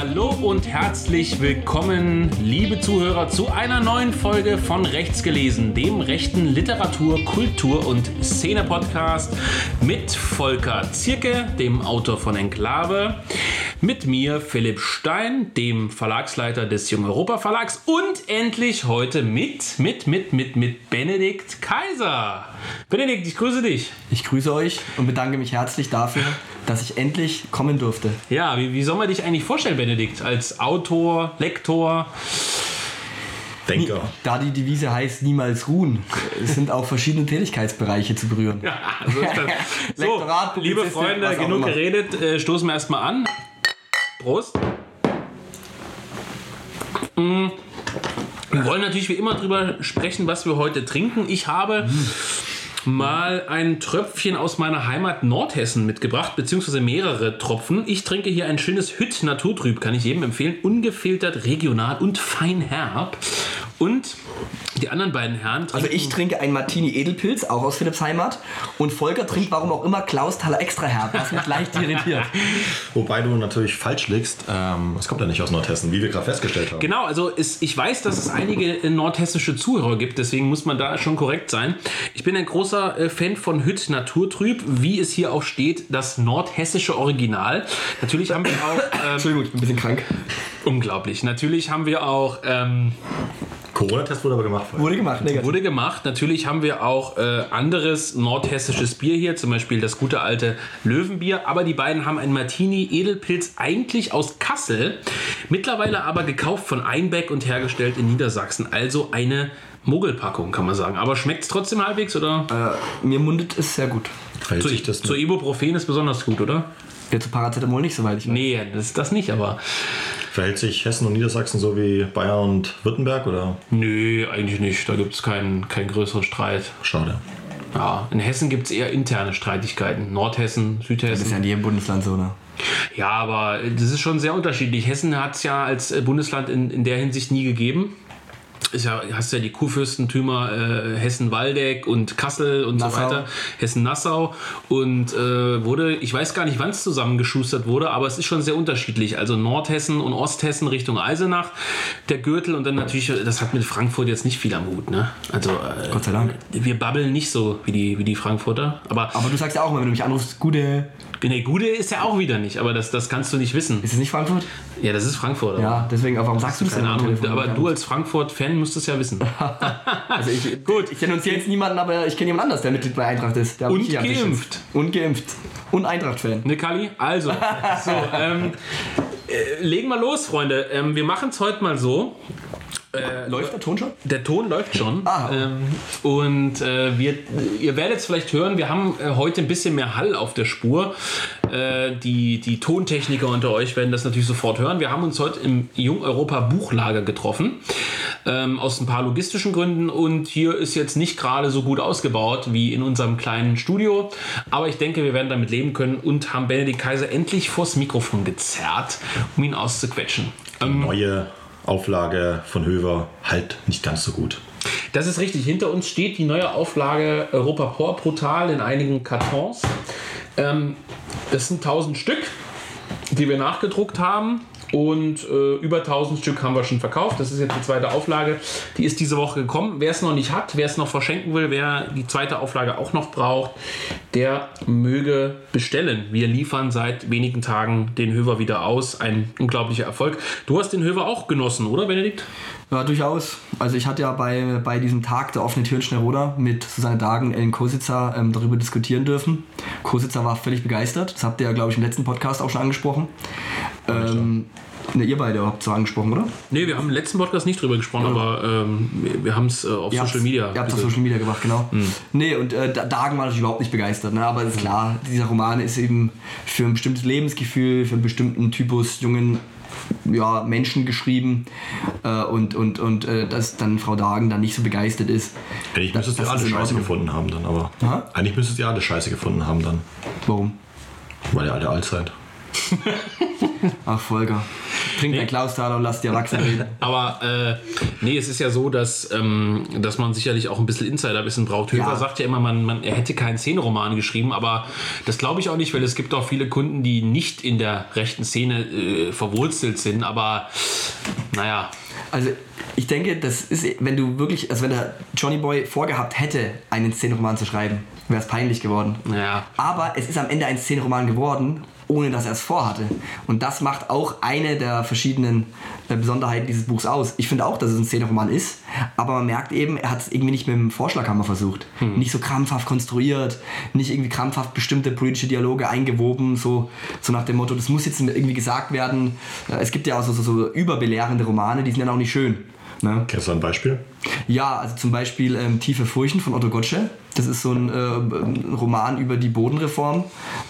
Hallo und herzlich willkommen, liebe Zuhörer, zu einer neuen Folge von Rechts gelesen, dem rechten Literatur, Kultur und Szene-Podcast mit Volker Zierke, dem Autor von Enklave, mit mir Philipp Stein, dem Verlagsleiter des Jung Europa Verlags und endlich heute mit, mit, mit, mit, mit Benedikt Kaiser. Benedikt, ich grüße dich. Ich grüße euch und bedanke mich herzlich dafür, dass ich endlich kommen durfte. Ja, wie, wie soll man dich eigentlich vorstellen, Benedikt? Als Autor, Lektor? Denker. Da die Devise heißt niemals ruhen, es sind auch verschiedene Tätigkeitsbereiche zu berühren. Ja, so ist das. so, Lektorat, liebe Freunde, genug geredet. Äh, stoßen wir erstmal an. Prost. Mm. Wir wollen natürlich wie immer drüber sprechen, was wir heute trinken. Ich habe mal ein Tröpfchen aus meiner Heimat Nordhessen mitgebracht, beziehungsweise mehrere Tropfen. Ich trinke hier ein schönes Hütt Naturtrüb, kann ich jedem empfehlen. Ungefiltert, regional und fein herb. Und die anderen beiden Herren Also ich trinke einen Martini Edelpilz, auch aus Philipps Heimat. Und Volker trinkt warum auch immer Klausthaler extra herb, was mich leicht irritiert. Wobei du natürlich falsch liegst. Ähm, es kommt ja nicht aus Nordhessen, wie wir gerade festgestellt haben. Genau, also es, ich weiß, dass es einige äh, nordhessische Zuhörer gibt, deswegen muss man da schon korrekt sein. Ich bin ein großer äh, Fan von Hütt Naturtrüb, wie es hier auch steht, das nordhessische Original. Natürlich haben wir auch, ähm, Entschuldigung, ich bin ein bisschen krank. unglaublich, natürlich haben wir auch, ähm, Corona-Test wurde aber gemacht. Wurde gemacht, negativ. wurde gemacht, natürlich haben wir auch äh, anderes nordhessisches Bier hier, zum Beispiel das gute alte Löwenbier, aber die beiden haben ein Martini Edelpilz eigentlich aus Kassel, mittlerweile aber gekauft von Einbeck und hergestellt in Niedersachsen, also eine Mogelpackung, kann man sagen. Aber schmeckt es trotzdem halbwegs oder? Äh, mir mundet es sehr gut. Zu, sich das zu Ibuprofen ist besonders gut, oder? Ja, zu Paracetamol nicht, soweit ich weiß. Nee, das, das nicht, aber verhält sich Hessen und Niedersachsen so wie Bayern und Württemberg oder? nö, eigentlich nicht. Da gibt es keinen keinen größeren Streit. Schade. Ja, in Hessen gibt es eher interne Streitigkeiten. Nordhessen, Südhessen. Das ist ja in jedem Bundesland so, ne? Ja, aber das ist schon sehr unterschiedlich. Hessen hat es ja als Bundesland in, in der Hinsicht nie gegeben. Ist ja, hast ja die Kurfürstentümer äh, Hessen-Waldeck und Kassel und so Nassau. weiter. Hessen-Nassau. Und äh, wurde, ich weiß gar nicht, wann es zusammengeschustert wurde, aber es ist schon sehr unterschiedlich. Also Nordhessen und Osthessen Richtung Eisenach, der Gürtel und dann natürlich, das hat mit Frankfurt jetzt nicht viel am Hut. Ne? Also, äh, Gott sei Dank. wir babbeln nicht so wie die, wie die Frankfurter. Aber, Aber du sagst ja auch immer, wenn du mich anrufst, gute. nee, Gude ist ja auch wieder nicht, aber das, das kannst du nicht wissen. Ist es nicht Frankfurt? Ja, das ist Frankfurt. Ja, deswegen, aber warum sagst du das Keine denn am Ahnung, aber du als Frankfurt-Fan müsstest ja wissen. Also ich, Gut, ich denunziere jetzt niemanden, aber ich kenne jemand anders, der Mitglied bei Eintracht ist. Der Und geimpft. Und geimpft. Und Eintracht-Fan. Ne, Kali? Also, so, ähm, äh, legen wir los, Freunde. Ähm, wir machen es heute mal so. Läuft der Ton schon? Der Ton läuft schon. Ah. Ähm, und äh, wir, ihr werdet es vielleicht hören, wir haben äh, heute ein bisschen mehr Hall auf der Spur. Äh, die, die Tontechniker unter euch werden das natürlich sofort hören. Wir haben uns heute im Jung Europa Buchlager getroffen. Ähm, aus ein paar logistischen Gründen. Und hier ist jetzt nicht gerade so gut ausgebaut wie in unserem kleinen Studio. Aber ich denke, wir werden damit leben können und haben Benedikt Kaiser endlich vors Mikrofon gezerrt, um ihn auszuquetschen. Ähm, Neue Auflage von Höver halt nicht ganz so gut. Das ist richtig. Hinter uns steht die neue Auflage Europa Por Brutal in einigen Kartons. Ähm, das sind 1000 Stück, die wir nachgedruckt haben. Und äh, über 1000 Stück haben wir schon verkauft. Das ist jetzt die zweite Auflage. Die ist diese Woche gekommen. Wer es noch nicht hat, wer es noch verschenken will, wer die zweite Auflage auch noch braucht, der möge bestellen. Wir liefern seit wenigen Tagen den Höver wieder aus. Ein unglaublicher Erfolg. Du hast den Höver auch genossen, oder Benedikt? Ja, durchaus. Also ich hatte ja bei, bei diesem Tag der offenen Türen Schneroda mit Susanne Dagen, Ellen Kositzer ähm, darüber diskutieren dürfen. Kositzer war völlig begeistert. Das habt ihr ja, glaube ich, im letzten Podcast auch schon angesprochen. Ähm, ne, ihr beide habt so angesprochen, oder? Nee, wir haben im letzten Podcast nicht drüber gesprochen, aber ähm, wir, haben es äh, auf Ihr Social Media. Ihr habt es auf. Social Media gemacht, genau. Nee, und äh, Da- Dagen war natürlich überhaupt nicht begeistert. Ne? Aber ist klar, dieser Roman ist eben für ein bestimmtes Lebensgefühl, für einen bestimmten Typus jungen ja, Menschen geschrieben. Äh, und und, und äh, dass dann Frau Dagen dann nicht so begeistert ist. Eigentlich müsstest ihr alle scheiße gefunden haben dann, aber. Aha. Eigentlich müsstet ihr alle scheiße gefunden haben dann. Warum? Weil ihr alle alt seid. Ach, Volker. Trink dein Klausthaler und lass die Erwachsenen reden. Aber äh, nee, es ist ja so, dass, ähm, dass man sicherlich auch ein bisschen Insiderwissen braucht. Höfer Ja. sagt ja immer, man, man, er hätte keinen Szeneroman geschrieben, aber das glaube ich auch nicht, weil es gibt auch viele Kunden, die nicht in der rechten Szene äh, verwurzelt sind. Aber naja, Also ich denke, das ist, wenn du wirklich, also wenn der Johnny Boy vorgehabt hätte, einen Szenenroman zu schreiben, wäre es peinlich geworden. naja. Aber es ist am Ende ein Szenenroman geworden, ohne dass er es vorhatte. Und das macht auch eine der verschiedenen äh, Besonderheiten dieses Buchs aus. Ich finde auch, dass es ein Szenenroman ist, aber man merkt eben, er hat es irgendwie nicht mit dem Vorschlaghammer versucht. Nicht so krampfhaft konstruiert, nicht irgendwie krampfhaft bestimmte politische Dialoge eingewoben, so, so nach dem Motto, das muss jetzt irgendwie gesagt werden. Äh, Es gibt ja auch so, so, so überbelehrende Romane, die sind dann auch nicht schön. Ne? Kennst du ein Beispiel? Ja, also zum Beispiel ähm, Tiefe Furchen von Otto Gottschalk. Das ist so ein, äh, ein Roman über die Bodenreform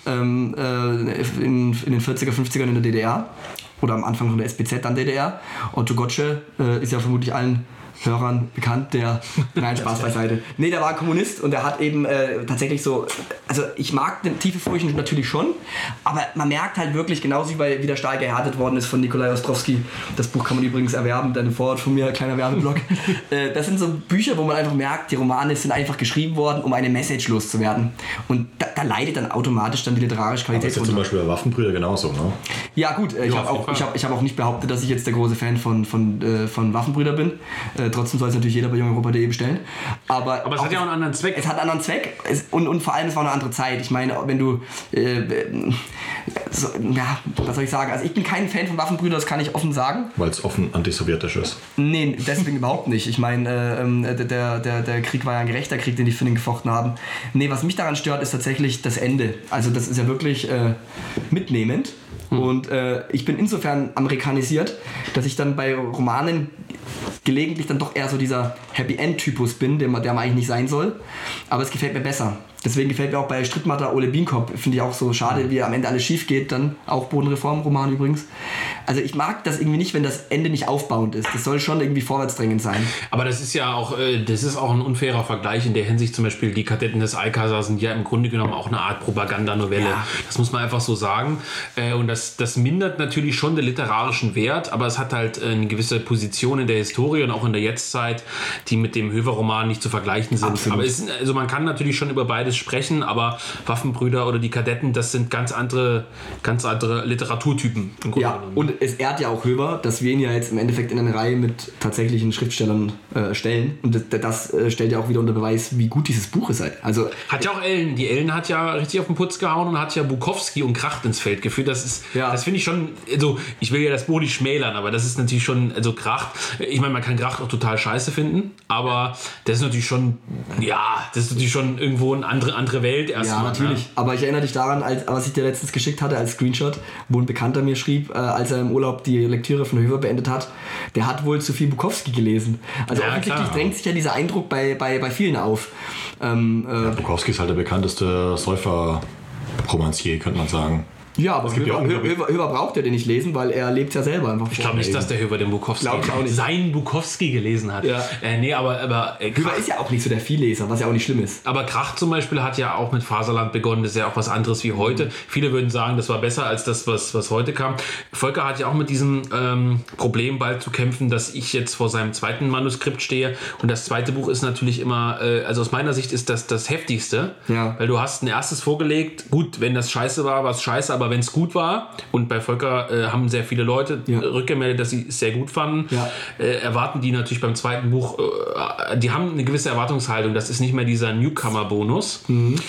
ähm, äh, in, in den 40er, 50ern in der DDR. Oder am Anfang von der SPZ, dann DDR. Otto Gottschalk äh, ist ja vermutlich allen Hörern bekannt, der. Nein, Spaß beiseite. Nee, der war Kommunist und der hat eben äh, tatsächlich so. Also, ich mag den Tiefe Furchen natürlich schon, aber man merkt halt wirklich, genauso wie bei Wieder Stahl gehärtet worden ist von Nikolai Ostrowski. Das Buch kann man übrigens erwerben, deine Vorort von mir, kleiner Werbeblock. äh, das sind so Bücher, wo man einfach merkt, die Romane sind einfach geschrieben worden, um eine Message loszuwerden. Und da, da leidet dann automatisch dann die literarische Das Qualität ist ja zum. Beispiel bei Waffenbrüder genauso, ne? Ja gut, äh, ich habe auch, ich hab, ich hab auch nicht behauptet, dass ich jetzt der große Fan von, von, äh, von Waffenbrüder bin. Äh, trotzdem soll es natürlich jeder bei jungeuropa.de bestellen. Aber, Aber es hat ja auch einen anderen Zweck. Es hat einen anderen Zweck es, und, und vor allem es war eine andere Zeit. Ich meine, wenn du... Äh, so, ja, was soll ich sagen? Also ich bin kein Fan von Waffenbrüder, das kann ich offen sagen. Weil es offen antisowjetisch ist. Nee, deswegen überhaupt nicht. Ich meine, äh, ähm, der, der, der Krieg war ja ein gerechter Krieg, den die Finnen gefochten haben. Nee, was mich daran stört, ist tatsächlich das Ende. Also das ist ja wirklich äh, mitnehmend. Und äh, ich bin insofern amerikanisiert, dass ich dann bei Romanen gelegentlich dann doch eher so dieser Happy End-Typus bin, der der man eigentlich nicht sein soll. Aber es gefällt mir besser. Deswegen gefällt mir auch bei Strittmatter Ole Bienkopf, finde ich auch so schade, wie am Ende alles schief geht, dann auch Bodenreform-Roman übrigens. Also ich mag das irgendwie nicht, wenn das Ende nicht aufbauend ist. Das soll schon irgendwie vorwärtsdrängend sein. Aber das ist ja auch, äh, das ist auch ein unfairer Vergleich in der Hinsicht. Zum Beispiel die Kadetten des Alcazar sind ja im Grunde genommen auch eine Art Propagandanovelle. Ja. Das muss man einfach so sagen. Äh, Und das, das mindert natürlich schon den literarischen Wert, aber es hat halt äh, eine gewisse Position in der Historie und auch in der Jetztzeit, die mit dem Höver-Roman nicht zu vergleichen sind. Absolut. Aber es, also man kann natürlich schon über beides sprechen, aber Waffenbrüder oder die Kadetten, das sind ganz andere, ganz andere Literaturtypen. Ja, und es ehrt ja auch Höber, dass wir ihn ja jetzt im Endeffekt in eine Reihe mit tatsächlichen Schriftstellern äh, stellen. Und das, das äh, stellt ja auch wieder unter Beweis, wie gut dieses Buch ist. Halt. Also Hat ja auch Ellen. Die Ellen hat ja richtig auf den Putz gehauen und hat ja Bukowski und Kracht ins Feld geführt. Das ist, Ja. das finde ich schon, also ich will ja das Buch nicht schmälern, aber das ist natürlich schon, also Kracht, ich meine, man kann Kracht auch total scheiße finden, aber das ist natürlich schon, ja, das ist natürlich schon irgendwo eine andere, andere Welt Ja, erstmal. natürlich. Aber ich erinnere dich daran, als, was ich dir letztens geschickt hatte als Screenshot, wo ein Bekannter mir schrieb, äh, als er im Urlaub die Lektüre von Höver beendet hat, der hat wohl zu viel Bukowski gelesen. Also Ja, offensichtlich klar. drängt sich ja dieser Eindruck bei, bei, bei vielen auf. Ähm, äh, Bukowski ist halt der bekannteste Säufer-Romancier, könnte man sagen. Ja, aber gibt ja Höver, auch Höver, Höver, Höver braucht ja den nicht lesen, weil er lebt ja selber einfach Ich glaube nicht, dass der Höver den Bukowski, seinen Bukowski gelesen hat. Ja. Äh, nee, aber, aber äh, Höver ist ja auch nicht so der Vielleser, was ja auch nicht schlimm ist. Aber Kracht zum Beispiel hat ja auch mit Faserland begonnen. Das ist ja auch was anderes wie heute. Mhm. Viele würden sagen, das war besser als das, was, was heute kam. Volker hat ja auch mit diesem ähm, Problem bald zu kämpfen, dass ich jetzt vor seinem zweiten Manuskript stehe. Und das zweite Buch ist natürlich immer, äh, also aus meiner Sicht ist das das heftigste. Ja. Weil du hast ein erstes vorgelegt. Gut, wenn das scheiße war, war es scheiße. Aber wenn es gut war, und bei Volker äh, haben sehr viele Leute Ja. rückgemeldet, dass sie es sehr gut fanden, Ja. äh, erwarten die natürlich beim zweiten Buch, äh, die haben eine gewisse Erwartungshaltung. Das ist nicht mehr dieser Newcomer-Bonus.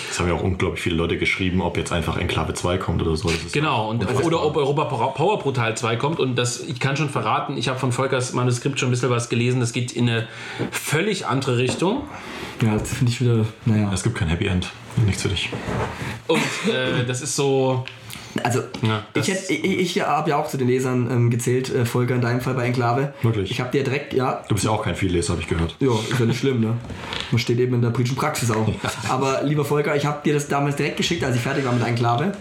Das haben ja auch unglaublich viele Leute geschrieben, ob jetzt einfach Enklave 2 kommt oder so. Genau, und, oder ob Europa Power Portal 2 kommt. Und das, ich kann schon verraten, ich habe von Volkers Manuskript schon ein bisschen was gelesen. Das geht in eine völlig andere Richtung. Ja, das finde ich wieder, naja. Es gibt kein Happy End. Nichts für dich. Und äh, das ist so. Also, Ja, ich, hätt- ich, ich habe ja auch zu den Lesern ähm, gezählt, äh, Volker in deinem Fall bei Enklave. Wirklich? Ich habe dir direkt, ja, Du bist ja auch kein Vielleser, habe ich gehört. ja, ist ja nicht schlimm, ne? Man steht eben in der politischen Praxis auch. Aber lieber Volker, ich habe dir das damals direkt geschickt, als ich fertig war mit Enklave,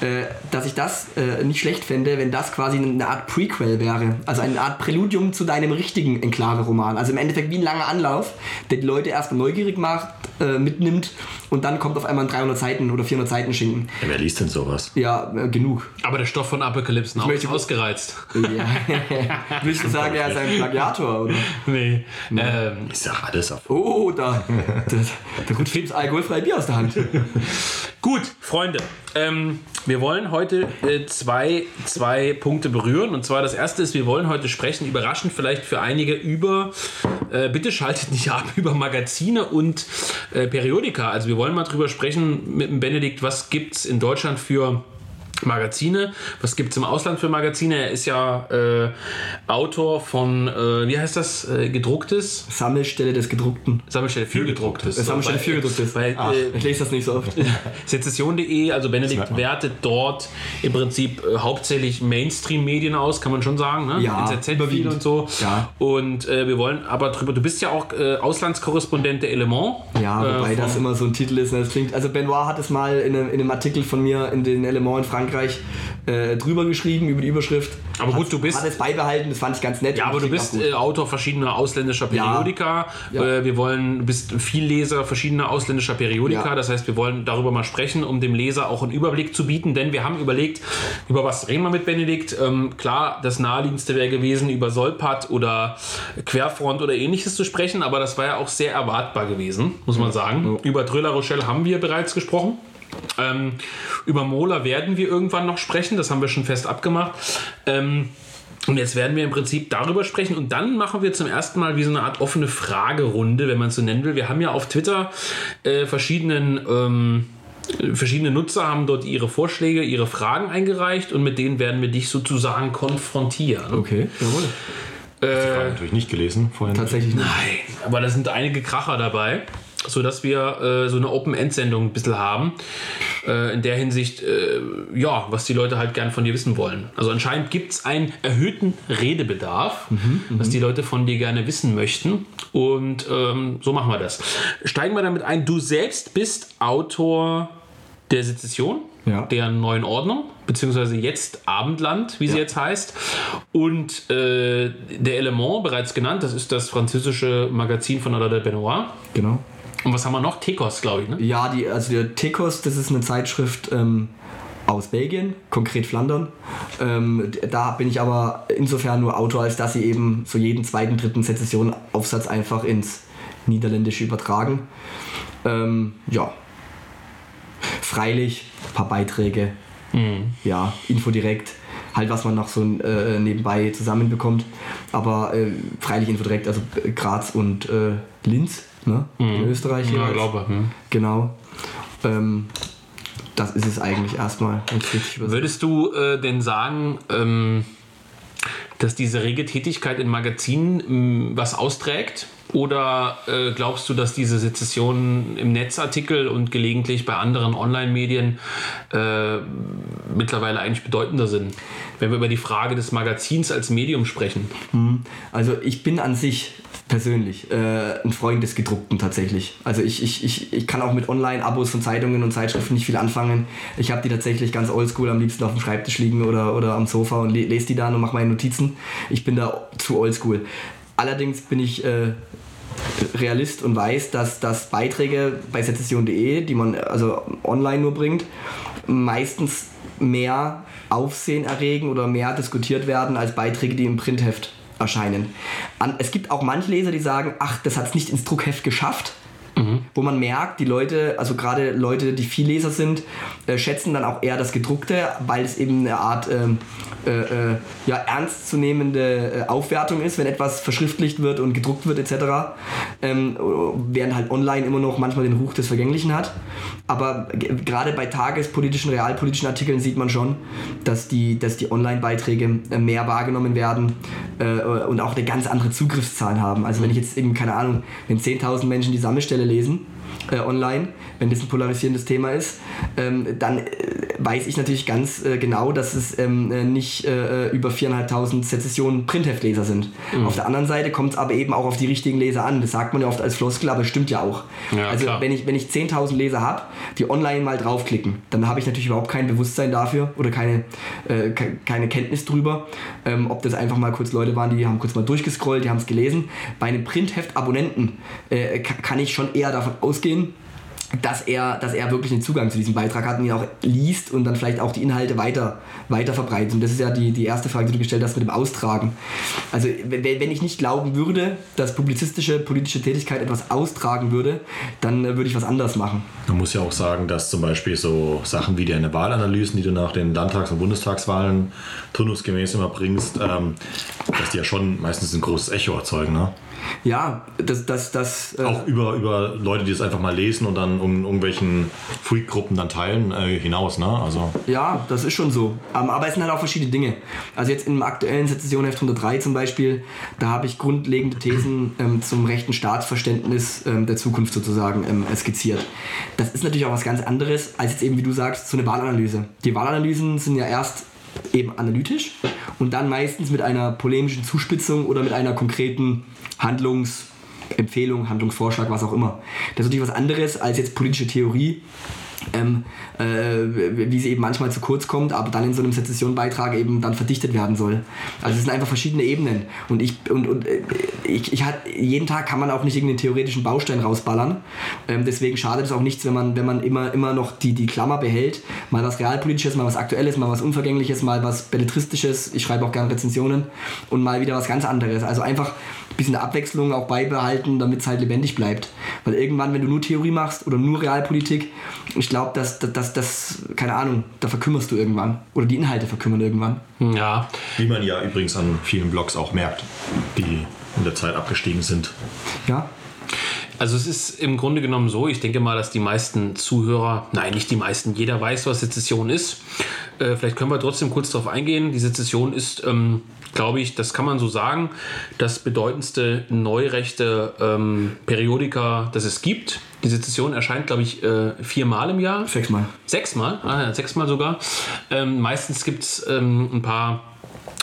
äh, dass ich das äh, nicht schlecht fände, wenn das quasi eine Art Prequel wäre. Also eine Art Präludium zu deinem richtigen Enklave-Roman. Also im Endeffekt wie ein langer Anlauf, der die Leute erstmal neugierig macht, äh, mitnimmt und dann kommt auf einmal ein 300 Seiten oder 400 Seiten Schinken. Ja, wer liest denn sowas? Ja, äh, genug. Aber der Stoff von Apokalypse Now möchte- ist ausgereizt. Ja. Willst du sagen, er ist ein Plagiator, oder? Nee. Ähm, Ist ja alles auf. Oh, da, da, da rutscht das alkoholfreie Bier aus der Hand. Gut, Freunde, ähm, wir wollen heute äh, zwei, zwei Punkte berühren. Und zwar das erste ist, wir wollen heute sprechen, überraschend vielleicht für einige, über, äh, bitte schaltet nicht ab, über Magazine und äh, Periodika. Also wir wollen mal drüber sprechen mit dem Benedikt, was gibt es in Deutschland für Magazine, was gibt es im Ausland für Magazine? Er ist ja äh, Autor von, äh, wie heißt das, äh, gedrucktes? Sammelstelle des Gedruckten. Sammelstelle für gedrucktes. Äh, Sammelstelle für gedrucktes. Weil, äh, Ich lese das nicht so oft. Sezession.de, also Benedikt wertet dort im Prinzip äh, hauptsächlich Mainstream-Medien aus, kann man schon sagen, ne? Ja, NZZ viel überwiegend. und so. Ja. Und wir wollen aber drüber, du bist ja auch Auslandskorrespondent der Element. Ja, wobei das immer so ein Titel ist. ne? Das klingt, also Benoit hat es mal in einem, in einem Artikel von mir in den Element in Frankreich äh, drüber geschrieben, über die Überschrift. Aber gut, du bist- Hat es beibehalten, das fand ich ganz nett. Ja, aber du bist äh, Autor verschiedener ausländischer Ja. Periodika. Ja. Äh, wir wollen, du bist Vielleser verschiedener ausländischer Periodika. Ja. Das heißt, wir wollen darüber mal sprechen, um dem Leser auch einen Überblick zu bieten. Denn wir haben überlegt, über was reden wir mit Benedikt. Ähm, klar, das naheliegendste wäre gewesen, über Solpat oder Querfront oder ähnliches zu sprechen. Aber das war ja auch sehr erwartbar gewesen, muss man sagen. Über Drüller Rochelle haben wir bereits gesprochen. Ähm, über Mola werden wir irgendwann noch sprechen, das haben wir schon fest abgemacht. Ähm, und jetzt werden wir im Prinzip darüber sprechen und dann machen wir zum ersten Mal wie so eine Art offene Fragerunde, wenn man es so nennen will. Wir haben ja auf Twitter äh, verschiedenen. Ähm, Verschiedene Nutzer haben dort ihre Vorschläge, ihre Fragen eingereicht und mit denen werden wir dich sozusagen konfrontieren. Okay, jawohl. Ich habe natürlich nicht gelesen vorhin. Tatsächlich nicht. Nein, aber da sind einige Kracher dabei, sodass wir äh, so eine Open-End-Sendung ein bisschen haben. Äh, in der Hinsicht, äh, ja, was die Leute halt gern von dir wissen wollen. Also anscheinend gibt es einen erhöhten Redebedarf, was die Leute von dir gerne wissen möchten. Und ähm, so machen wir das. Steigen wir damit ein. Du selbst bist Autor der Sezession, Ja. der neuen Ordnung, beziehungsweise jetzt Abendland, wie sie Ja. jetzt heißt. Und äh, der Element, bereits genannt, das ist das französische Magazin von Alain de Benoit. Genau. Und was haben wir noch? Tekos, glaube ich, ne? Ja, die, also der Tekos, das ist eine Zeitschrift ähm, aus Belgien, konkret Flandern. Ähm, da bin ich aber insofern nur Autor, als dass sie eben so jeden zweiten, dritten Sezession-Aufsatz einfach ins Niederländische übertragen. Ähm, ja. Freilich, ein paar Beiträge, ja, Info direkt, halt was man noch so äh, nebenbei zusammenbekommt. Aber äh, freilich Info direkt, also Graz und äh, Linz, ne? In Österreich. Ja, glaube. Hm. Genau. Ähm, das ist es eigentlich erstmal. Würdest du äh, denn sagen, ähm, dass diese rege Tätigkeit in Magazinen ähm, was austrägt? Oder äh, glaubst du, dass diese Sezessionen im Netzartikel und gelegentlich bei anderen Online-Medien äh, mittlerweile eigentlich bedeutender sind? Wenn wir über die Frage des Magazins als Medium sprechen. Also ich bin an sich persönlich äh, ein Freund des Gedruckten tatsächlich. Also ich, ich, ich, ich kann auch mit Online-Abos von Zeitungen und Zeitschriften nicht viel anfangen. Ich habe die tatsächlich ganz oldschool am liebsten auf dem Schreibtisch liegen oder, oder am Sofa und le lese die dann und mache meine Notizen. Ich bin da zu oldschool. Allerdings bin ich äh, Realist und weiß, dass, dass Beiträge bei sezession.de, die man also online nur bringt, meistens mehr Aufsehen erregen oder mehr diskutiert werden als Beiträge, die im Printheft erscheinen. An, es gibt auch manche Leser, die sagen, ach, das hat es nicht ins Druckheft geschafft. Wo man merkt, die Leute, also gerade Leute, die viel Leser sind, äh, schätzen dann auch eher das Gedruckte, weil es eben eine Art ähm, äh, äh, ja, ernstzunehmende äh, Aufwertung ist, wenn etwas verschriftlicht wird und gedruckt wird etc. Ähm, während halt online immer noch manchmal den Ruch des Vergänglichen hat. Aber gerade bei tagespolitischen, realpolitischen Artikeln sieht man schon, dass die, dass die Online-Beiträge äh, mehr wahrgenommen werden äh, und auch eine ganz andere Zugriffszahlen haben. Also wenn ich jetzt eben, keine Ahnung, wenn 10.000 Menschen die Sammelstelle lesen, äh, online, wenn das ein polarisierendes Thema ist, ähm, dann äh, weiß ich natürlich ganz äh, genau, dass es ähm, äh, nicht äh, über 4.500 Sezessionen Printheftleser sind. Auf der anderen Seite kommt es aber eben auch auf die richtigen Leser an. Das sagt man ja oft als Floskel, aber es stimmt ja auch. Ja, also klar. wenn ich, wenn ich 10.000 Leser habe, die online mal draufklicken, dann habe ich natürlich überhaupt kein Bewusstsein dafür oder keine, äh, ke- keine Kenntnis drüber, ähm, ob das einfach mal kurz Leute waren, die haben kurz mal durchgescrollt, die haben es gelesen. Bei einem Printheft-Abonnenten äh, ka- kann ich schon eher davon ausgehen, dass er, dass er wirklich einen Zugang zu diesem Beitrag hat und ihn auch liest und dann vielleicht auch die Inhalte weiter, weiter verbreitet. Und das ist ja die, die erste Frage, die du gestellt hast mit dem Austragen. Also wenn ich nicht glauben würde, dass publizistische politische Tätigkeit etwas austragen würde, dann äh, würde ich was anderes machen. Man muss ja auch sagen, dass zum Beispiel so Sachen wie deine Wahlanalysen, die du nach den Landtags- und Bundestagswahlen turnusgemäß immer bringst, ähm, dass die ja schon meistens ein großes Echo erzeugen. Ne? Ja, das, das, das. äh, Auch über, über Leute, die es einfach mal lesen und dann um irgendwelchen Freak-Gruppen dann teilen, äh, hinaus. Ne? Also Ja, das ist schon so. Ähm, Aber es sind halt auch verschiedene Dinge. Also jetzt im aktuellen Sezessionheft 103 zum Beispiel, da habe ich grundlegende Thesen ähm, zum rechten Staatsverständnis ähm, der Zukunft sozusagen ähm, skizziert. Das ist natürlich auch was ganz anderes als jetzt eben, wie du sagst, so eine Wahlanalyse. Die Wahlanalysen sind ja erst eben analytisch und dann meistens mit einer polemischen Zuspitzung oder mit einer konkreten Handlungsempfehlung, Handlungsvorschlag, was auch immer. Das ist natürlich was anderes als jetzt politische Theorie, ähm, äh, wie sie eben manchmal zu kurz kommt, aber dann in so einem Sezessionbeitrag eben dann verdichtet werden soll. Also es sind einfach verschiedene Ebenen und ich und, und äh, ich, ich hat, jeden Tag kann man auch nicht irgendeinen theoretischen Baustein rausballern. Ähm, deswegen schadet es auch nichts, wenn man wenn man immer immer noch die die Klammer behält, mal was realpolitisches, mal was aktuelles, mal was unvergängliches, mal was belletristisches. Ich schreibe auch gerne Rezensionen und mal wieder was ganz anderes. Also einfach ein bisschen Abwechslung auch beibehalten, damit es halt lebendig bleibt. Weil irgendwann, wenn du nur Theorie machst oder nur Realpolitik, ich glaube, dass das, das, keine Ahnung, da verkümmerst du irgendwann. Oder die Inhalte verkümmern irgendwann. Ja, wie man ja übrigens an vielen Blogs auch merkt, die in der Zeit abgestiegen sind. Ja, Also es ist im Grunde genommen so, ich denke mal, dass die meisten Zuhörer, nein, nicht die meisten, jeder weiß, was Sezession ist. Äh, vielleicht können wir trotzdem kurz darauf eingehen. Die Sezession ist, ähm, glaube ich, das kann man so sagen, das bedeutendste neurechte ähm, Periodika, das es gibt. Die Sezession erscheint, glaube ich, äh, viermal im Jahr. sechsmal. Sechsmal, ah, ja, sechsmal sogar. Ähm, meistens gibt es ähm, ein paar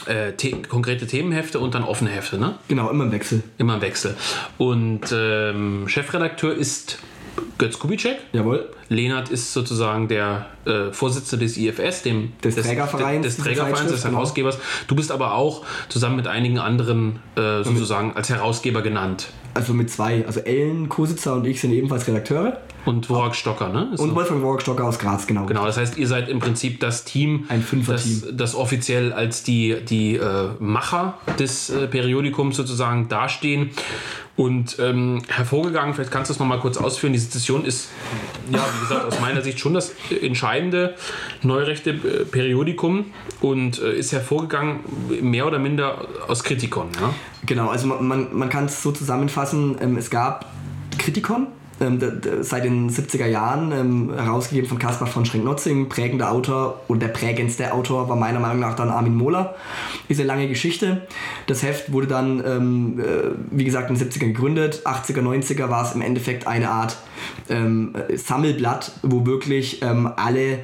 äh, The konkrete Themenhefte und dann offene Hefte, ne? Genau, immer im Wechsel. Immer im Wechsel. Und ähm, Chefredakteur ist Götz Kubitschek. Jawohl. Lenart ist sozusagen der äh, Vorsitzende des IFS, dem, Des Trägervereins des, des Trägervereins, des genau. Herausgebers. Du bist aber auch zusammen mit einigen anderen äh, sozusagen als Herausgeber genannt. Also mit zwei. Also Ellen Kositzer und ich sind ebenfalls Redakteure. Und Worak Stocker, ne? Ist Und Wolfgang Workstocker aus Graz, genau. Genau, das heißt, ihr seid im Prinzip das Team, Ein Fünfer-Team. das, das offiziell als die, die äh, Macher des äh, Periodikums sozusagen dastehen. Und ähm, hervorgegangen, vielleicht kannst du es nochmal kurz ausführen, die Sezession ist, ja, wie gesagt, aus meiner Sicht schon das entscheidende neurechte äh, Periodikum und äh, ist hervorgegangen mehr oder minder aus Kritikon. Ja? Genau, also man, man, man kann es so zusammenfassen, ähm, es gab Kritikon, seit den 70er Jahren, ähm, herausgegeben von Caspar von Schrenk-Notzing, prägender Autor und der prägendste Autor war meiner Meinung nach dann Armin Mohler. Eine lange Geschichte. Das Heft wurde dann, ähm, äh, wie gesagt, in den 70ern gegründet. 80er, 90er war es im Endeffekt eine Art ähm, Sammelblatt, wo wirklich ähm, alle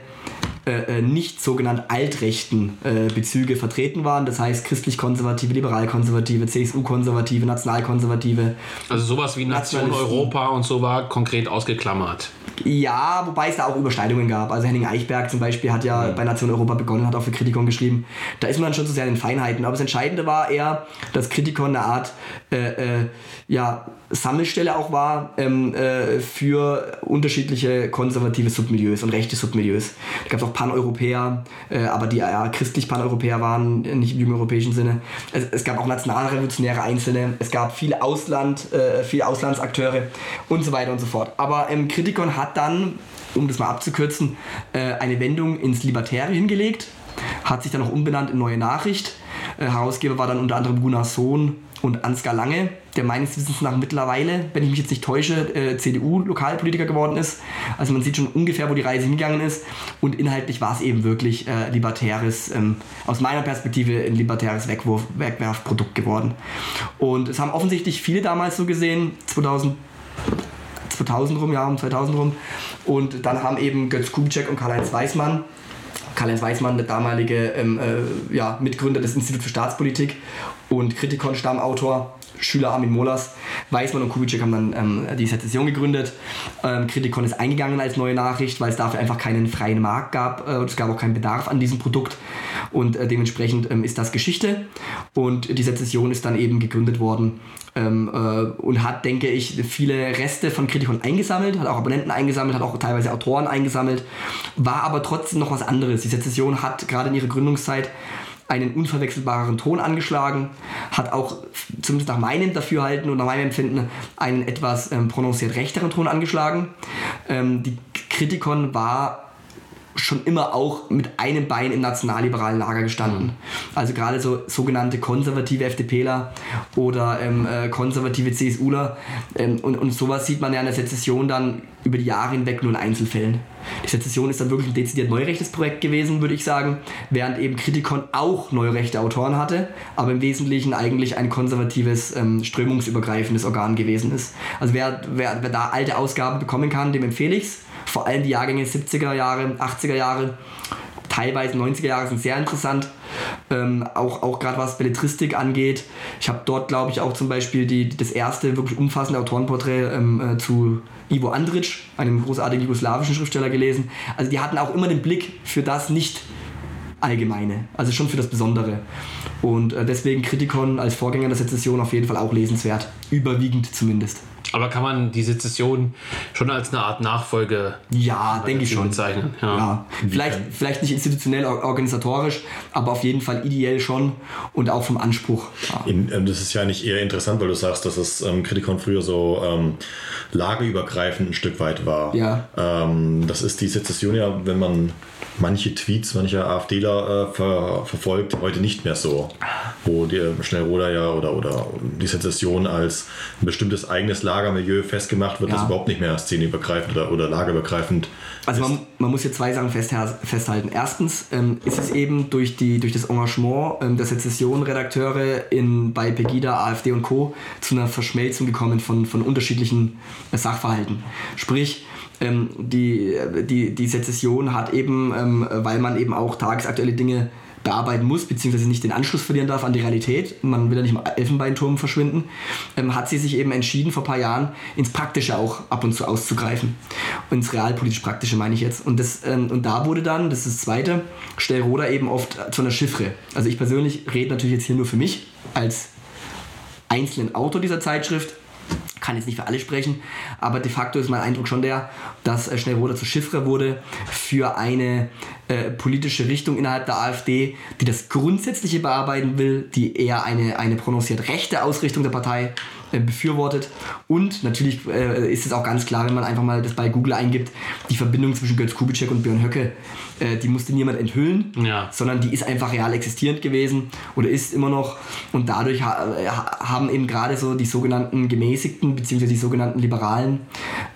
äh, äh, nicht sogenannt altrechten äh, Bezüge vertreten waren. Das heißt christlich-konservative, liberal-konservative, CSU-konservative, nationalkonservative. Also sowas wie Nation. Europa und so war konkret ausgeklammert. Ja, wobei es da auch Überschneidungen gab. Also Henning Eichberg zum Beispiel hat ja bei Nation Europa begonnen, hat auch für Kritikon geschrieben. Da ist man dann schon zu sehr in den Feinheiten. Aber das Entscheidende war eher, dass Kritikon eine Art äh, äh, ja, Sammelstelle auch war ähm, äh, für unterschiedliche konservative Submilieus und rechte Submilieus. Da gab es auch Paneuropäer, äh, aber die ja, christlich Paneuropäer waren, nicht im jüngeuropäischen Sinne. Es, es gab auch nationalrevolutionäre Einzelne, es gab viele Ausland, äh, viele Auslandsakteure und so weiter und so fort. Aber ähm, Kritikon hat dann, um das mal abzukürzen, äh, eine Wendung ins Libertäre hingelegt, hat sich dann auch umbenannt in Neue Nachricht. Äh, Herausgeber war dann unter anderem Gunnar Sohn und Ansgar Lange, der meines Wissens nach mittlerweile, wenn ich mich jetzt nicht täusche, äh, CDU-Lokalpolitiker geworden ist. Also man sieht schon ungefähr, wo die Reise hingegangen ist. Und inhaltlich war es eben wirklich äh, libertäres, ähm, aus meiner Perspektive ein libertäres Wegwurf, Wegwerfprodukt geworden. Und es haben offensichtlich viele damals so gesehen, 2000 2000 rum, ja, um 2000 rum. Und dann haben eben Götz Kubitschek und Karl-Heinz Weißmann, Karl-Heinz Weißmann, der damalige ähm, äh, ja, Mitgründer des Instituts für Staatspolitik und Kritikon-Stammautor, Schüler Armin Mollers, Weißmann und Kubitschek haben dann ähm, die Sezession gegründet. Ähm, Kritikon ist eingegangen als neue Nachricht, weil es dafür einfach keinen freien Markt gab äh, es gab auch keinen Bedarf an diesem Produkt. und äh, dementsprechend ähm, ist das Geschichte und die Sezession ist dann eben gegründet worden ähm, äh, und hat, denke ich, viele Reste von Kritikern eingesammelt, hat auch Abonnenten eingesammelt, hat auch teilweise Autoren eingesammelt, war aber trotzdem noch was anderes. Die Sezession hat gerade in ihrer Gründungszeit einen unverwechselbaren Ton angeschlagen, hat auch zumindest nach meinem Dafürhalten und nach meinem Empfinden einen etwas ähm, prononciert rechteren Ton angeschlagen. Ähm, die Kritikon war schon immer auch mit einem Bein im nationalliberalen Lager gestanden. Also gerade so sogenannte konservative FDPler oder ähm, äh, konservative CSUler ähm, und, und sowas sieht man ja in der Sezession dann über die Jahre hinweg nur in Einzelfällen. Die Sezession ist dann wirklich ein dezidiert neurechtes Projekt gewesen, würde ich sagen, während eben Kritikon auch neurechte Autoren hatte, aber im Wesentlichen eigentlich ein konservatives, ähm, strömungsübergreifendes Organ gewesen ist. Also wer, wer, wer da alte Ausgaben bekommen kann, dem empfehle ich es vor allem die Jahrgänge 70er Jahre, 80er Jahre, teilweise 90er Jahre sind sehr interessant. Ähm, auch auch gerade was Belletristik angeht. Ich habe dort, glaube ich, auch zum Beispiel die, das erste wirklich umfassende Autorenporträt ähm, äh, zu Ivo Andrić, einem großartigen jugoslawischen Schriftsteller, gelesen. Also die hatten auch immer den Blick für das nicht Allgemeine, also schon für das Besondere. Und äh, deswegen Kritikon als Vorgänger der Sezession auf jeden Fall auch lesenswert, überwiegend zumindest. Aber kann man die Sezession schon als eine Art Nachfolge ja, denke ich schon. bezeichnen? Ja. Ja. Vielleicht, vielleicht nicht institutionell organisatorisch, aber auf jeden Fall ideell schon und auch vom Anspruch. Ja. In, äh, das ist ja nicht eher interessant, weil du sagst, dass das ähm, Kritikon früher so ähm, lageübergreifend ein Stück weit war. Ja. Ähm, das ist die Sezession ja, wenn man manche Tweets mancher AfDler äh, ver verfolgt, heute nicht mehr so. Wo die äh, Schnellroder ja oder, oder die Sezession als ein bestimmtes eigenes Lagermilieu festgemacht wird, Ja. das überhaupt nicht mehr szeneübergreifend oder, oder lagerübergreifend Also man, man muss hier zwei Sachen festha- festhalten. Erstens ähm, ist es eben durch, die, durch das Engagement ähm, der Sezession-Redakteure bei Pegida, AfD und Co. zu einer Verschmelzung gekommen von, von unterschiedlichen äh, Sachverhalten. Sprich, ähm, die, die, die Sezession hat eben, ähm, weil man eben auch tagesaktuelle Dinge bearbeiten muss, beziehungsweise nicht den Anschluss verlieren darf an die Realität, man will ja nicht im Elfenbeinturm verschwinden, ähm, hat sie sich eben entschieden, vor ein paar Jahren ins Praktische auch ab und zu auszugreifen. Ins realpolitisch-praktische meine ich jetzt. Und, das, ähm, und da wurde dann, das ist das Zweite, Stellroder eben oft zu einer Chiffre. Also ich persönlich rede natürlich jetzt hier nur für mich als einzelnen Autor dieser Zeitschrift, kann jetzt nicht für alle sprechen, aber de facto ist mein Eindruck schon der, dass äh, Schnellroder zur Chiffre wurde für eine äh, politische Richtung innerhalb der AfD, die das Grundsätzliche bearbeiten will, die eher eine, eine prononciert rechte Ausrichtung der Partei befürwortet. Und natürlich äh, ist es auch ganz klar, wenn man einfach mal das bei Google eingibt, die Verbindung zwischen Götz Kubitschek und Björn Höcke, äh, die musste niemand enthüllen, Ja. sondern die ist einfach real existierend gewesen oder ist immer noch. Und dadurch ha ha- haben eben gerade so die sogenannten Gemäßigten bzw. die sogenannten Liberalen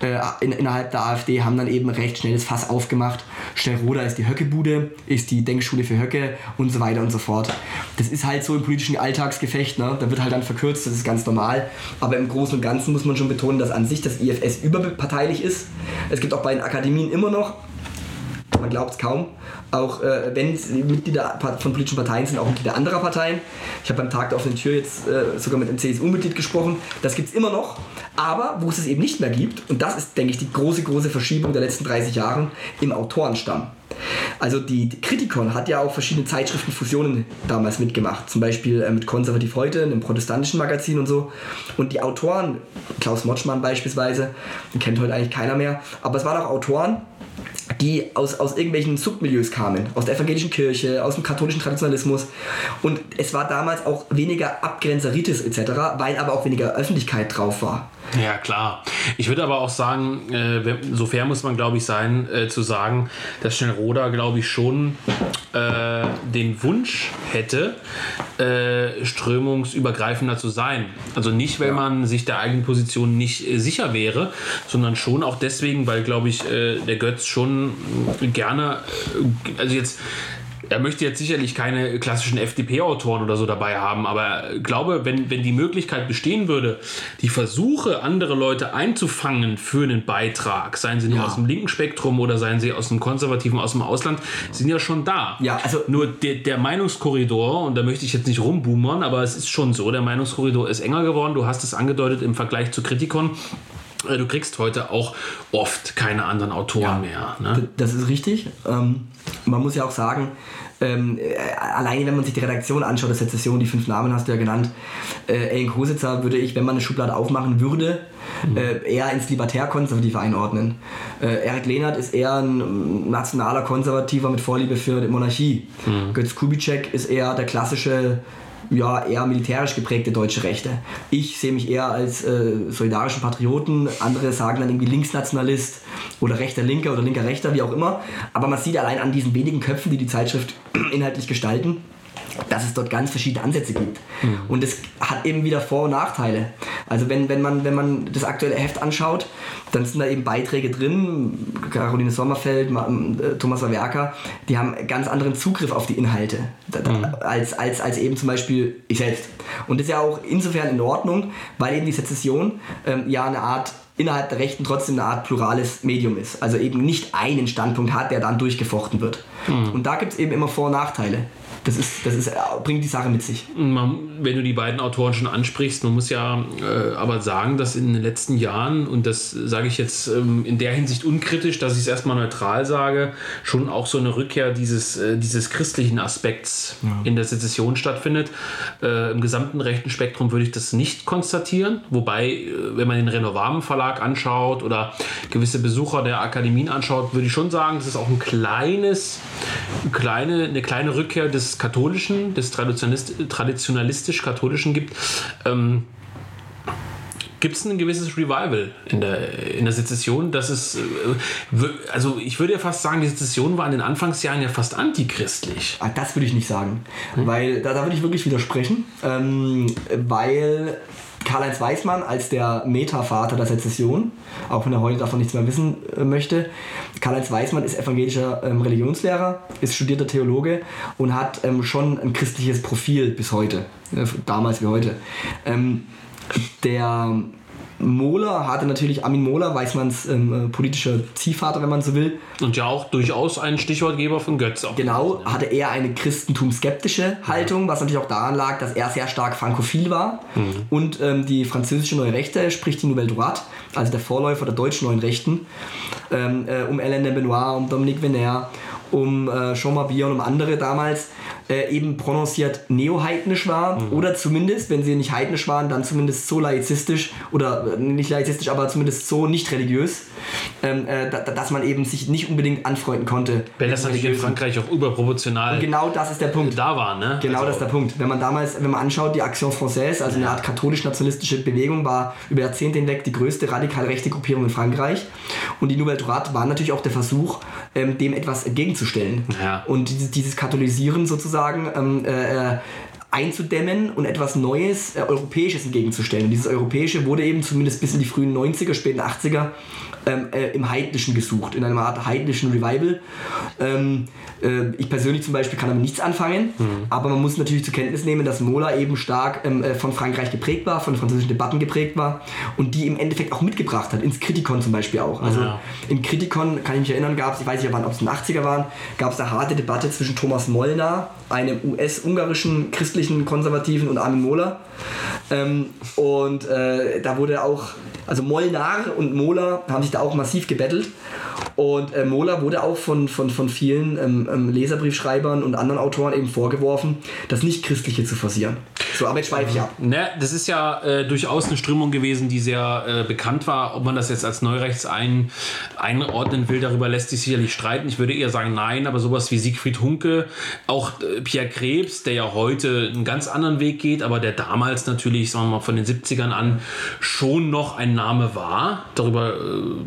äh, in, innerhalb der AfD haben dann eben recht schnell das Fass aufgemacht. Schnellroda ist die Höckebude, ist die Denkschule für Höcke und so weiter und so fort. Das ist halt so im politischen Alltagsgefecht, ne? da wird halt dann verkürzt, das ist ganz normal. Aber im Großen und Ganzen muss man schon betonen, dass an sich das IFS überparteilich ist. Es gibt auch bei den Akademien immer noch man glaubt es kaum. Auch äh, wenn es Mitglieder von politischen Parteien sind, auch Mitglieder anderer Parteien. Ich habe beim Tag der offenen Tür jetzt äh, sogar mit einem CSU-Mitglied gesprochen. Das gibt es immer noch. Aber wo es es eben nicht mehr gibt, und das ist, denke ich, die große, große Verschiebung der letzten 30 Jahre, im Autorenstamm. Also die, Kritikon hat ja auch verschiedene Zeitschriftenfusionen damals mitgemacht. Zum Beispiel äh, mit Konservativ heute, einem protestantischen Magazin und so. Und die Autoren, Klaus Motschmann beispielsweise, den kennt heute eigentlich keiner mehr, aber es waren auch Autoren, die aus, aus irgendwelchen Submilieus kamen, aus der evangelischen Kirche, aus dem katholischen Traditionalismus. Und es war damals auch weniger Abgrenzeritis etc., weil aber auch weniger Öffentlichkeit drauf war. Ja, klar. Ich würde aber auch sagen, äh, so fair muss man, glaube ich, sein, äh, zu sagen, dass Schnellroda, glaube ich, schon äh, den Wunsch hätte, äh, strömungsübergreifender zu sein. Also nicht, weil man sich der eigenen Position nicht äh, sicher wäre, sondern schon auch deswegen, weil, glaube ich, äh, der Götz schon gerne, also jetzt er möchte jetzt sicherlich keine klassischen FDP-Autoren oder so dabei haben, aber ich glaube, wenn, wenn die Möglichkeit bestehen würde, die Versuche, andere Leute einzufangen für einen Beitrag, seien sie nur Ja. aus dem linken Spektrum oder seien sie aus dem konservativen, aus dem Ausland, sind ja schon da. Ja, also- Nur der, der Meinungskorridor, und da möchte ich jetzt nicht rumboomern, aber es ist schon so, der Meinungskorridor ist enger geworden. Du hast es angedeutet im Vergleich zu Kritikon. äh, du kriegst heute auch oft keine anderen Autoren mehr. Ne? Das ist richtig. Ähm, man muss ja auch sagen, ähm, äh, alleine wenn man sich die Redaktion anschaut, der Sezession, die fünf Namen hast du ja genannt, äh, Ellen Kositzer würde ich, wenn man eine Schublade aufmachen würde, mhm. äh, eher ins Libertär-Konservative einordnen. Äh, Erik Lehnert ist eher ein nationaler Konservativer mit Vorliebe für die Monarchie. Mhm. Götz Kubitschek ist eher der klassische ja, eher militärisch geprägte deutsche Rechte. Ich sehe mich eher als äh, solidarischen Patrioten, andere sagen dann irgendwie Linksnationalist oder rechter Linker oder linker Rechter, wie auch immer. Aber man sieht allein an diesen wenigen Köpfen, die die Zeitschrift inhaltlich gestalten, dass es dort ganz verschiedene Ansätze gibt. Mhm. Und es hat eben wieder Vor- und Nachteile. Also wenn, wenn, man, wenn man das aktuelle Heft anschaut, dann sind da eben Beiträge drin, Caroline Sommerfeld, äh, Thomas Werker, die haben ganz anderen Zugriff auf die Inhalte mhm. als, als, als eben zum Beispiel ich selbst. Und das ist ja auch insofern in Ordnung, weil eben die Sezession ähm, ja eine Art innerhalb der Rechten trotzdem eine Art plurales Medium ist. Also eben nicht einen Standpunkt hat, der dann durchgefochten wird. Mhm. Und da gibt es eben immer Vor- und Nachteile das, ist, das ist, bringt die Sache mit sich. Man, wenn du die beiden Autoren schon ansprichst, man muss ja äh, aber sagen, dass in den letzten Jahren, und das sage ich jetzt ähm, in der Hinsicht unkritisch, dass ich es erstmal neutral sage, schon auch so eine Rückkehr dieses, äh, dieses christlichen Aspekts ja. in der Sezession stattfindet. Äh, Im gesamten rechten Spektrum würde ich das nicht konstatieren, wobei, äh, wenn man den Renovamen Verlag anschaut oder gewisse Besucher der Akademien anschaut, würde ich schon sagen, das ist auch ein kleines, kleine, eine kleine Rückkehr des katholischen, des traditionalistisch-katholischen gibt, ähm, gibt es ein gewisses Revival in der, in der Sezession. Das ist, äh, also ich würde ja fast sagen, die Sezession war in den Anfangsjahren ja fast antichristlich. Ah, das würde ich nicht sagen, hm? weil da, da würde ich wirklich widersprechen, ähm, weil Karl-Heinz Weismann als der Metavater der Sezession, auch wenn er heute davon nichts mehr wissen äh, möchte. Karl-Heinz Weismann ist evangelischer ähm, Religionslehrer, ist studierter Theologe und hat ähm, schon ein christliches Profil bis heute, äh, damals wie heute. Ähm, der Mohler hatte natürlich Armin Mohler, Weißmanns ähm, äh, politischer Ziehvater, wenn man so will. Und ja auch durchaus ein Stichwortgeber von Götz. Auch genau, hatte er eine christentumskeptische Haltung, was natürlich auch daran lag, dass er sehr stark frankophil war. Mhm. Und ähm, die französische Neue Rechte, sprich die Nouvelle Droite, also der Vorläufer der deutschen Neuen Rechten, ähm, äh, um Hélène de Benoit, um Dominique Venner, um äh, Jean Mabier und um andere damals, äh, eben prononciert neoheidnisch war mhm. oder zumindest, wenn sie nicht heidnisch waren, dann zumindest so laizistisch oder äh, nicht laizistisch, aber zumindest so nicht religiös, ähm, äh, da, dass man eben sich nicht unbedingt anfreunden konnte. Weil das natürlich in Frankreich auch überproportional Und genau das ist der Punkt. da war. Ne? Genau also. das ist der Punkt. Wenn man damals, wenn man anschaut, die Action Française, also eine Art katholisch-nationalistische Bewegung, war über Jahrzehnte hinweg die größte radikal rechte Gruppierung in Frankreich. Und die Nouvelle Droite war natürlich auch der Versuch, ähm, dem etwas entgegenzustellen. Ja. Und dieses, dieses Katholisieren sozusagen ähm, äh, äh einzudämmen und etwas Neues, äh, Europäisches entgegenzustellen. Und dieses Europäische wurde eben zumindest bis in die frühen 90er, späten 80er ähm, äh, im Heidnischen gesucht, in einer Art heidnischen Revival. Ähm, äh, ich persönlich zum Beispiel kann damit nichts anfangen, mhm. aber man muss natürlich zur Kenntnis nehmen, dass Mola eben stark ähm, äh, von Frankreich geprägt war, von französischen Debatten geprägt war und die im Endeffekt auch mitgebracht hat, ins Kritikon zum Beispiel auch. Also ja. im Kritikon, kann ich mich erinnern, gab es, ich weiß nicht, ob es in den 80er waren, gab es eine harte Debatte zwischen Thomas Molnar, einem US-ungarischen christlichen Konservativen und Armin Mohler. Ähm, und äh, da wurde auch, also Molnar und Mohler haben sich da auch massiv gebettelt. Und äh, Mola wurde auch von, von, von vielen ähm, ähm, Leserbriefschreibern und anderen Autoren eben vorgeworfen, das Nicht-Christliche zu forcieren. So, aber jetzt schweife ich ab. Ne, das ist ja äh, durchaus eine Strömung gewesen, die sehr äh, bekannt war. Ob man das jetzt als Neurechts ein, einordnen will, darüber lässt sich sicherlich streiten. Ich würde eher sagen, nein, aber sowas wie Siegfried Hunke, auch äh, Pierre Krebs, der ja heute einen ganz anderen Weg geht, aber der damals natürlich, sagen wir mal, von den 70ern an schon noch ein Name war. Darüber, äh,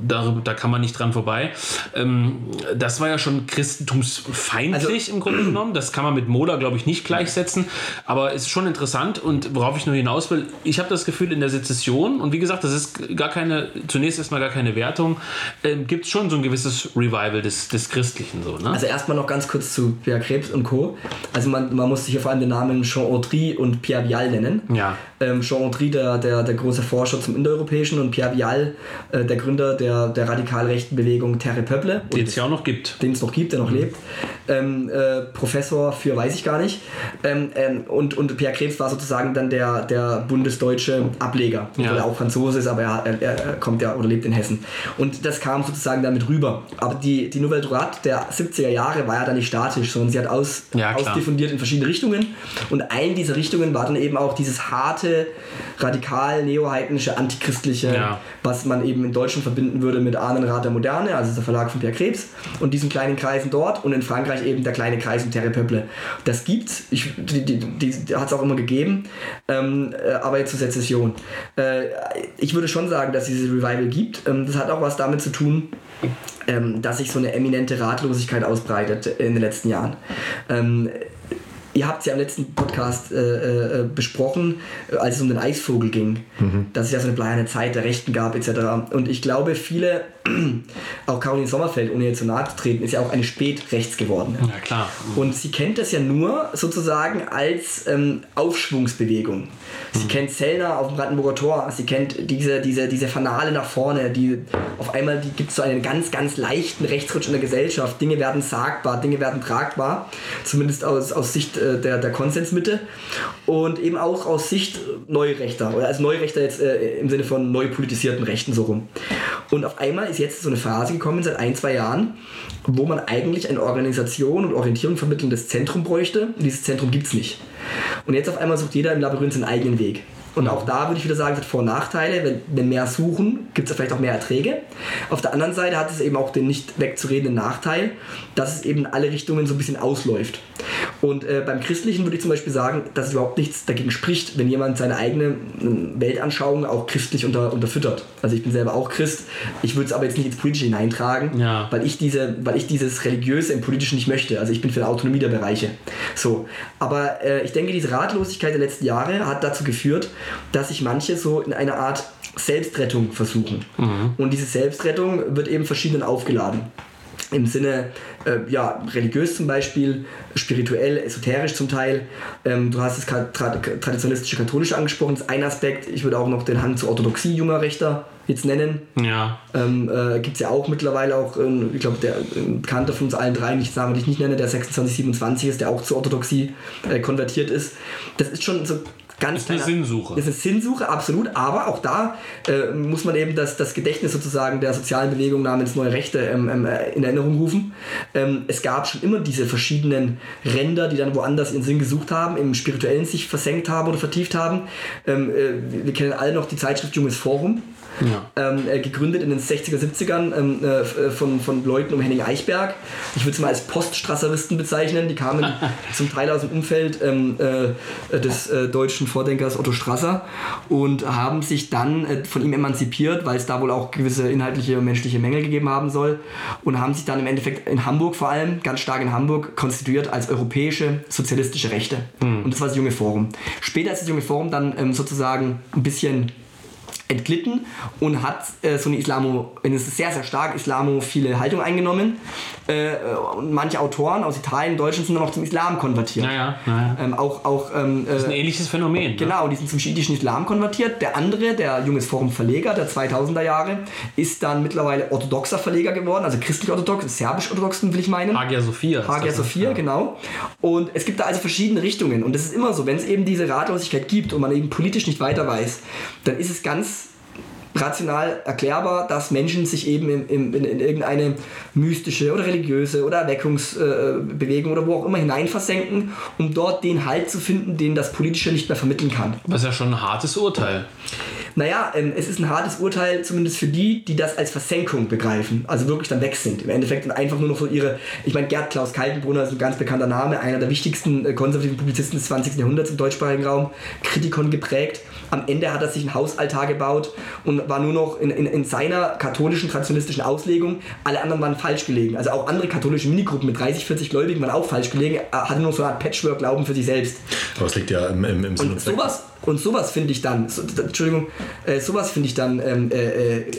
darüber da kann man nicht dran vorbei. Ähm, das war ja schon christentumsfeindlich also, im Grunde genommen. Das kann man mit Mola, glaube ich, nicht gleichsetzen. Aber es ist schon interessant und worauf ich nur hinaus will, ich habe das Gefühl in der Sezession, und wie gesagt, das ist gar keine, zunächst erstmal gar keine Wertung, ähm, gibt es schon so ein gewisses Revival des, des Christlichen. So, ne? Also erstmal noch ganz kurz zu Pierre Krebs und Co. Also man, man muss sich hier vor allem den Namen Jean Audry und Pierre Vial nennen. Ja. Ähm, Jean Audry, der, der, der große Forscher zum Indoeuropäischen und Pierre Vial, äh, der Gründer der, der radikal rechten Bewegung Terre Peuple. Den es ja auch noch gibt. Den es noch gibt, der noch mhm. lebt. Ähm, äh, Professor für weiß ich gar nicht. Ähm, ähm, und, und Pierre Krebs war war sozusagen dann der, der bundesdeutsche Ableger, Ja. weil er auch Franzose ist, aber er, er, er kommt ja oder lebt in Hessen. Und das kam sozusagen damit rüber. Aber die, die Nouvelle Droite der 70er Jahre war ja dann nicht statisch, sondern sie hat aus, Ja, ausdiffundiert in verschiedene Richtungen. Und eine dieser Richtungen war dann eben auch dieses harte, radikal neoheidnische, antichristliche, Ja. was man eben in Deutschland verbinden würde mit Ahnenrat der Moderne, also der Verlag von Pierre Krebs, und diesen kleinen Kreisen dort und in Frankreich eben der kleine Kreis um Terre Peuple. Das gibt's, ich, die, die, die, die hat es auch immer gegeben, ähm, äh, aber jetzt zur Sezession. Äh, ich würde schon sagen, dass es dieses Revival gibt. Ähm, das hat auch was damit zu tun, ähm, dass sich so eine eminente Ratlosigkeit ausbreitet in den letzten Jahren. Ihr habt es ja im letzten Podcast äh, äh, besprochen, äh, als es um den Eisvogel ging, dass es ja so eine bleierne Zeit der Rechten gab etc. Und ich glaube, viele, auch Caroline Sommerfeld, ohne jetzt so nahe zu treten, ist ja auch eine Spätrechts geworden. Ja, klar. Und sie kennt das ja nur sozusagen als ähm, Aufschwungsbewegung. Sie kennt Zellner auf dem Brandenburger Tor, sie kennt diese, diese, diese Fanale nach vorne, die auf einmal die gibt so einen ganz, ganz leichten Rechtsrutsch in der Gesellschaft. Dinge werden sagbar, Dinge werden tragbar, zumindest aus, aus Sicht äh, der, der Konsensmitte und eben auch aus Sicht Neurechter, oder als Neurechter jetzt äh, im Sinne von neu politisierten Rechten so rum. Und auf einmal ist jetzt so eine Phase gekommen, seit ein, zwei Jahren, wo man eigentlich eine Organisation und Orientierung vermittelndes Zentrum bräuchte. Und dieses Zentrum gibt es nicht. Und jetzt auf einmal sucht jeder im Labyrinth seinen eigenen Weg. Und auch da würde ich wieder sagen, es hat Vor- und Nachteile. Wenn wir mehr suchen, gibt es vielleicht auch mehr Erträge. Auf der anderen Seite hat es eben auch den nicht wegzuredenden Nachteil, dass es eben in alle Richtungen so ein bisschen ausläuft. Und äh, beim Christlichen würde ich zum Beispiel sagen, dass es überhaupt nichts dagegen spricht, wenn jemand seine eigene äh, Weltanschauung auch christlich unter, unterfüttert. Also ich bin selber auch Christ, ich würde es aber jetzt nicht ins Politische hineintragen, Ja. weil, ich diese, weil ich dieses Religiöse im Politischen nicht möchte. Also ich bin für eine Autonomie der Bereiche. So. Aber äh, ich denke, diese Ratlosigkeit der letzten Jahre hat dazu geführt, dass sich manche so in eine Art Selbstrettung versuchen. Und diese Selbstrettung wird eben verschieden aufgeladen im Sinne, äh, ja, religiös zum Beispiel, spirituell, esoterisch zum Teil. Ähm, du hast das ka- tra traditionalistische Katholische angesprochen, das ist ein Aspekt. Ich würde auch noch den Hang zur Orthodoxie junger Rechter jetzt nennen. Ja. Ähm, äh, Gibt es ja auch mittlerweile auch, ähm, ich glaube, der Bekannter von uns allen drei, nicht Namen, ich nicht nenne, der 2627 ist, der auch zur Orthodoxie äh, konvertiert ist. Das ist schon so ganz Ist eine Sinnsuche. ist eine Sinnsuche, absolut, aber auch da äh, muss man eben das, das Gedächtnis sozusagen der sozialen Bewegung namens Neue Rechte ähm, ähm, äh, in Erinnerung rufen. Ähm, es gab schon immer diese verschiedenen Ränder, die dann woanders ihren Sinn gesucht haben, im Spirituellen sich versenkt haben oder vertieft haben. Ähm, äh, wir kennen alle noch die Zeitschrift Junges Forum. Ja. Ähm, äh, gegründet in den 60er, 70ern ähm, äh, äh, von, von Leuten um Henning Eichberg. Ich würde es mal als Poststrasseristen bezeichnen. Die kamen zum Teil aus dem Umfeld ähm, äh, des äh, deutschen Vordenkers Otto Strasser und haben sich dann äh, von ihm emanzipiert, weil es da wohl auch gewisse inhaltliche und menschliche Mängel gegeben haben soll und haben sich dann im Endeffekt in Hamburg vor allem, ganz stark in Hamburg, konstituiert als europäische sozialistische Rechte. Und das war das Junge Forum. Später ist das Junge Forum dann ähm, sozusagen ein bisschen entglitten und hat äh, so eine Islamo, eine sehr, sehr stark islamophile Haltung eingenommen. Äh, und manche Autoren aus Italien, Deutschland sind dann auch zum Islam konvertiert. Naja, naja. Ähm, auch auch ähm, Das ist ein äh, ähnliches Phänomen. Ne? Genau, die sind zum schiitischen Islam konvertiert. Der andere, der Junges Forum Verleger der 2000er Jahre, ist dann mittlerweile orthodoxer Verleger geworden, also christlich-orthodox, serbisch-orthodoxen will ich meinen. Hagia Sophia. Hagia das, ne? Sophia, genau. Und es gibt da also verschiedene Richtungen. Und es ist immer so, wenn es eben diese Ratlosigkeit gibt und man eben politisch nicht weiter weiß, dann ist es ganz rational erklärbar, dass Menschen sich eben in, in, in, in irgendeine mystische oder religiöse oder Erweckungsbewegung oder wo auch immer hineinversenken, um dort den Halt zu finden, den das Politische nicht mehr vermitteln kann. Aber ist ja schon ein hartes Urteil. Naja, ähm, es ist ein hartes Urteil, zumindest für die, die das als Versenkung begreifen, also wirklich dann weg sind. Im Endeffekt und einfach nur noch so ihre, ich meine, Gerd Klaus Kaltenbrunner ist ein ganz bekannter Name, einer der wichtigsten äh, konservativen Publizisten des 20. Jahrhunderts im deutschsprachigen Raum, Kritikon geprägt. Am Ende hat er sich ein Hausaltar gebaut und war nur noch in, in, in seiner katholischen, traditionalistischen Auslegung. Alle anderen waren falsch gelegen. Also auch andere katholische Minigruppen mit 30, 40 Gläubigen waren auch falsch gelegen. Er hatte nur so eine Art Patchwork-Glauben für sich selbst. Aber es liegt ja im, im, im Sinn Und sowas, Und sowas finde ich dann, so, Entschuldigung, äh, sowas finde ich dann ähm, äh, äh,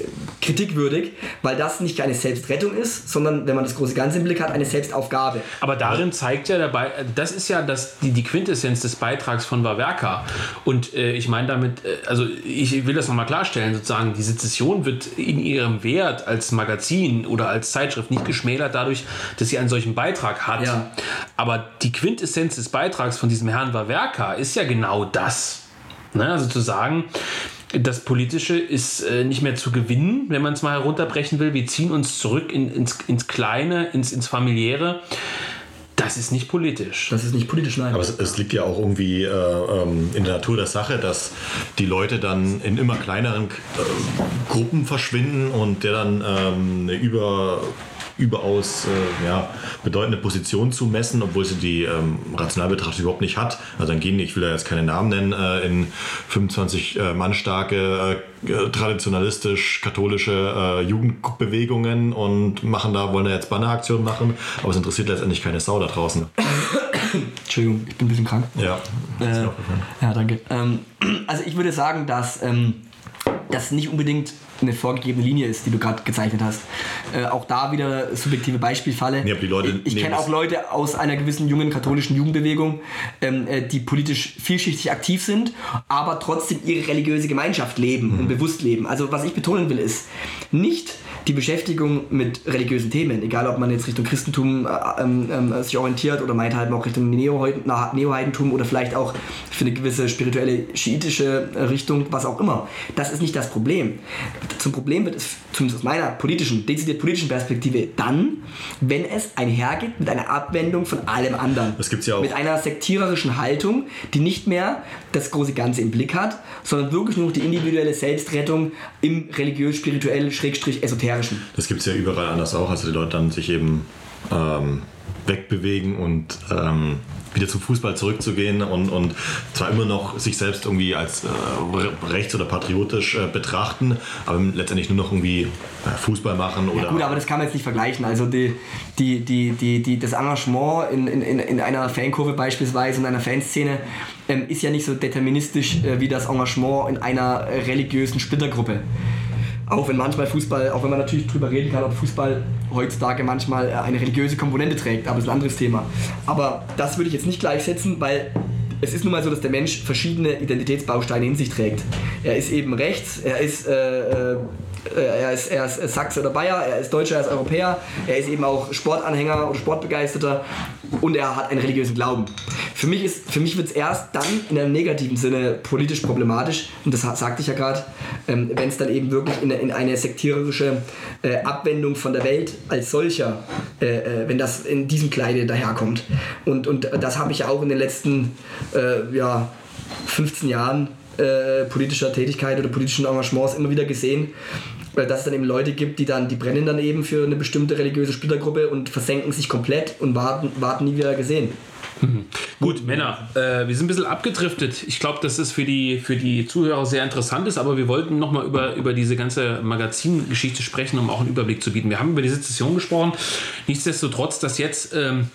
kritikwürdig, weil das nicht eine Selbstrettung ist, sondern wenn man das große Ganze im Blick hat, eine Selbstaufgabe. Aber darin zeigt ja dabei, das ist ja das, die, die Quintessenz des Beitrags von Wawerka. Und äh, ich meine damit, äh, also ich will das nochmal klarstellen, sozusagen, die Sezession wird in ihrem Wert als Magazin oder als Zeitschrift nicht geschmälert dadurch, dass sie einen solchen Beitrag hat. Ja. Aber die Quintessenz des Beitrags von diesem Herrn Wawerka ist ja genau das. Ne? Also zu sagen, das Politische ist äh, nicht mehr zu gewinnen, wenn man es mal herunterbrechen will. Wir ziehen uns zurück in, ins, ins Kleine, ins, ins Familiäre. Das ist nicht politisch. Das ist nicht politisch, nein. Aber es, es liegt ja auch irgendwie äh, ähm, in der Natur der Sache, dass die Leute dann in immer kleineren äh, Gruppen verschwinden und der dann ähm, eine über überaus äh, ja, bedeutende Position zu messen, obwohl sie die ähm, rational betrachtet überhaupt nicht hat. Also dann gehen, ich will ja jetzt keine Namen nennen, äh, in 25 äh, Mann starke, äh, traditionalistisch katholische äh, Jugendbewegungen und machen da, wollen da jetzt Banneraktionen machen, aber es interessiert letztendlich keine Sau da draußen. Entschuldigung, ich bin ein bisschen krank. Ja, Äh, ja, danke. Ähm, also ich würde sagen, dass ähm, das nicht unbedingt eine vorgegebene Linie ist, die du gerade gezeichnet hast. Äh, auch da wieder subjektive Beispielfalle. Ja, ich ich kenne auch Leute aus einer gewissen jungen katholischen Jugendbewegung, ähm, äh, die politisch vielschichtig aktiv sind, aber trotzdem ihre religiöse Gemeinschaft leben Mhm. und bewusst leben. Also was ich betonen will, ist nicht die Beschäftigung mit religiösen Themen, egal ob man jetzt Richtung Christentum äh, ähm, ähm, sich orientiert oder meint halt auch Richtung Neo-Heidentum oder vielleicht auch für eine gewisse spirituelle schiitische äh, Richtung, was auch immer. Das ist nicht das Problem. Zum Problem wird es, zumindest aus meiner politischen, dezidiert politischen Perspektive, dann, wenn es einhergeht mit einer Abwendung von allem anderen. Das gibt's ja auch. Mit einer sektiererischen Haltung, die nicht mehr das große Ganze im Blick hat, sondern wirklich nur noch die individuelle Selbstrettung im religiös-spirituell esoterischen. Das gibt es ja überall anders auch, also die Leute dann sich eben ähm, wegbewegen und ähm, wieder zum Fußball zurückzugehen und, und zwar immer noch sich selbst irgendwie als äh, re- rechts- oder patriotisch äh, betrachten, aber letztendlich nur noch irgendwie äh, Fußball machen oder Gut, aber das kann man jetzt nicht vergleichen. Also die, die, die, die, die, das Engagement in, in, in- in einer Fankurve beispielsweise, in einer Fanszene, ähm, ist ja nicht so deterministisch äh, wie das Engagement in einer religiösen Splittergruppe. Auch wenn manchmal Fußball, auch wenn man natürlich drüber reden kann, ob Fußball heutzutage manchmal äh, eine religiöse Komponente trägt, aber das ist ein anderes Thema. Aber das würde ich jetzt nicht gleichsetzen, weil es ist nun mal so, dass der Mensch verschiedene Identitätsbausteine in sich trägt. Er ist eben rechts, er ist, äh, äh, er ist, er ist Sachse oder Bayer, er ist Deutscher, er ist Europäer, er ist eben auch Sportanhänger oder Sportbegeisterter und er hat einen religiösen Glauben. Für mich, mich wird es erst dann in einem negativen Sinne politisch problematisch, und das sagte ich ja gerade, ähm, wenn es dann eben wirklich in, in eine sektiererische äh, Abwendung von der Welt als solcher, äh, äh, wenn das in diesem Kleide daherkommt. Und, und das habe ich ja auch in den letzten äh, ja, 15 Jahren äh, politischer Tätigkeit oder politischen Engagements immer wieder gesehen, äh, dass es dann eben Leute gibt, die dann, die brennen dann eben für eine bestimmte religiöse Splittergruppe und versenken sich komplett und warten, warten nie wieder gesehen. Gut, Männer, äh, wir sind ein bisschen abgedriftet. Ich glaube, dass es für die, für die Zuhörer sehr interessant ist, aber wir wollten nochmal über, über diese ganze Magazingeschichte sprechen, um auch einen Überblick zu bieten. Wir haben über die Sezession gesprochen. Nichtsdestotrotz, dass jetzt. Ähm,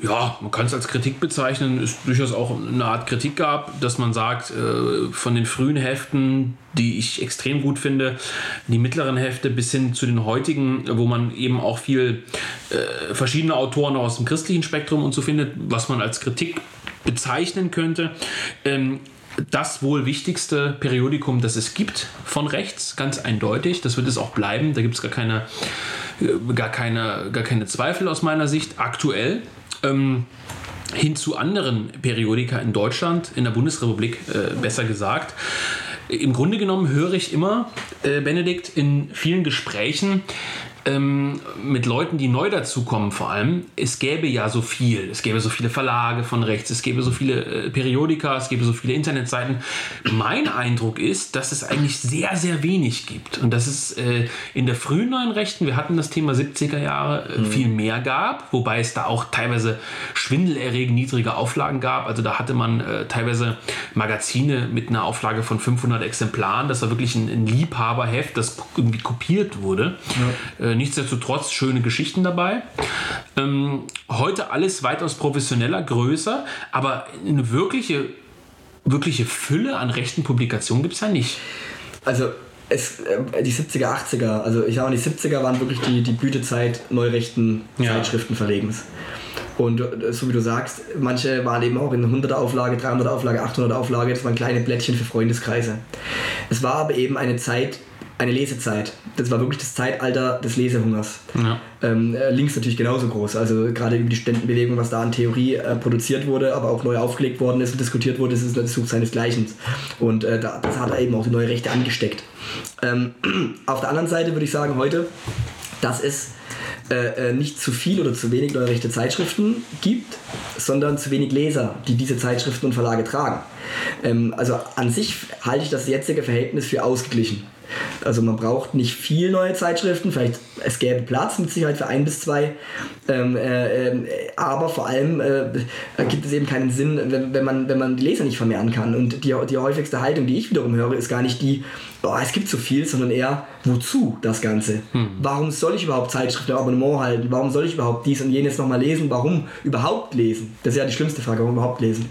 ja, man kann es als Kritik bezeichnen, es durchaus auch eine Art Kritik gab, dass man sagt, äh, von den frühen Heften, die ich extrem gut finde, die mittleren Hefte bis hin zu den heutigen, wo man eben auch viel äh, verschiedene Autoren aus dem christlichen Spektrum und so findet, was man als Kritik bezeichnen könnte. Ähm, das wohl wichtigste Periodikum, das es gibt von rechts, ganz eindeutig. Das wird es auch bleiben. Da gibt es gar keine, äh, gar, keine, gar keine Zweifel aus meiner Sicht. Aktuell. Ähm, hin zu anderen Periodika in Deutschland, in der Bundesrepublik äh, besser gesagt. Im Grunde genommen höre ich immer, äh, Benedikt, in vielen Gesprächen ähm, mit Leuten, die neu dazukommen vor allem, es gäbe ja so viel. Es gäbe so viele Verlage von rechts, es gäbe so viele äh, Periodika, es gäbe so viele Internetseiten. Mein Eindruck ist, dass es eigentlich sehr, sehr wenig gibt. Und dass es äh, in der frühen neuen Rechten, wir hatten das Thema 70er Jahre, äh, viel mehr gab, wobei es da auch teilweise schwindelerregend niedrige Auflagen gab. Also da hatte man äh, teilweise Magazine mit einer Auflage von 500 Exemplaren. Das war wirklich ein, ein Liebhaberheft, das irgendwie kopiert wurde. Äh, nichtsdestotrotz schöne Geschichten dabei. Ähm, heute alles weitaus professioneller, größer, aber eine wirkliche wirkliche Fülle an rechten Publikationen gibt es ja nicht. Also es, äh, die 70er, 80er, also ich sage mal, die 70er waren wirklich die, die Blütezeit neurechten Ja. Zeitschriftenverlegens. Und äh, so wie du sagst, manche waren eben auch in 100er Auflage, 300er Auflage, 800er Auflage, das waren kleine Blättchen für Freundeskreise. Es war aber eben eine Zeit, eine Lesezeit. Das war wirklich das Zeitalter des Lesehungers. Ja. Ähm, äh, links natürlich genauso groß. Also gerade über die Ständenbewegung, was da an Theorie äh, produziert wurde, aber auch neu aufgelegt worden ist und diskutiert wurde, das ist das Such seinesgleichen. Und äh, da, das hat eben auch die neue Rechte angesteckt. Ähm, auf der anderen Seite würde ich sagen heute, dass es äh, äh, nicht zu viel oder zu wenig neue rechte Zeitschriften gibt, sondern zu wenig Leser, die diese Zeitschriften und Verlage tragen. Ähm, also an sich halte ich das jetzige Verhältnis für ausgeglichen. Also man braucht nicht viel neue Zeitschriften, vielleicht es gäbe Platz mit Sicherheit für ein bis zwei, ähm, äh, ähm, aber vor allem äh, gibt es eben keinen Sinn, wenn, wenn, man, wenn man die Leser nicht vermehren kann. Und die, die häufigste Haltung, die ich wiederum höre, ist gar nicht die, oh, es gibt so viel, sondern eher, wozu das Ganze? Warum soll ich überhaupt Zeitschriften im Abonnement halten? Warum soll ich überhaupt dies und jenes nochmal lesen? Warum überhaupt lesen? Das ist ja die schlimmste Frage, warum überhaupt lesen?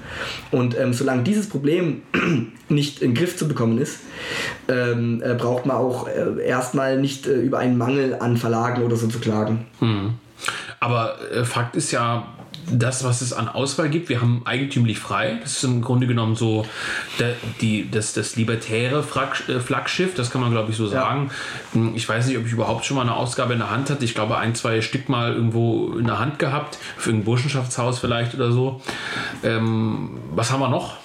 Und ähm, solange dieses Problem nicht in den Griff zu bekommen ist, ähm, äh, braucht man auch äh, erstmal nicht äh, über einen Mangel an Verlagen oder so zu klagen. Aber äh, Fakt ist ja, das, was es an Auswahl gibt, wir haben eigentümlich frei. Das ist im Grunde genommen so der, die, das, das libertäre äh, Flaggschiff, das kann man glaube ich so sagen. Hm, Ich weiß nicht, ob ich überhaupt schon mal eine Ausgabe in der Hand hatte. Ich glaube, ein, zwei Stück mal irgendwo in der Hand gehabt, für ein Burschenschaftshaus vielleicht oder so. Ähm, was haben wir noch?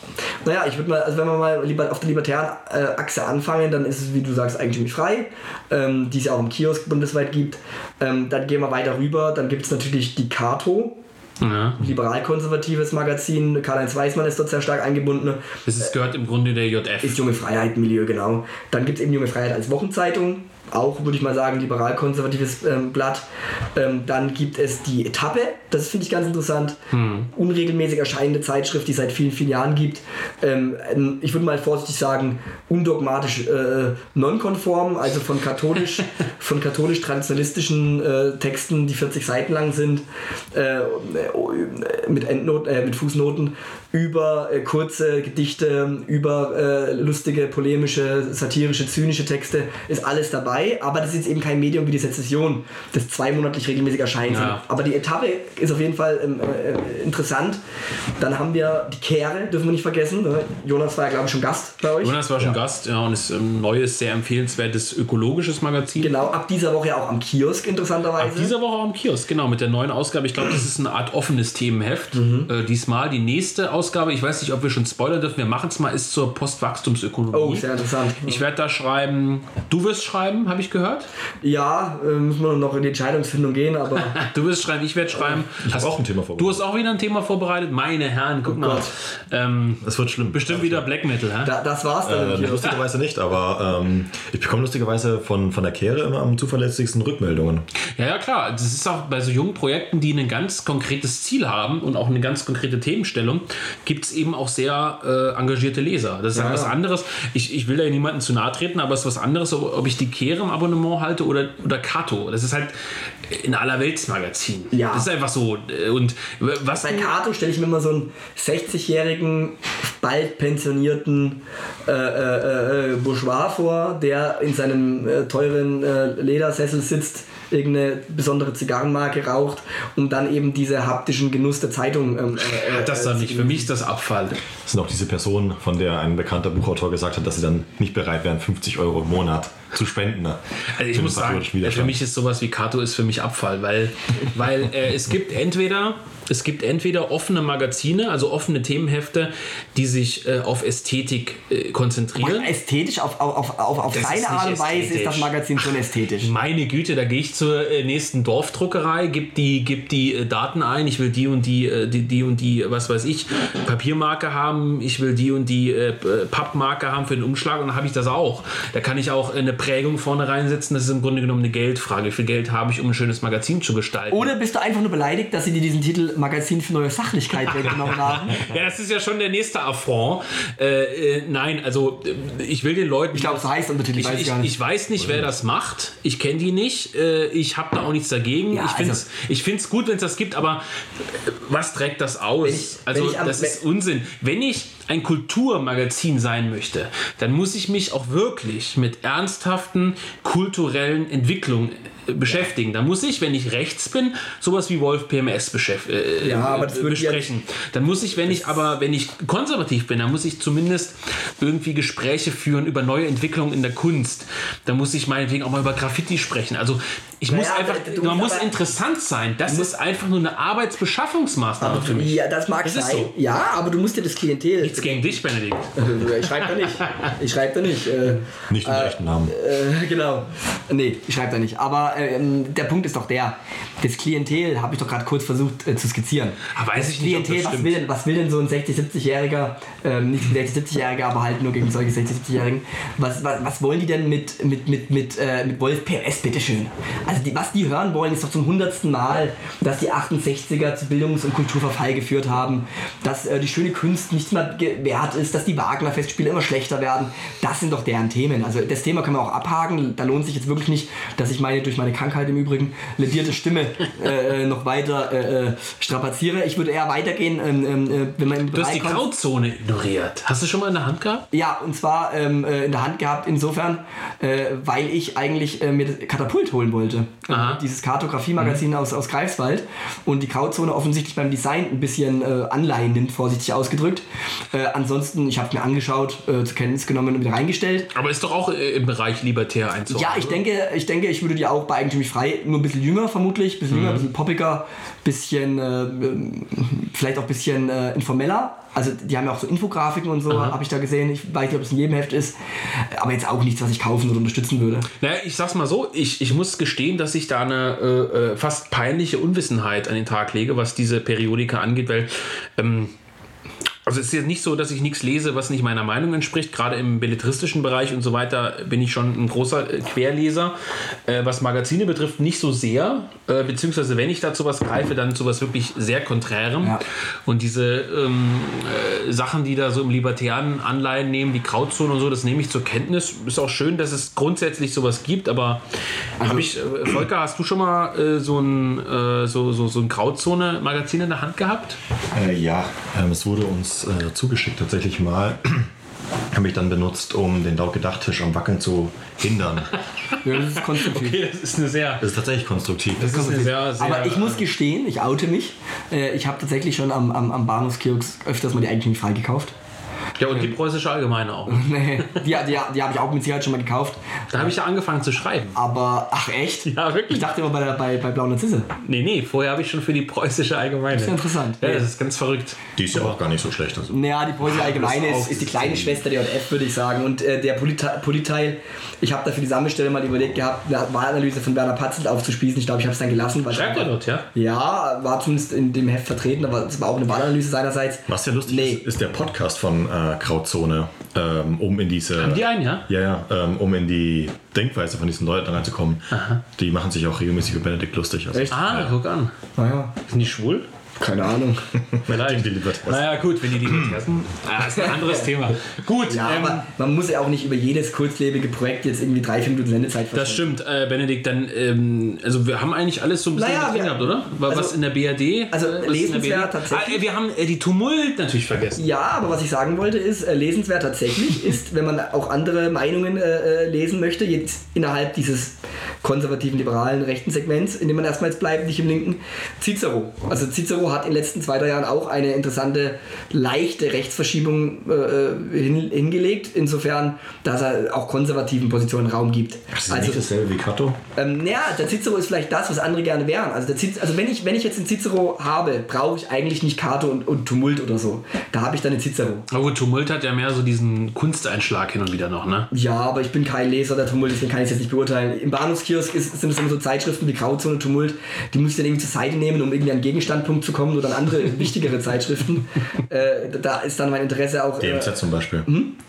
Naja, ich würde mal, also wenn wir mal lieber auf der libertären äh, Achse anfangen, dann ist es, wie du sagst, eigentlich frei, ähm, die es ja auch im Kiosk bundesweit gibt. Ähm, dann gehen wir weiter rüber, dann gibt es natürlich die Kato, Ja. liberal-konservatives Magazin. Karl-Heinz Weißmann ist dort sehr stark eingebunden. Das ist, gehört im Grunde der JF. Ist Junge Freiheit Milieu, genau. Dann gibt es eben Junge Freiheit als Wochenzeitung. Auch, würde ich mal sagen, liberal-konservatives ähm, Blatt. Ähm, dann gibt es die Etappe, das finde ich ganz interessant. Unregelmäßig erscheinende Zeitschrift, die es seit vielen, vielen Jahren gibt. Ähm, ähm, ich würde mal vorsichtig sagen, undogmatisch äh, nonkonform, also von katholisch, von katholisch-traditionalistischen äh, Texten, die 40 Seiten lang sind, äh, mit, Endnoten, äh, mit Fußnoten, über äh, kurze Gedichte, über äh, lustige, polemische, satirische, zynische Texte, ist alles dabei. Aber das ist jetzt eben kein Medium wie die Sezession, das zweimonatlich regelmäßig erscheint. Ja. Aber die Etappe ist auf jeden Fall ähm, äh, interessant. Dann haben wir die Kehre, dürfen wir nicht vergessen. Ne? Jonas war ja, glaube ich, schon Gast bei euch. Jonas war schon Gast ja, und ist ein neues, sehr empfehlenswertes ökologisches Magazin. Genau, ab dieser Woche auch am Kiosk, interessanterweise. Ab dieser Woche auch im Kiosk, genau, mit der neuen Ausgabe. Ich glaube, das ist eine Art offenes Themenheft. Mhm. Äh, diesmal die nächste Ausgabe, ich weiß nicht, ob wir schon spoilern dürfen, wir machen es mal, ist zur Postwachstumsökonomie. oh, sehr interessant. ich werde da schreiben, du wirst schreiben, habe ich gehört? ja, äh, müssen wir noch in die Entscheidungsfindung gehen, aber Du wirst schreiben, ich werde schreiben. Ich habe auch ein Thema Du vorbereitet. hast auch wieder ein Thema vorbereitet? Meine Herren, guck mal. Oh Gott. Ähm, Das wird schlimm. bestimmt wieder Black Metal, hä? da, das war's dann. Äh, lustigerweise nicht, aber ähm, ich bekomme lustigerweise von, von der Kehre immer am zuverlässigsten Rückmeldungen. Ja, ja, klar. Das ist auch bei so jungen Projekten, die ein ganz konkretes Ziel haben und auch eine ganz konkrete Themenstellung, gibt es eben auch sehr äh, engagierte Leser. Das ist Ja, was anderes. Ich, ich will da niemandem zu nahe treten, aber es ist was anderes, ob ob ich die Kehre im Abonnement halte oder, oder Kato. Das ist halt ein Allerweltsmagazin. Ja. Das ist einfach so. Und was. Bei Kato stelle ich mir immer so einen 60-jährigen, bald pensionierten äh, äh, äh, Bourgeois vor, der in seinem äh, teuren äh, Ledersessel sitzt, irgendeine besondere Zigarrenmarke raucht und dann eben diese haptischen Genuss der Zeitung. Ähm, äh, äh, das dann nicht. Für mich ist das Abfall. Das sind auch diese Personen, von der ein bekannter Buchautor gesagt hat, dass sie dann nicht bereit wären, 50 Euro im Monat zu spenden. ne? Also ich muss sagen, für mich ist sowas wie Kato ist für mich Abfall, weil, weil äh, es gibt entweder es gibt entweder offene Magazine, also offene Themenhefte, die sich äh, auf Ästhetik äh, konzentrieren. Ästhetisch, auf, auf, auf, auf seine Art und Weise ist das. Magazin schon ästhetisch. Meine Güte, da gehe ich zur äh, nächsten Dorfdruckerei, gib die, gib die äh, Daten ein, ich will die und die, äh, die, die und die, was weiß ich, Papiermarke haben, ich will die und die äh, Pappmarke haben für den Umschlag und dann habe ich das auch. Da kann ich auch eine Prägung vorne reinsetzen. Das ist im Grunde genommen eine Geldfrage. Wie viel Geld habe ich, um ein schönes Magazin zu gestalten? Oder bist du einfach nur beleidigt, dass sie dir diesen Titel Magazin für neue Sachlichkeit weggenommen haben? ja, das ist ja schon der nächste Affront. Äh, äh, nein, also äh, ich will den Leuten. Ich glaube, es heißt ich, weiß ich ich, gar nicht. ich weiß nicht, wer das macht. Ich kenne die nicht. Äh, ich habe da auch nichts dagegen. Ja, ich finde es also- gut, wenn es das gibt, aber äh, was trägt das aus? Ich- also am- das ist Unsinn. Wenn ich ein Kulturmagazin sein möchte, dann muss ich mich auch wirklich mit ernsthaften kulturellen Entwicklungen beschäftigen. Da muss ich, wenn ich rechts bin, sowas wie Wolf PMS beschäft, äh, Ja, aber das äh, würde ja- besprechen. Dann muss ich, wenn ich aber, wenn ich konservativ bin, dann muss ich zumindest irgendwie Gespräche führen über neue Entwicklungen in der Kunst. Da muss ich meinetwegen auch mal über Graffiti sprechen. Also ich muss Naja, einfach, du man muss interessant sein. Das ist einfach nur eine Arbeitsbeschaffungsmaßnahme für mich. Ja, das mag Das sein. so. Ja, aber du musst dir das Klientel. Nichts gegen dich, Benedikt. Ich schreibe da nicht. Ich schreibe da nicht. Äh, Nicht den echten Namen. äh, genau. Nee, ich schreibe da nicht. Aber ähm, der Punkt ist doch der, das Klientel habe ich doch gerade kurz versucht äh, zu skizzieren. Ah, weiß das ich nicht, Klientel, was stimmt. will, denn, was will denn so ein 60-, 70-Jähriger, ähm, nicht ein 60-, 70-Jähriger, aber halt nur gegen solche 60-, 70-Jährigen, was, was, was wollen die denn mit, mit, mit, mit, äh, mit Wolf PS, bitteschön? Also die, was die hören wollen, ist doch zum hundertsten Mal, dass die 68er zu Bildungs- und Kulturverfall geführt haben, dass äh, die schöne Kunst nicht mehr wert ist, dass die Wagner-Festspiele immer schlechter werden. Das sind doch deren Themen. Also das Thema können wir auch abhaken. Da lohnt sich jetzt wirklich nicht, dass ich meine, durch meine Krankheit im Übrigen, ledierte Stimme äh, noch weiter äh, äh, strapaziere. Ich würde eher weitergehen, ähm, ähm, äh, wenn man den Du hast die Grauzone ignoriert. Hast du schon mal in der Hand gehabt? ja, und zwar ähm, äh, in der Hand gehabt, insofern, äh, weil ich eigentlich äh, mir das Katapult holen wollte. Äh, Aha. dieses Kartografie-Magazin aus, aus Greifswald. Und die Grauzone offensichtlich beim Design ein bisschen äh, Anleihen nimmt, vorsichtig ausgedrückt. Äh, ansonsten, ich habe es mir angeschaut, äh, zur Kenntnis genommen und wieder reingestellt. Aber ist doch auch äh, im Bereich libertär einzuordnen. Ja, ich denke, ich denke, ich würde die auch bei Eigentümlich Frei nur ein bisschen jünger vermutlich, ein bisschen jünger, ein bisschen poppiger, bisschen, äh, vielleicht auch ein bisschen äh, informeller. Also die haben ja auch so Infografiken und so, habe ich da gesehen. Ich weiß nicht, ob es in jedem Heft ist, aber jetzt auch nichts, was ich kaufen oder unterstützen würde. Naja, ich sag's mal so, ich, ich muss gestehen, dass ich da eine äh, äh, fast peinliche Unwissenheit an den Tag lege, was diese Periodika angeht, weil ähm, also es ist jetzt nicht so, dass ich nichts lese, was nicht meiner Meinung entspricht. Gerade im belletristischen Bereich und so weiter bin ich schon ein großer äh, Querleser. Äh, was Magazine betrifft, nicht so sehr. Äh, beziehungsweise wenn ich dazu was greife, dann zu was wirklich sehr Konträrem. Ja. Und diese ähm, äh, Sachen, die da so im libertären Anleihen nehmen, die Grauzone und so, das nehme ich zur Kenntnis. Ist auch schön, dass es grundsätzlich sowas gibt, aber habe ich, Volker, hast du schon mal so ein, so, so, so ein Grauzone-Magazin in der Hand gehabt? Ja, ähm, es wurde uns äh, zugeschickt tatsächlich mal. Habe ich dann benutzt, um den Lautgedachttisch am Wackeln zu hindern. Ja, das ist konstruktiv. Okay, das ist eine sehr. Das ist tatsächlich konstruktiv. Das ist eine sehr, sehr Aber ich muss gestehen, ich oute mich. Äh, ich habe tatsächlich schon am, am, am Bahnhofskiosk öfters mal die Eigentümlich frei gekauft. Ja, und die preußische Allgemeine auch. Nee, die, die, die habe ich auch mit Sicherheit schon mal gekauft. Da habe ich ja angefangen zu schreiben. Aber, ach echt? Ja, wirklich. Ich dachte immer bei, der, bei, bei Blau Narzisse. Nee, nee, vorher habe ich schon für die preußische Allgemeine. Das ist interessant. Ja, das ist ganz verrückt. Die ist ja auch gar nicht so schlecht. Also. Naja, die Preußische Allgemeine ist, ist die kleine Schwester der JF, würde ich sagen. Und äh, der Polite- Politeil, ich habe da für die Sammelstelle mal überlegt gehabt, eine Wahlanalyse von Werner Patzelt aufzuspießen. Ich glaube, ich habe es dann gelassen. Weil Schreibt er dort, ja? Ja, war zumindest in dem Heft vertreten, aber es war auch eine Wahlanalyse seinerseits. Was ja lustig Nee. ist, ist der Podcast von äh, Grauzone, ähm, um in diese. Haben die einen, ja? Ja, ja, ähm, um in die Denkweise von diesen Leuten reinzukommen. Die machen sich auch regelmäßig über Benedikt lustig. Also, Echt? Ah, guck an. Naja, Sind die schwul? Keine Ahnung. Vielleicht. Die Libertärs. Naja, gut, wenn die Libertärs sind. Ah, ist ein anderes Thema. Gut, Ja, ähm, aber man muss ja auch nicht über jedes kurzlebige Projekt jetzt irgendwie drei, vier Minuten Sendezeit das verschwenden. stimmt, äh, Benedikt. Dann, ähm, also wir haben eigentlich alles so ein bisschen Naja, wir- gehabt, oder? War also- was in der BRD? also äh, lesenswert BRD? tatsächlich. Ah, wir haben äh, die Tumult natürlich vergessen. Ja, aber was ich sagen wollte ist, äh, lesenswert tatsächlich ist, wenn man auch andere Meinungen äh, äh, lesen möchte, jetzt innerhalb dieses konservativen, liberalen, rechten Segments, in dem man erstmals bleibt, nicht im linken, Cicero. Also Cicero hat in den letzten zwei, drei Jahren auch eine interessante, leichte Rechtsverschiebung äh, hin, hingelegt, insofern, dass er auch konservativen Positionen Raum gibt. Das ist nicht dasselbe wie Kato. Ähm, naja, der Cicero ist vielleicht das, was andere gerne wären. Also, der Cic also wenn, ich, wenn ich jetzt einen Cicero habe, brauche ich eigentlich nicht Karte und, und Tumult oder so. Da habe ich dann einen Cicero. Aber gut, Tumult hat ja mehr so diesen Kunsteinschlag hin und wieder noch, ne? Ja, aber ich bin kein Leser der Tumult, deswegen kann ich es jetzt nicht beurteilen. Im Bahnhofskiosk Kiosk ist, sind es immer so Zeitschriften wie Grauzone, Tumult, die muss ich dann irgendwie zur Seite nehmen, um irgendwie an einen Gegenstandpunkt zu kommen oder an andere wichtigere Zeitschriften. Äh, da ist dann mein Interesse auch. DMZ äh, zum Beispiel.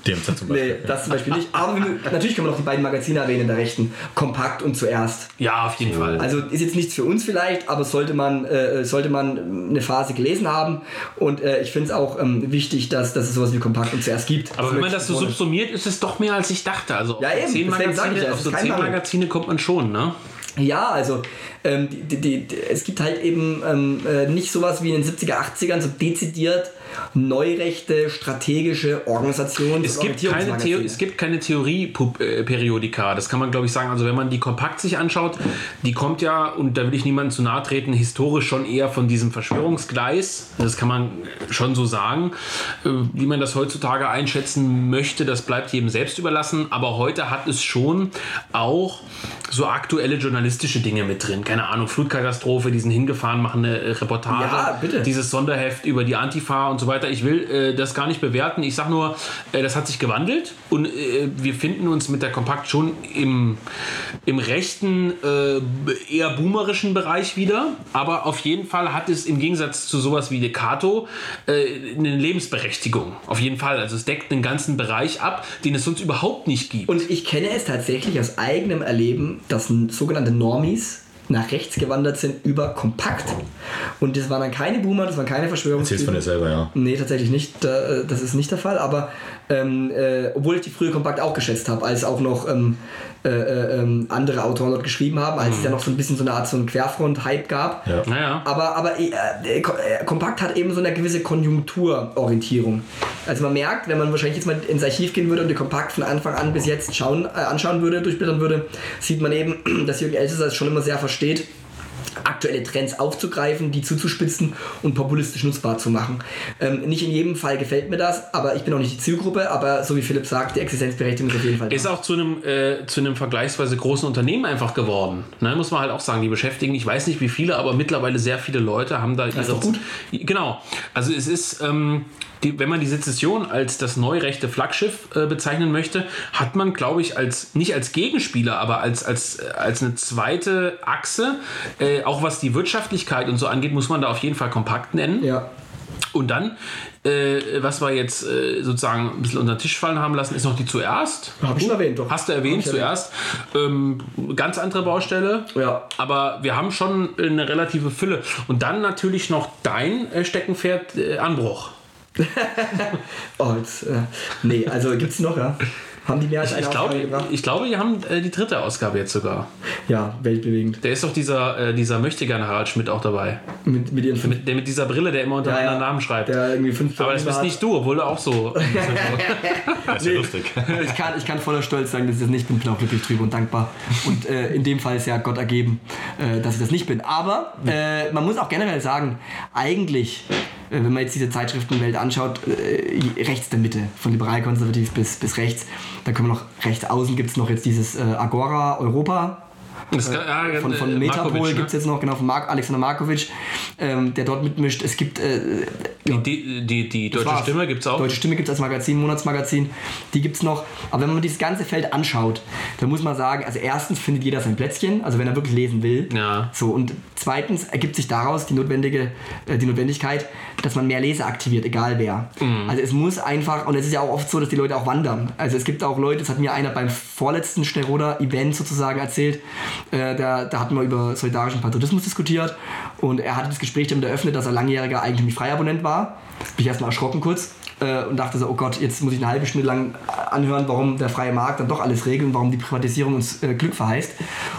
DMZ zum Nee, Beispiel. das zum Beispiel nicht. Aber wir, natürlich können wir noch die beiden Magazine erwähnen in der Rechten. Kompakt und zuerst. Ja, auf jeden Fall. Also ist jetzt nichts für uns vielleicht, aber sollte man, äh, sollte man eine Phase gelesen haben. Und äh, ich finde es auch ähm, wichtig, dass, dass es sowas wie Kompakt und zuerst gibt. Aber wenn man das so subsumiert, ist es doch mehr als ich dachte. Also Ja, auf eben, zehn Magazine, auf so zehn. Magazine kommt man schon, ne? Ja, also ähm, die, die, die, es gibt halt eben ähm, äh, nicht sowas wie in den 70er, 80ern, so dezidiert neurechte, strategische Organisationen. Es gibt, keine Theo es gibt keine Theorie-Periodika, das kann man glaube ich sagen. Also wenn man die kompakt sich anschaut, die kommt ja, und da will ich niemandem zu nahe treten, historisch schon eher von diesem Verschwörungsgleis. Das kann man schon so sagen. Äh, Wie man das heutzutage einschätzen möchte, das bleibt jedem selbst überlassen. Aber heute hat es schon auch so aktuelle journalistische Dinge mit drin. Keine Ahnung, Flutkatastrophe, die sind hingefahren, machen eine äh, Reportage. Ja, bitte. Dieses Sonderheft über die Antifa und so weiter. Ich will äh, das gar nicht bewerten. Ich sage nur, äh, das hat sich gewandelt und äh, wir finden uns mit der Kompakt schon im, im rechten, äh, eher boomerischen Bereich wieder. Aber auf jeden Fall hat es im Gegensatz zu sowas wie Decato äh, eine Lebensberechtigung. Auf jeden Fall. Also es deckt einen ganzen Bereich ab, den es sonst überhaupt nicht gibt. Und ich kenne es tatsächlich aus eigenem Erleben, dass sogenannte Normies nach rechts gewandert sind über Kompakt. Und das waren dann keine Boomer, das waren keine Erzähl's von dir selber, ja. Nee, tatsächlich nicht. Äh, Das ist nicht der Fall. Aber ähm, äh, obwohl ich die frühe Kompakt auch geschätzt habe, als auch noch ähm, äh, äh, ähm, andere Autoren dort geschrieben haben, als es ja noch so ein bisschen so eine Art so einen Querfront-Hype gab. Ja. Naja. Aber, aber äh, äh, äh, Kompakt hat eben so eine gewisse Konjunkturorientierung. Also man merkt, wenn man wahrscheinlich jetzt mal ins Archiv gehen würde und die Kompakt von Anfang an bis jetzt schauen, äh, anschauen würde, durchblättern würde, sieht man eben, dass Jürgen Elsässer es schon immer sehr versteht, aktuelle Trends aufzugreifen, die zuzuspitzen und populistisch nutzbar zu machen. Ähm, nicht in jedem Fall gefällt mir das, aber ich bin auch nicht die Zielgruppe, aber so wie Philipp sagt, die Existenzberechtigung ist auf jeden Fall da. Ist auch zu einem, äh, zu einem vergleichsweise großen Unternehmen einfach geworden. Ne, muss man halt auch sagen, die beschäftigen, ich weiß nicht wie viele, aber mittlerweile sehr viele Leute haben da ihre. ist doch gut. Genau. Also es ist, ähm, die, wenn man die Sezession als das neurechte Flaggschiff äh, bezeichnen möchte, hat man, glaube ich, als nicht als Gegenspieler, aber als, als, äh, als eine zweite Achse, äh, auch was die Wirtschaftlichkeit und so angeht, muss man da auf jeden Fall kompakt nennen. ja. Und dann, äh, was wir jetzt äh, sozusagen ein bisschen unter den Tisch fallen haben lassen, ist noch die zuerst. Hab ich schon erwähnt, doch. Hast du erwähnt ich erwähnt. zuerst. Ähm, ganz andere Baustelle. Ja. Aber wir haben schon eine relative Fülle. Und dann natürlich noch dein äh, Steckenpferd äh, Anbruch. Oh, jetzt, äh, nee, also gibt's noch, ja? Haben die mehr als eine Ich Auflage glaube, gebracht? ich glaube, wir haben äh, die dritte Ausgabe jetzt sogar. Ja, weltbewegend. Der ist doch dieser, äh, dieser Möchtegern Harald Schmidt auch dabei. Mit, mit ihren fünf, Mit, der mit dieser Brille, der immer unter Ja, ja. anderen Namen schreibt. der irgendwie fünf Aber das bist hat. nicht du, obwohl du auch so. Das ist ja lustig. Ich kann, ich kann voller Stolz sagen, dass ich das nicht bin. Ich bin auch glücklich drüber und dankbar. Und äh, in dem Fall ist ja Gott ergeben, äh, dass ich das nicht bin. Aber äh, man muss auch generell sagen, eigentlich, wenn man jetzt diese Zeitschriftenwelt anschaut, äh, rechts der Mitte, von liberal-konservativ bis, bis rechts, dann können wir noch rechts außen gibt es noch jetzt dieses äh, Agora Europa. Das kann, ja, Von, äh, von Metapol ne? gibt es jetzt noch, genau, von Mark, Alexander Markovic, ähm, der dort mitmischt. Es gibt äh, Die, die, die, die deutsche war's. Stimme gibt es auch. Deutsche Stimme gibt es als Magazin, Monatsmagazin. Die gibt es noch. Aber wenn man dieses ganze Feld anschaut, dann muss man sagen, also erstens findet jeder sein Plätzchen, also wenn er wirklich lesen will. Ja. So, und zweitens ergibt sich daraus die, notwendige, äh, die Notwendigkeit, dass man mehr Leser aktiviert, egal wer. Mhm. Also es muss einfach, und es ist ja auch oft so, dass die Leute auch wandern. Also es gibt auch Leute, das hat mir einer beim vorletzten Schnellroder-Event sozusagen erzählt, äh, da, da hatten wir über solidarischen Patriotismus diskutiert und er hatte das Gespräch damit eröffnet, dass er langjähriger eigentlich Freiabonnent war. Bin ich erstmal erschrocken kurz äh, und dachte so, oh Gott, jetzt muss ich eine halbe Stunde lang anhören, warum der freie Markt dann doch alles regelt und warum die Privatisierung uns äh, Glück verheißt.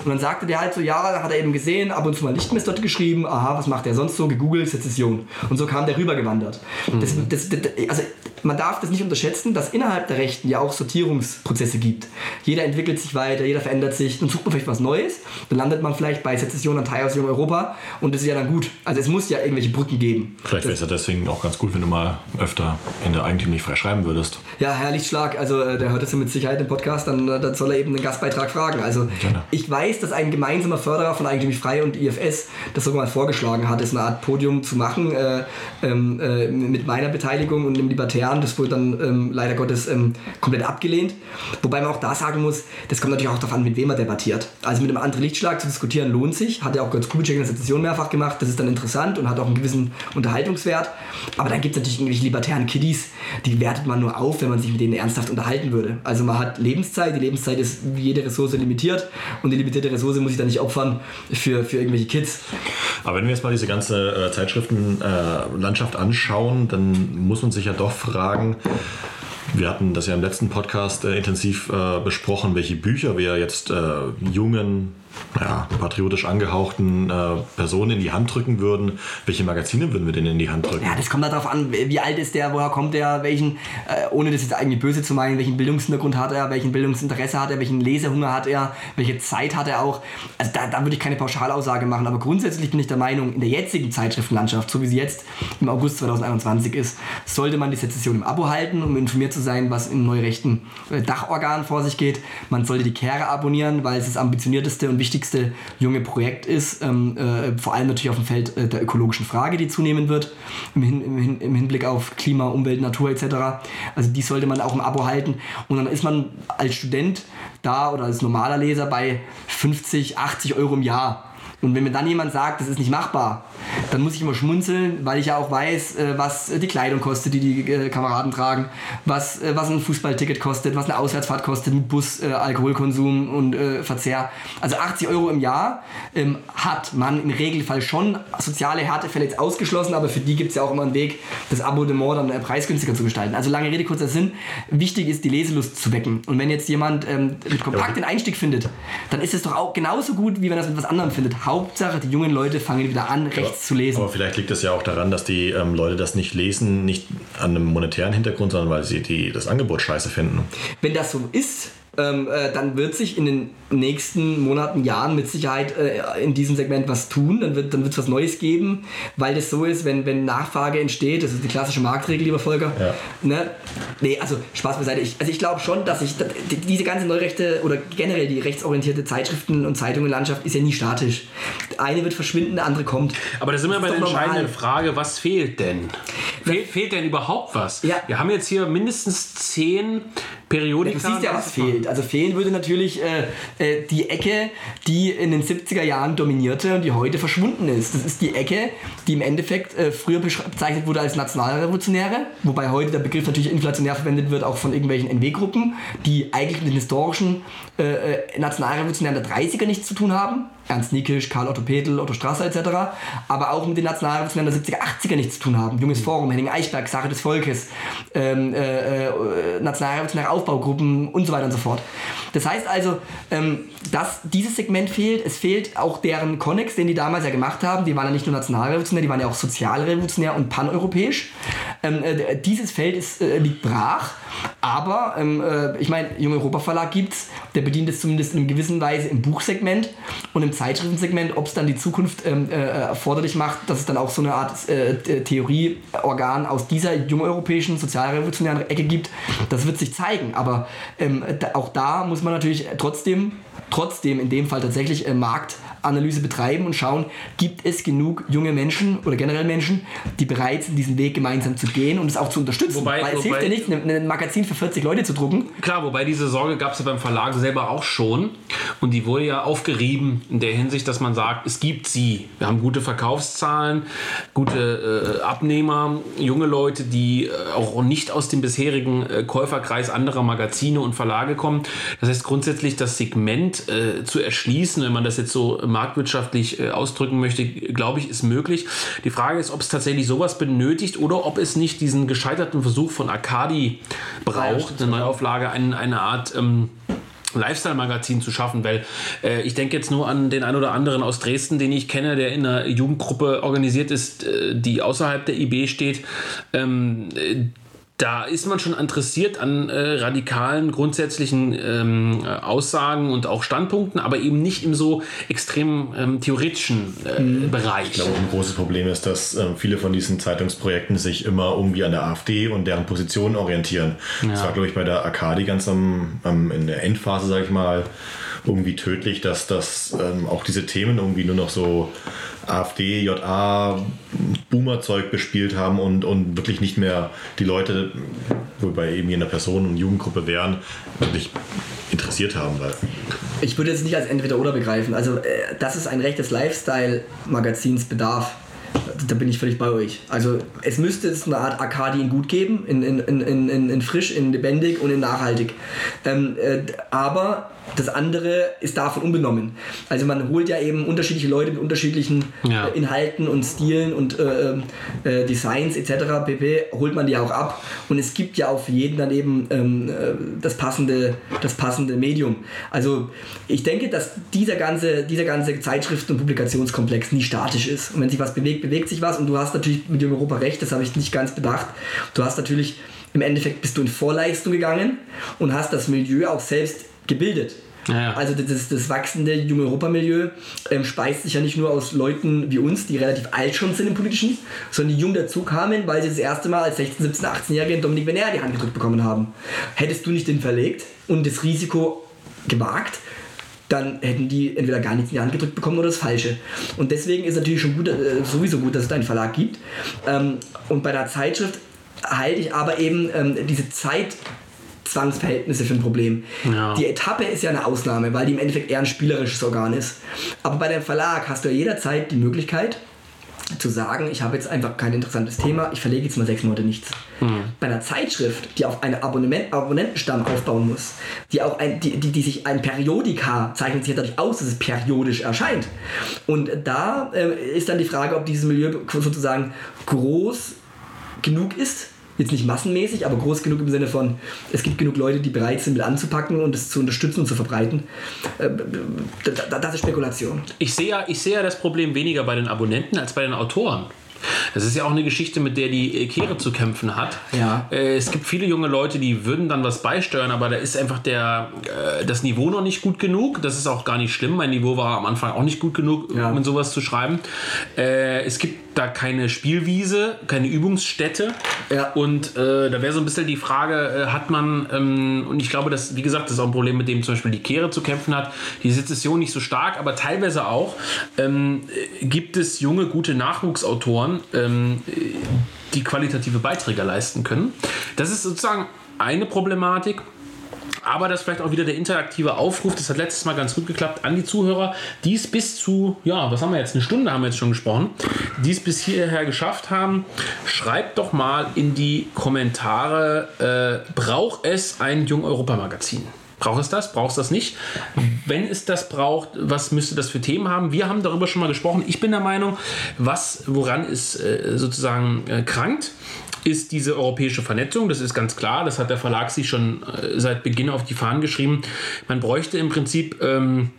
Und dann sagte der halt so, ja, da hat er eben gesehen, ab und zu mal Lichtmess dort geschrieben, aha, was macht er sonst so, gegoogelt, Sezession. Und so kam der rübergewandert. Das, das, das, also man darf das nicht unterschätzen, dass innerhalb der Rechten ja auch Sortierungsprozesse gibt. Jeder entwickelt sich weiter, jeder verändert sich, dann sucht man vielleicht was Neues, dann landet man vielleicht bei Sezession und Teilhausung Europa und das ist ja dann gut. Also es muss ja irgendwelche Brücken geben. Vielleicht wäre es ja deswegen auch ganz gut, wenn du mal öfter in eigentlich nicht freischreiben würdest. Ja, Herr Lichtschlag, also äh, der hört das ja mit Sicherheit im Podcast, dann, äh, dann soll er eben einen Gastbeitrag fragen. Also Gerne. ich weiß, dass ein gemeinsamer Förderer von Eigentümlich Frei und IFS das sogar mal vorgeschlagen hat, ist eine Art Podium zu machen äh, ähm, äh, mit meiner Beteiligung und dem Libertären. Das wurde dann ähm, leider Gottes ähm, komplett abgelehnt. Wobei man auch da sagen muss, das kommt natürlich auch darauf an, mit wem man debattiert. Also mit einem anderen Lichtschlag zu diskutieren lohnt sich. Hat ja auch Götz Kubitschek in der Session mehrfach gemacht. Das ist dann interessant und hat auch einen gewissen Unterhaltungswert. Aber dann gibt es natürlich irgendwelche libertären Kiddies, die wertet man nur auf, wenn man sich mit denen ernsthaft unterhalten würde. Also man hat Lebenszeit, die Lebenszeit ist wie jede Ressource limitiert und die limitierte Ressource muss ich dann nicht opfern für, für irgendwelche Kids. Aber wenn wir jetzt mal diese ganze äh, Zeitschriftenlandschaft anschauen, dann muss man sich ja doch fragen, wir hatten das ja im letzten Podcast äh, intensiv äh, besprochen, welche Bücher wir jetzt äh, jungen naja, patriotisch angehauchten äh, Personen in die Hand drücken würden, welche Magazine würden wir denn in die Hand drücken? Ja, das kommt darauf an, wie alt ist der, woher kommt der, welchen, äh, ohne das jetzt eigentlich böse zu meinen, welchen Bildungshintergrund hat er, welchen Bildungsinteresse hat er, welchen Lesehunger hat er, welche Zeit hat er auch. Also da, da würde ich keine Pauschalaussage machen, aber grundsätzlich bin ich der Meinung, in der jetzigen Zeitschriftenlandschaft, so wie sie jetzt im August 2021 ist, sollte man die Sezession im Abo halten, um informiert zu sein, was im neurechten äh, Dachorgan vor sich geht. Man sollte die Kehre abonnieren, weil es das ambitionierteste und wichtigste junge Projekt ist, ähm, äh, vor allem natürlich auf dem Feld äh, der ökologischen Frage, die zunehmen wird, im, Hin im, Hin im Hinblick auf Klima, Umwelt, Natur etc. Also die sollte man auch im Abo halten und dann ist man als Student da oder als normaler Leser bei 50, 80 Euro im Jahr. Und wenn mir dann jemand sagt, das ist nicht machbar, dann muss ich immer schmunzeln, weil ich ja auch weiß, äh, was die Kleidung kostet, die die äh, Kameraden tragen, was, äh, was ein Fußballticket kostet, was eine Auswärtsfahrt kostet mit Bus, Alkoholkonsum und Verzehr. Also 80 Euro im Jahr ähm, hat man im Regelfall schon soziale Härtefälle jetzt ausgeschlossen, aber für die gibt es ja auch immer einen Weg, das Abonnement dann preisgünstiger zu gestalten. Also lange Rede, kurzer Sinn. Wichtig ist, die Leselust zu wecken. Und wenn jetzt jemand ähm, mit kompakt den Einstieg findet, dann ist es doch auch genauso gut, wie wenn er es mit was anderem findet. Hauptsache, die jungen Leute fangen wieder an, rechts zu lesen. Aber vielleicht liegt es ja auch daran, dass die ähm, Leute das nicht lesen, nicht an einem monetären Hintergrund, sondern weil sie die, das Angebot scheiße finden. Wenn das so ist, ähm, äh, dann wird sich in den nächsten Monaten, Jahren mit Sicherheit äh, in diesem Segment was tun. Dann wird dann es was Neues geben, weil das so ist, wenn, wenn Nachfrage entsteht, das ist die klassische Marktregel, lieber Volker. Ja. Ne? Nee, also Spaß beiseite. Ich, also ich glaube schon, dass ich die, diese ganze Neurechte oder generell die rechtsorientierte Zeitschriften und Zeitungenlandschaft ist ja nie statisch. Eine wird verschwinden, der andere kommt. Aber da sind wir Das bei ist der entscheidenden Frage, was fehlt denn? Fehlt, fehlt denn überhaupt was? Ja. Wir haben jetzt hier mindestens zehn Periodika. Du siehst ja, was fehlt. Also fehlen würde natürlich äh, äh, die Ecke, die in den 70er Jahren dominierte und die heute verschwunden ist. Das ist die Ecke, die im Endeffekt äh, früher bezeichnet wurde als Nationalrevolutionäre, wobei heute der Begriff natürlich inflationär verwendet wird, auch von irgendwelchen NW-Gruppen, die eigentlich mit den historischen äh, äh, Nationalrevolutionären der 30er nichts zu tun haben. Ernst Niekisch, Karl Otto Petel, Otto Strasser etc., aber auch mit den Nationalrevolutionären der 70er, 80er nichts zu tun haben. Junges Forum, Henning Eichberg, Sache des Volkes, ähm, äh, äh, Aufbaugruppen und so weiter und so fort. Das heißt also, ähm, dass dieses Segment fehlt. Es fehlt auch deren Konnex, den die damals ja gemacht haben. Die waren ja nicht nur nationalrevolutionär, die waren ja auch sozialrevolutionär und paneuropäisch. Ähm, äh, dieses Feld ist, äh, liegt brach. Aber ähm, äh, ich meine, Junge Europa Verlag gibt's, der bedient es zumindest in einer gewissen Weise im Buchsegment und im Zeitschriftensegment, ob es dann die Zukunft ähm, äh, erforderlich macht, dass es dann auch so eine Art äh, Theorieorgan aus dieser jungeuropäischen sozialrevolutionären Ecke gibt, das wird sich zeigen. Aber ähm, auch da muss man natürlich trotzdem, trotzdem in dem Fall tatsächlich äh, Marktanalyse betreiben und schauen, gibt es genug junge Menschen oder generell Menschen, die bereit sind, diesen Weg gemeinsam zu gehen und es auch zu unterstützen. Wobei- Weil es wobei- hilft ja nicht, ein Magazin für 40 Leute zu drucken. Klar, wobei diese Sorge gab es ja beim Verlag selber auch schon. Und die wurde ja aufgerieben in der Hinsicht, dass man sagt, es gibt sie. Wir haben gute Verkaufszahlen, gute äh, Abnehmer, junge Leute, die äh, auch nicht aus dem bisherigen äh, Käuferkreis anderer Magazine und Verlage kommen. Das heißt grundsätzlich das Segment äh, zu erschließen, wenn man das jetzt so marktwirtschaftlich äh, ausdrücken möchte, glaube ich, ist möglich. Die Frage ist, ob es tatsächlich sowas benötigt oder ob es nicht diesen gescheiterten Versuch von Arcadi braucht, eine Neuauflage, eine, eine Art ähm, Lifestyle-Magazin zu schaffen, weil äh, ich denke jetzt nur an den ein oder anderen aus Dresden, den ich kenne, der in einer Jugendgruppe organisiert ist, äh, die außerhalb der IB steht. Ähm, äh, da ist man schon interessiert an äh, radikalen, grundsätzlichen ähm, Aussagen und auch Standpunkten, aber eben nicht im so extrem ähm, theoretischen äh, mhm. Bereich. Ich glaube, ein großes Problem ist, dass äh, viele von diesen Zeitungsprojekten sich immer irgendwie an der AfD und deren Positionen orientieren. Ja. Das war, glaube ich, bei der Akadi ganz am, am in der Endphase, sage ich mal, irgendwie tödlich, dass das ähm, auch diese Themen irgendwie nur noch so AfD, JA, Boomer-Zeug bespielt haben und, und wirklich nicht mehr die Leute, wobei eben eine Person und Jugendgruppe wären, wirklich interessiert haben. Weil ich würde es nicht als entweder oder begreifen. Also, äh, dass es ein rechtes Lifestyle-Magazins bedarf, da bin ich völlig bei euch. Also es müsste es eine Art Arkadien gut geben, in, in, in, in, in frisch, in lebendig und in nachhaltig. Ähm, äh, aber das andere ist davon unbenommen. Also man holt ja eben unterschiedliche Leute mit unterschiedlichen ja. äh, Inhalten und Stilen und äh, ähm, äh, Designs etc. pp. holt man die auch ab und es gibt ja auch für jeden dann eben ähm, äh, das, passende, das passende Medium. Also ich denke, dass dieser ganze, dieser ganze Zeitschriften- und Publikationskomplex nie statisch ist. Und wenn sich was bewegt, bewegt sich was und du hast natürlich mit dem Europa recht, das habe ich nicht ganz bedacht. Du hast natürlich im Endeffekt bist du in Vorleistung gegangen und hast das Milieu auch selbst gebildet. Ja, Also das, das wachsende junge Europamilieu ähm, speist sich ja nicht nur aus Leuten wie uns, die relativ alt schon sind im Politischen, sondern die jung dazu kamen, weil sie das erste Mal als 16, 17, 18-Jährige Dominik Venner die Hand gedrückt bekommen haben. Hättest du nicht den verlegt und das Risiko gewagt, dann hätten die entweder gar nichts in die Hand gedrückt bekommen oder das Falsche. Und deswegen ist natürlich schon gut, äh, sowieso gut, dass es einen Verlag gibt. Ähm, und bei der Zeitschrift halte ich aber eben ähm, diese Zeit Zwangsverhältnisse für ein Problem. Ja. Die Etappe ist ja eine Ausnahme, weil die im Endeffekt eher ein spielerisches Organ ist. Aber bei dem Verlag hast du ja jederzeit die Möglichkeit, zu sagen, ich habe jetzt einfach kein interessantes Thema, ich verlege jetzt mal sechs Monate nichts. Mhm. Bei einer Zeitschrift, die auf einen Abonnement, Abonnentenstamm aufbauen muss, die auch ein, die, die, die sich ein Periodika zeichnet sich dadurch aus, dass es periodisch erscheint. Und da äh, ist dann die Frage, ob dieses Milieu sozusagen groß genug ist, jetzt nicht massenmäßig, aber groß genug im Sinne von, es gibt genug Leute, die bereit sind, mit anzupacken und es zu unterstützen und zu verbreiten. Äh, das ist Spekulation. Ich sehe ja, ich sehe ja das Problem weniger bei den Abonnenten als bei den Autoren. Das ist ja auch eine Geschichte, mit der die Kehre zu kämpfen hat. Ja. Äh, es gibt viele junge Leute, die würden dann was beisteuern, aber da ist einfach der, äh, das Niveau noch nicht gut genug. Das ist auch gar nicht schlimm. Mein Niveau war am Anfang auch nicht gut genug, ja. um sowas zu schreiben. Äh, es gibt da keine Spielwiese, keine Übungsstätte. Ja. Und äh, da wäre so ein bisschen die Frage, äh, hat man, ähm, und ich glaube, dass, wie gesagt, das ist auch ein Problem, mit dem zum Beispiel die Kehre zu kämpfen hat, die Sezession nicht so stark, aber teilweise auch, ähm, gibt es junge, gute Nachwuchsautoren, ähm, die qualitative Beiträge leisten können. Das ist sozusagen eine Problematik aber das ist vielleicht auch wieder der interaktive Aufruf, das hat letztes Mal ganz gut geklappt, an die Zuhörer, die es bis zu, ja, was haben wir jetzt, eine Stunde haben wir jetzt schon gesprochen, die es bis hierher geschafft haben, schreibt doch mal in die Kommentare, äh, braucht es ein Jung-Europa-Magazin? Braucht es das? Braucht es das nicht? Wenn es das braucht, was müsste das für Themen haben? Wir haben darüber schon mal gesprochen. Ich bin der Meinung, was, woran es äh, sozusagen äh, krankt, ist diese europäische Vernetzung. Das ist ganz klar. Das hat der Verlag sich schon äh, seit Beginn auf die Fahnen geschrieben. Man bräuchte im Prinzip. Ähm,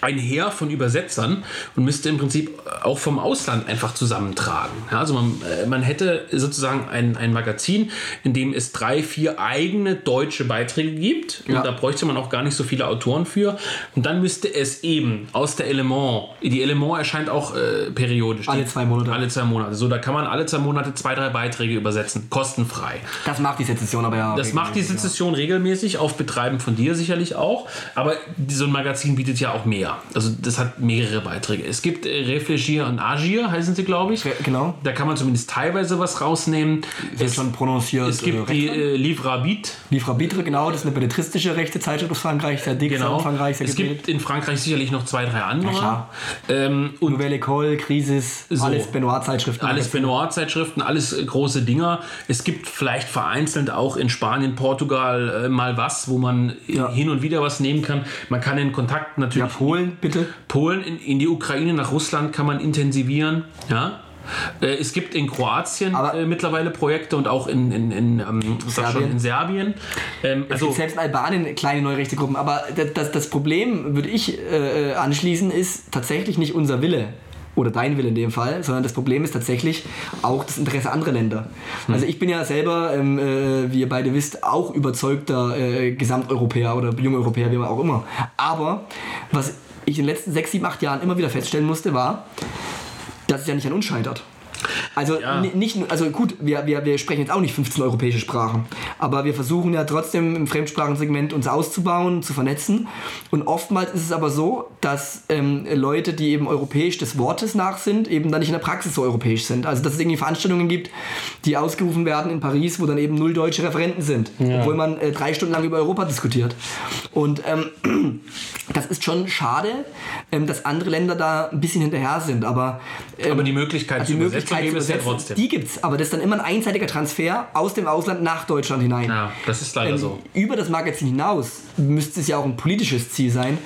ein Heer von Übersetzern und müsste im Prinzip auch vom Ausland einfach zusammentragen. Ja, also man, äh, man hätte sozusagen ein, ein Magazin, in dem es drei, vier eigene deutsche Beiträge gibt. Und ja. da bräuchte man auch gar nicht so viele Autoren für. Und dann müsste es eben aus der Element, die Element erscheint auch äh, periodisch. Alle zwei Monate. Alle zwei Monate. So, da kann man alle zwei Monate zwei, drei Beiträge übersetzen, kostenfrei. Das macht die Sezession aber ja. Das macht die Sezession ja. regelmäßig, auf Betreiben von dir sicherlich auch. Aber so ein Magazin bietet ja auch mehr mehr. Also das hat mehrere Beiträge. Es gibt äh, Reflegier und Agir, heißen sie, glaube ich. Genau. Da kann man zumindest teilweise was rausnehmen. Es, schon prononciert. Es gibt die äh, Livre Arbitre. Livre Arbitre, genau. Das ist eine belletristische rechte Zeitschrift aus Frankreich, sehr dick, genau. Sehr es gibt in Frankreich sicherlich noch zwei, drei andere. Ja, klar. Ähm, und Nouvelle École, Crisis, so. alles Benoit-Zeitschriften. Alles Benoit-Zeitschriften, alles äh, große Dinger. Es gibt vielleicht vereinzelt auch in Spanien, Portugal äh, mal was, wo man ja. hin und wieder was nehmen kann. Man kann in Kontakt natürlich... Ja, Polen, bitte. Polen in, in die Ukraine, nach Russland kann man intensivieren. Ja, äh, es gibt in Kroatien äh, mittlerweile Projekte und auch in, in, in, ähm, Serbien. Schon, in Serbien. Ähm, also selbst in Albanien kleine neue rechte Gruppen. Aber das, das, das Problem, würde ich äh, anschließen, ist tatsächlich nicht unser Wille oder dein Wille in dem Fall, sondern das Problem ist tatsächlich auch das Interesse anderer Länder. Hm. Also ich bin ja selber, ähm, äh, wie ihr beide wisst, auch überzeugter äh, Gesamteuropäer oder Jungeuropäer, wie man auch immer. Aber was ich in den letzten sechs, sieben, acht Jahren immer wieder feststellen musste, war, dass es ja nicht an uns scheitert. Also Ja. ni- nicht nur, also gut, wir, wir, wir sprechen jetzt auch nicht 15 europäische Sprachen, aber wir versuchen ja trotzdem im Fremdsprachensegment uns auszubauen, zu vernetzen. Und oftmals ist es aber so, dass ähm, Leute, die eben europäisch des Wortes nach sind, eben dann nicht in der Praxis so europäisch sind. Also dass es irgendwie Veranstaltungen gibt, die ausgerufen werden in Paris, wo dann eben null deutsche Referenten sind, obwohl man äh, drei Stunden lang über Europa diskutiert. Und ähm, das ist schon schade, ähm, dass andere Länder da ein bisschen hinterher sind, aber ähm, Aber die Möglichkeit die zu Möglichkeit übersetzen gibt zu es ja übersetzen, trotzdem. Die gibt's, aber das ist dann immer ein einseitiger Transfer aus dem Ausland nach Deutschland hinein. Ja, das ist leider Ähm, so. Über das Magazin hinaus müsste es ja auch ein politisches Ziel sein,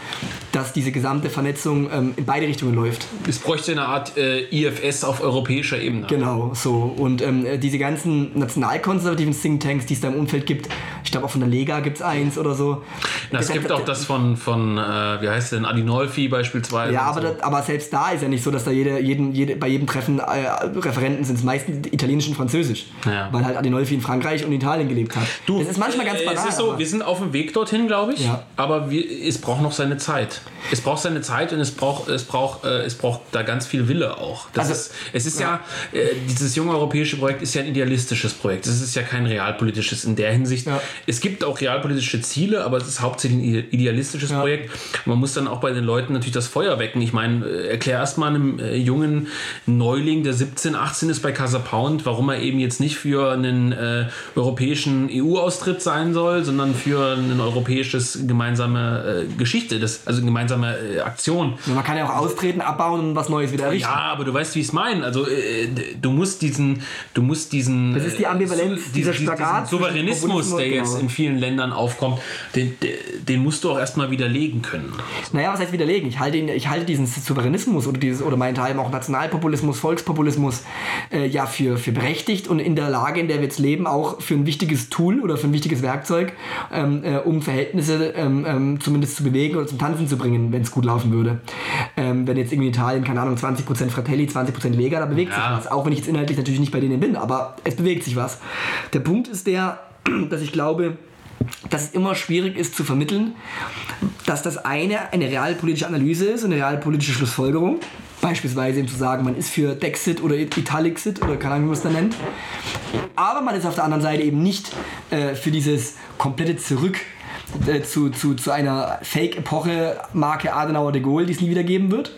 dass diese gesamte Vernetzung ähm, in beide Richtungen läuft. Es bräuchte eine Art äh, IFS auf europäischer Ebene. Genau, so. Und ähm, äh, diese ganzen nationalkonservativen Thinktanks, die es da im Umfeld gibt, ich glaube auch von der Lega gibt es eins oder so. Na, es gibt auch das von, von äh, wie heißt denn, Adinolfi beispielsweise. Ja, aber, so. das, aber selbst da ist ja nicht so, dass da jede, jeden, jede, bei jedem Treffen äh, Referenten sind. Es meistens Italienisch und Französisch. Ja. Weil halt Adinolfi in Frankreich und Italien gelebt hat. Du, das ist manchmal ganz banal. Es ist so, wir sind auf dem Weg dorthin, glaube ich. Ja. Aber wir, es braucht noch seine Zeit. Es braucht seine Zeit und es braucht, es braucht, äh, es braucht da ganz viel Wille auch. Das Also, ist, es ist ja, äh, dieses junge europäische Projekt ist ja ein idealistisches Projekt. Es ist ja kein realpolitisches in der Hinsicht. Ja. Es gibt auch realpolitische Ziele, aber es ist hauptsächlich ein ide- idealistisches Ja. Projekt. Man muss dann auch bei den Leuten natürlich das Feuer wecken. Ich meine, äh, erklär erst mal einem äh, jungen Neuling, der 17, 18 ist bei Casa Pound, warum er eben jetzt nicht für einen äh, europäischen EU-Austritt sein soll, sondern für ein europäisches gemeinsame äh, Geschichte, das, also gemeinsame äh, Aktion. Ja, man kann ja auch austreten, abbauen und was Neues wieder errichten. Ja, aber du weißt, wie ich es meine. Also äh, du musst diesen, du musst diesen. Das ist die Ambivalenz, äh, dieser diesen- Spagat diesen Souveränismus, der jetzt genau. in vielen Ländern aufkommt, den, den- den musst du auch erstmal widerlegen können. Naja, was heißt widerlegen? Ich halte, ihn, ich halte diesen Souveränismus oder, dieses, oder meinen Teil auch Nationalpopulismus, Volkspopulismus äh, ja für, für berechtigt und in der Lage, in der wir jetzt leben, auch für ein wichtiges Tool oder für ein wichtiges Werkzeug, ähm, äh, um Verhältnisse ähm, ähm, zumindest zu bewegen oder zum Tanzen zu bringen, wenn es gut laufen würde. Ähm, wenn jetzt irgendwie in Italien, keine Ahnung, 20% Fratelli, 20% Lega, da bewegt Ja. sich was. Auch wenn ich jetzt inhaltlich natürlich nicht bei denen bin, aber es bewegt sich was. Der Punkt ist der, dass ich glaube, dass es immer schwierig ist zu vermitteln, dass das eine eine realpolitische Analyse ist, eine realpolitische Schlussfolgerung. Beispielsweise eben zu sagen, man ist für Dexit oder Italixit oder keine Ahnung, wie man es da nennt. Aber man ist auf der anderen Seite eben nicht äh, für dieses komplette Zurück äh, zu, zu, zu einer Fake-Epoche Marke Adenauer de Gaulle, die es nie wieder geben wird.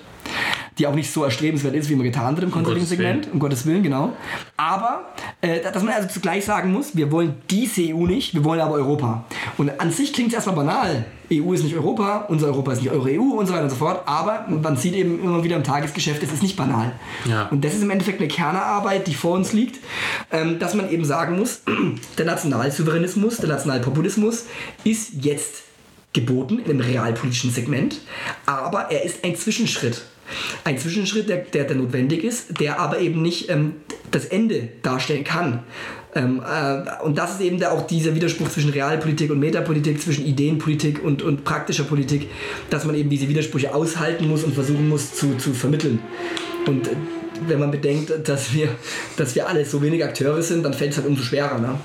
Die auch nicht so erstrebenswert ist, wie man getan hat im konservativen Gottes Willen. Segment, um Gottes Willen, genau. Aber, äh, dass man also zugleich sagen muss, wir wollen diese EU nicht, wir wollen aber Europa. Und an sich klingt es erstmal banal. EU ist nicht Europa, unser Europa ist nicht eure EU und so weiter und so fort. Aber man sieht eben immer wieder im Tagesgeschäft, es ist nicht banal. Ja. Und das ist im Endeffekt eine Kernarbeit, die vor uns liegt, ähm, dass man eben sagen muss, der Nationalsouveränismus, der Nationalpopulismus ist jetzt geboten in einem realpolitischen Segment, aber er ist ein Zwischenschritt. Ein Zwischenschritt, der, der, der notwendig ist, der aber eben nicht ähm, das Ende darstellen kann. Ähm, äh, und das ist eben da auch dieser Widerspruch zwischen Realpolitik und Metapolitik, zwischen Ideenpolitik und, und praktischer Politik, dass man eben diese Widersprüche aushalten muss und versuchen muss zu, zu vermitteln. Und äh, wenn man bedenkt, dass wir, dass wir alle so wenig Akteure sind, dann fällt es halt umso schwerer. Ne?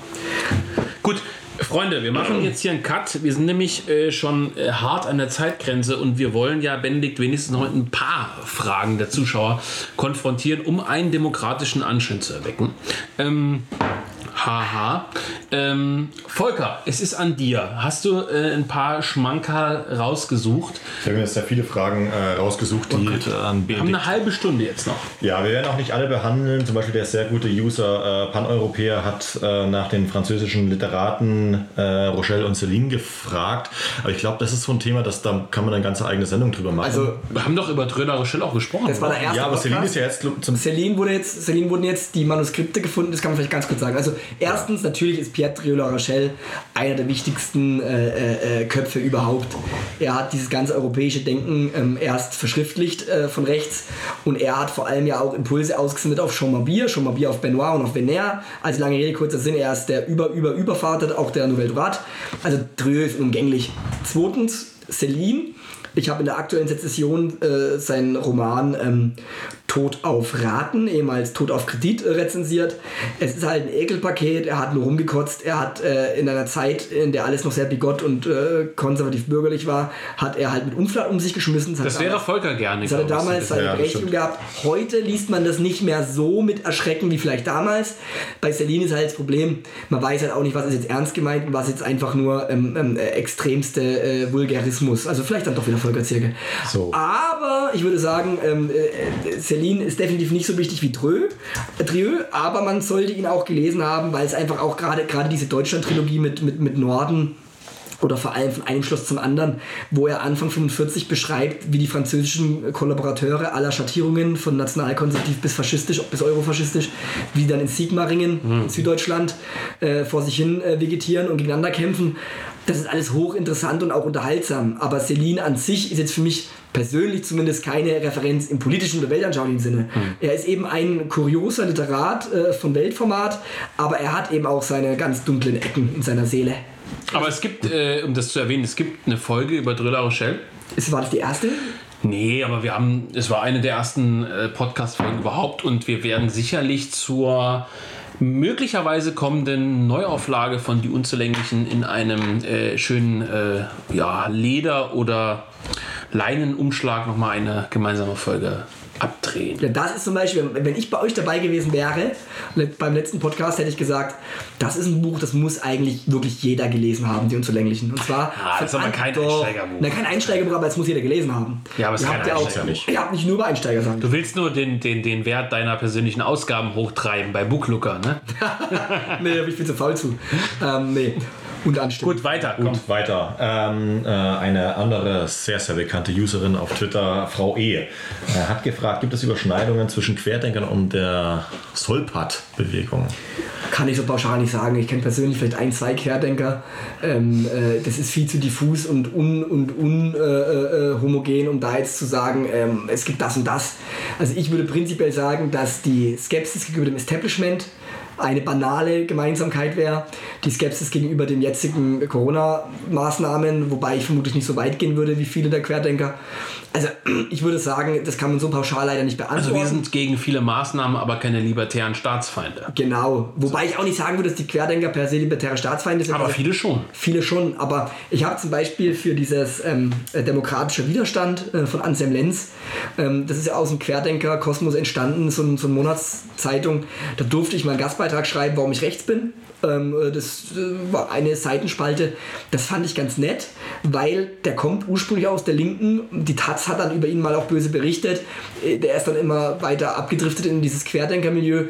Gut, Freunde, wir machen jetzt hier einen Cut. Wir sind nämlich äh, schon äh, hart an der Zeitgrenze und wir wollen ja Benedikt wenigstens noch ein paar Fragen der Zuschauer konfrontieren, um einen demokratischen Anschein zu erwecken. Ähm, haha. Ähm, Volker, es ist an dir. Hast du äh, ein paar Schmankerl rausgesucht? Ich habe mir jetzt sehr viele Fragen äh, rausgesucht, die an Wir haben eine halbe Stunde jetzt noch. Ja, wir werden auch nicht alle behandeln. Zum Beispiel der sehr gute User äh, Pan-Europäer hat äh, nach den französischen Literaten äh, Rochelle und Céline gefragt. Aber ich glaube, das ist so ein Thema, das, da kann man eine ganze eigene Sendung drüber machen. Also, Wir haben doch über Dröner Rochelle auch gesprochen. das war der erste ja, aber Céline Podcast. ist ja jetzt zum Celine wurde jetzt, Celine wurden jetzt die Manuskripte gefunden, das kann man vielleicht ganz kurz sagen. Also erstens, natürlich ist Pierre Triola Rochelle einer der wichtigsten äh, äh, Köpfe überhaupt. Er hat dieses ganze europäische Denken ähm, erst verschriftlicht äh, von rechts und er hat vor allem ja auch Impulse ausgesendet auf Chomabir, Chomabir auf Benoit und auf Venner. Also lange Rede, kurzer Sinn, er ist der über, über, Übervater auch der Nouvelle Droite. Also Trieux ist unumgänglich. Zweitens, Celine Ich habe in der aktuellen Sezession äh, seinen Roman ähm, Tod auf Raten, ehemals Tod auf Kredit, äh, rezensiert. Es ist halt ein Ekelpaket, er hat nur rumgekotzt, er hat äh, in einer Zeit, in der alles noch sehr bigott und äh, konservativ bürgerlich war, hat er halt mit Unflat um sich geschmissen. Das, das wäre Volker gerne. Das hat er damals seine ja, Berechtigung gehabt. Heute liest man das nicht mehr so mit Erschrecken wie vielleicht damals. Bei Celine ist halt das Problem, man weiß halt auch nicht, was ist jetzt ernst gemeint und was jetzt einfach nur ähm, ähm, äh, extremste äh, Vulgarismus. Also vielleicht dann doch wieder Volker Zirke. So. Aber ich würde sagen, ähm, äh, Berlin ist definitiv nicht so wichtig wie Dreux, Drieu, aber man sollte ihn auch gelesen haben, weil es einfach auch gerade gerade diese Deutschland-Trilogie mit, mit, mit Norden oder vor allem von einem Schloss zum anderen, wo er Anfang 45 beschreibt, wie die französischen Kollaborateure aller Schattierungen von nationalkonservativ bis faschistisch, bis eurofaschistisch, wie dann in Sigmaringen, mhm. in Süddeutschland, äh, vor sich hin äh, vegetieren und gegeneinander kämpfen. Das ist alles hochinteressant und auch unterhaltsam. Aber Celine an sich ist jetzt für mich persönlich zumindest keine Referenz im politischen oder weltanschaulichen Sinne. Mhm. Er ist eben ein kurioser Literat äh, von Weltformat, aber er hat eben auch seine ganz dunklen Ecken in seiner Seele. Aber es gibt, äh, um das zu erwähnen, es gibt eine Folge über Drilla Rochelle. Ist, war das die erste? Nee, aber wir haben, es war eine der ersten äh, Podcast-Folgen überhaupt und wir werden sicherlich zur möglicherweise kommenden Neuauflage von Die Unzulänglichen in einem äh, schönen äh, ja, Leder- oder Leinenumschlag nochmal eine gemeinsame Folge abdrehen. Ja, das ist zum Beispiel, wenn ich bei euch dabei gewesen wäre, beim letzten Podcast hätte ich gesagt, das ist ein Buch, das muss eigentlich wirklich jeder gelesen haben, die Unzulänglichen. Und zwar. Ah, das ist aber kein Einsteigerbuch. Na, kein Einsteigerbuch, aber es muss jeder gelesen haben. Ja, aber es ist kein Einsteiger. Auch, nicht. Ihr habt nicht nur über Einsteiger sagen. Du willst nur den, den, den Wert deiner persönlichen Ausgaben hochtreiben bei Booklooker, ne? nee, da bin ich viel zu faul zu. Ähm, nee und anstellen. Gut, weiter. Gut, weiter. Ähm, äh, eine andere sehr, sehr bekannte Userin auf Twitter, Frau E., äh, hat gefragt, gibt es Überschneidungen zwischen Querdenkern und der Solpat-Bewegung? Kann ich so pauschal nicht sagen. Ich kenne persönlich vielleicht ein, zwei Querdenker. Ähm, äh, das ist viel zu diffus und un, und un, äh, äh, homogen, um da jetzt zu sagen, ähm, es gibt das und das. Also ich würde prinzipiell sagen, dass die Skepsis gegenüber dem Establishment eine banale Gemeinsamkeit wäre, die Skepsis gegenüber den jetzigen Corona-Maßnahmen, wobei ich vermutlich nicht so weit gehen würde wie viele der Querdenker. Also ich würde sagen, das kann man so pauschal leider nicht beantworten. Also wir sind gegen viele Maßnahmen, aber keine libertären Staatsfeinde. Genau. Wobei ich auch nicht sagen würde, dass die Querdenker per se libertäre Staatsfeinde sind. Aber also, viele schon. Viele schon. Aber ich habe zum Beispiel für dieses ähm, äh, demokratische Widerstand äh, von Anselm Lenz, ähm, das ist ja aus dem Querdenker-Kosmos entstanden, so, so eine Monatszeitung, da durfte ich mal einen Gastbeitrag schreiben, warum ich rechts bin. Ähm, äh, das äh, war eine Seitenspalte. Das fand ich ganz nett, weil der kommt ursprünglich aus der Linken. Die Taz hat dann über ihn mal auch böse berichtet. Äh, der ist dann immer weiter abgedriftet in dieses Querdenkermilieu.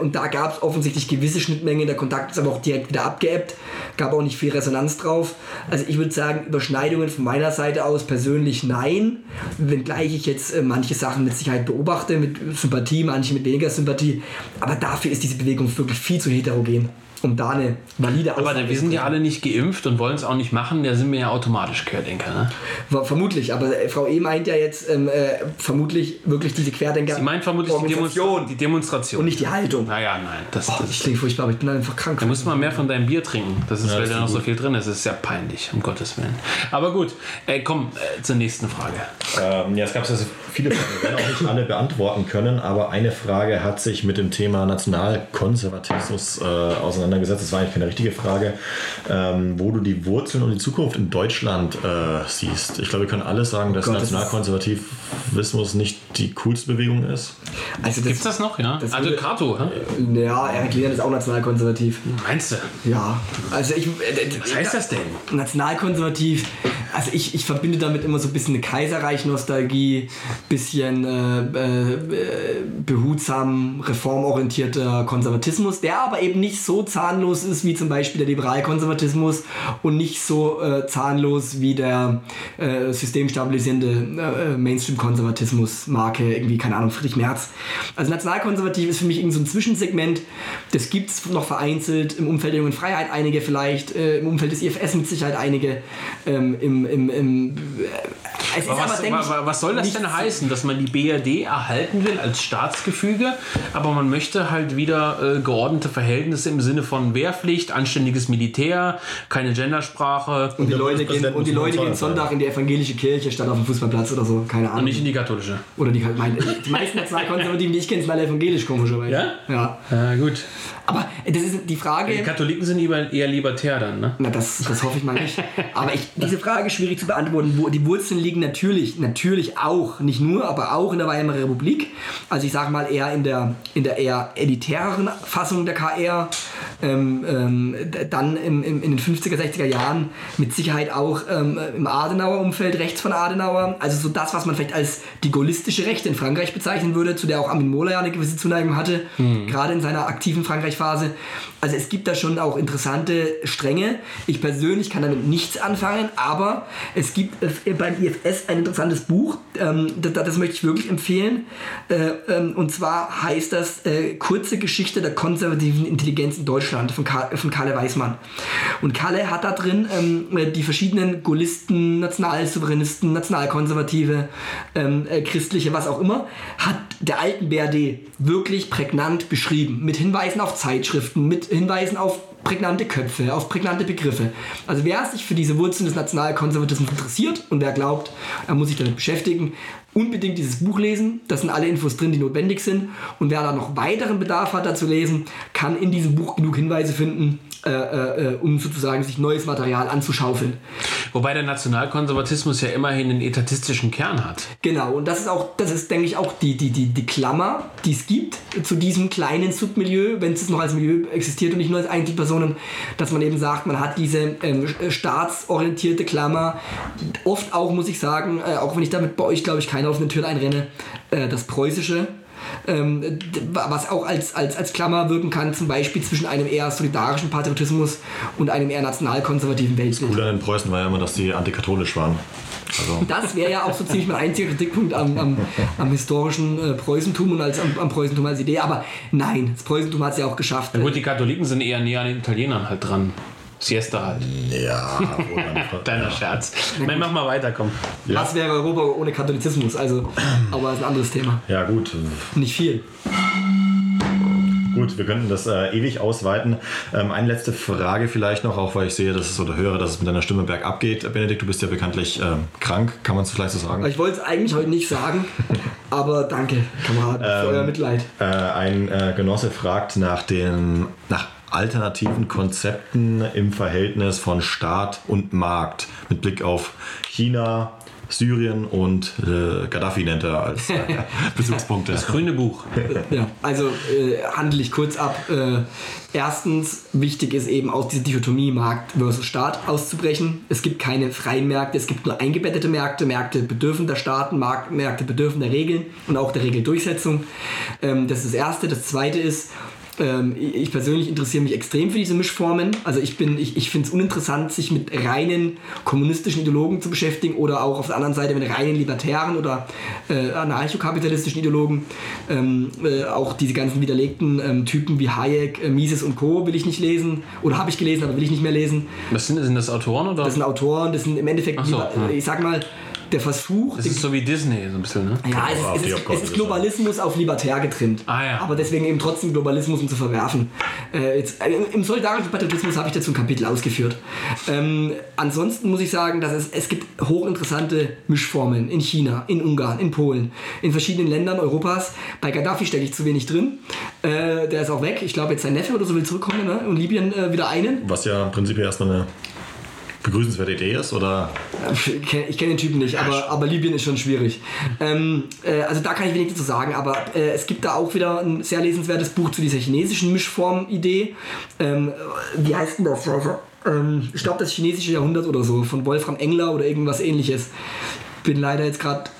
Und da gab es offensichtlich gewisse Schnittmengen. Der Kontakt ist aber auch direkt wieder abgeebbt. Gab auch nicht viel Resonanz drauf. Also ich würde sagen, Überschneidungen von meiner Seite aus persönlich nein. Wenngleich ich jetzt manche Sachen mit Sicherheit beobachte, mit Sympathie, manche mit weniger Sympathie. Aber dafür ist diese Bewegung wirklich viel zu heterogen um da eine valide Aussage Aber wir sind ja alle nicht geimpft und wollen es auch nicht machen, da sind wir ja automatisch Querdenker. Ne? Vermutlich, aber äh, Frau E. meint ja jetzt ähm, äh, vermutlich wirklich diese Querdenker. Sie meint vermutlich die Demonstration. die Demonstration. Und nicht die Haltung. Naja, nein. Das, oh, das, klingt furchtbar, aber ich bin einfach krank. Da muss man mehr von deinem Bier trinken. Das ist, ja, weil da noch gut. so viel drin ist. Das ist ja peinlich, um Gottes Willen. Aber gut, äh, komm äh, zur nächsten Frage. Ähm, ja, es gab also viele Fragen. Wir werden auch nicht alle beantworten können, aber eine Frage hat sich mit dem Thema Nationalkonservatismus äh, auseinandergesetzt. Das war eigentlich keine richtige Frage, ähm, wo du die Wurzeln und die Zukunft in Deutschland äh, siehst. Ich glaube, wir können alle sagen, dass Gott, Nationalkonservativismus nicht die coolste Bewegung ist. Also Gibt es das noch, ja? Das also Cato, ja? Ja, Erich Lehren ist auch nationalkonservativ. Meinst du? Ja. Also ich, äh, Was heißt das denn? Nationalkonservativ. Also ich, ich verbinde damit immer so ein bisschen eine Kaiserreich-Nostalgie, bisschen äh, äh, behutsam reformorientierter Konservatismus, der aber eben nicht so zahnlos ist wie zum Beispiel der Liberalkonservatismus und nicht so äh, zahnlos wie der äh, systemstabilisierende äh, Mainstream-Konservatismus, Marke, irgendwie, keine Ahnung, Friedrich Merz. Also nationalkonservativ ist für mich irgendwie so ein Zwischensegment, das gibt es noch vereinzelt, im Umfeld der Jungen Freiheit einige vielleicht, äh, im Umfeld des IFS mit Sicherheit einige, ähm, im, im, im Es ist Aber aber, was, was soll das denn heißen, dass man die BRD erhalten will als Staatsgefüge, aber man möchte halt wieder äh, geordnete Verhältnisse im Sinne von Wehrpflicht, anständiges Militär, keine Gendersprache Und die Leute gehen, und die Leute gehen. Sonntag in die evangelische Kirche statt auf dem Fußballplatz oder so. Keine und Ahnung. nicht in die katholische. Oder die, mein, die meisten Nationalkonservativen, die ich kenne, sind alle evangelisch, komischerweise. Ja? Ja. Ja, gut. Aber das ist die Frage. Die Katholiken sind eher libertär dann, ne? Na, das, das hoffe ich mal nicht. Aber ich, diese Frage ist schwierig zu beantworten. Wo, die Wurzeln liegen natürlich, natürlich auch, nicht nur, aber auch in der Weimarer Republik. Also ich sage mal eher in der, in der eher elitäreren Fassung der KR. Ähm, ähm, dann im, im, in den 50er, 60er Jahren mit Sicherheit auch ähm, im Adenauer Umfeld, rechts von Adenauer. Also so das, was man vielleicht als die gaullistische Rechte in Frankreich bezeichnen würde, zu der auch Armin Mohler ja eine gewisse Zuneigung hatte, gerade in seiner aktiven Frankreich-Phase. Also es gibt da schon auch interessante Stränge. Ich persönlich kann damit nichts anfangen, aber es gibt äh, beim IFS ein interessantes Buch, ähm, das, das möchte ich wirklich empfehlen. Äh, ähm, und zwar heißt das äh, Kurze Geschichte der konservativen Intelligenz in Deutschland von, Karl, von Kalle Weismann. Und Kalle hat da drin ähm, die verschiedenen Gaullisten, Nationalsouveränisten, Nationalkonservative, ähm, äh, Christliche, was auch immer, hat der alten BRD wirklich prägnant beschrieben. Mit Hinweisen auf Zeitschriften, mit Hinweisen auf prägnante Köpfe, auf prägnante Begriffe. Also wer sich für diese Wurzeln des Nationalkonservatismus interessiert und wer glaubt, er muss sich damit beschäftigen, unbedingt dieses Buch lesen. Da sind alle Infos drin, die notwendig sind. Und wer da noch weiteren Bedarf hat, da zu lesen, kann in diesem Buch genug Hinweise finden, äh, äh, um sozusagen sich neues Material anzuschaufeln. Wobei der Nationalkonservatismus ja immerhin einen etatistischen Kern hat. Genau, und das ist auch, das ist, denke ich, auch die, die, die, die Klammer, die es gibt zu diesem kleinen Submilieu, wenn es noch als Milieu existiert und nicht nur als Einzelpersonen, dass man eben sagt, man hat diese ähm, staatsorientierte Klammer. Oft auch, muss ich sagen, äh, auch wenn ich damit bei euch, glaube ich, keine offene Tür einrenne, äh, das Preußische. Ähm, was auch als, als, als Klammer wirken kann, zum Beispiel zwischen einem eher solidarischen Patriotismus und einem eher nationalkonservativen Weltbild. Cool an den Preußen war ja immer, dass die antikatholisch waren. Also, Das wäre ja auch so ziemlich mein einziger Kritikpunkt am, am, am historischen äh, Preußentum und als, am, am Preußentum als Idee. Aber nein, das Preußentum hat es ja auch geschafft. Na gut, die Katholiken sind eher näher an den Italienern halt dran. Siesta halt. ja, Kleiner Scherz. Nein, mach mal weiter, komm. ja. Was wäre Europa ohne Katholizismus? Also, aber das ist ein anderes Thema. ja, gut. Nicht viel. Gut, wir könnten das äh, ewig ausweiten. Ähm, eine letzte Frage vielleicht noch, auch weil ich sehe, dass es oder höre, dass es mit deiner Stimme bergab geht. Benedikt, du bist ja bekanntlich ähm, krank, kann man es vielleicht so sagen? Ich wollte es eigentlich heute nicht sagen, aber danke, Kameraden, für euer Mitleid. Äh, ein äh, Genosse fragt nach den nach alternativen Konzepten im Verhältnis von Staat und Markt mit Blick auf China, Syrien und äh, Gaddafi nennt er als äh, Bezugspunkte. Das grüne Buch. Ja, also äh, handle ich kurz ab. Äh, erstens, wichtig ist eben aus dieser Dichotomie Markt versus Staat auszubrechen. Es gibt keine freien Märkte, es gibt nur eingebettete Märkte. Märkte bedürfen der Staaten, Markt, Märkte bedürfen der Regeln und auch der Regeldurchsetzung. Ähm, das ist das Erste. Das Zweite ist, ähm, ich persönlich interessiere mich extrem für diese Mischformen. Also ich bin, ich, ich finde es uninteressant, sich mit reinen kommunistischen Ideologen zu beschäftigen oder auch auf der anderen Seite mit reinen libertären oder äh, anarchokapitalistischen Ideologen. Ähm, äh, auch diese ganzen widerlegten ähm, Typen wie Hayek, äh, Mises und Co. will ich nicht lesen oder habe ich gelesen, aber will ich nicht mehr lesen. Was sind, sind das Autoren oder? Das sind Autoren, das sind im Endeffekt, so, ja. ich sag mal, der Versuch, das ist so wie Disney, so ein bisschen, ne? ja, es, es, ist, Abkopplung es ist Globalismus auf libertär getrimmt. Ah, ja. Aber deswegen eben trotzdem Globalismus um zu verwerfen. Äh, jetzt, äh, Im solidarischen Patriotismus habe ich dazu ein Kapitel ausgeführt. Ähm, ansonsten muss ich sagen, dass es, es gibt hochinteressante Mischformen in China, in Ungarn, in Polen, in verschiedenen Ländern Europas. Bei Gaddafi stecke ich zu wenig drin. Äh, der ist auch weg. Ich glaube, jetzt sein Neffe oder so will zurückkommen ne? und Libyen äh, wieder einen. Was ja im Prinzip erstmal eine begrüßenswerte Idee ist, oder? Ich kenne kenn den Typen nicht, aber, aber Libyen ist schon schwierig. Ähm, äh, also da kann ich wenig dazu sagen, aber äh, es gibt da auch wieder ein sehr lesenswertes Buch zu dieser chinesischen Mischform-Idee. Ähm, wie heißt denn das? Ähm, ich glaube, das chinesische Jahrhundert oder so, von Wolfram Engler oder irgendwas ähnliches. Bin leider jetzt gerade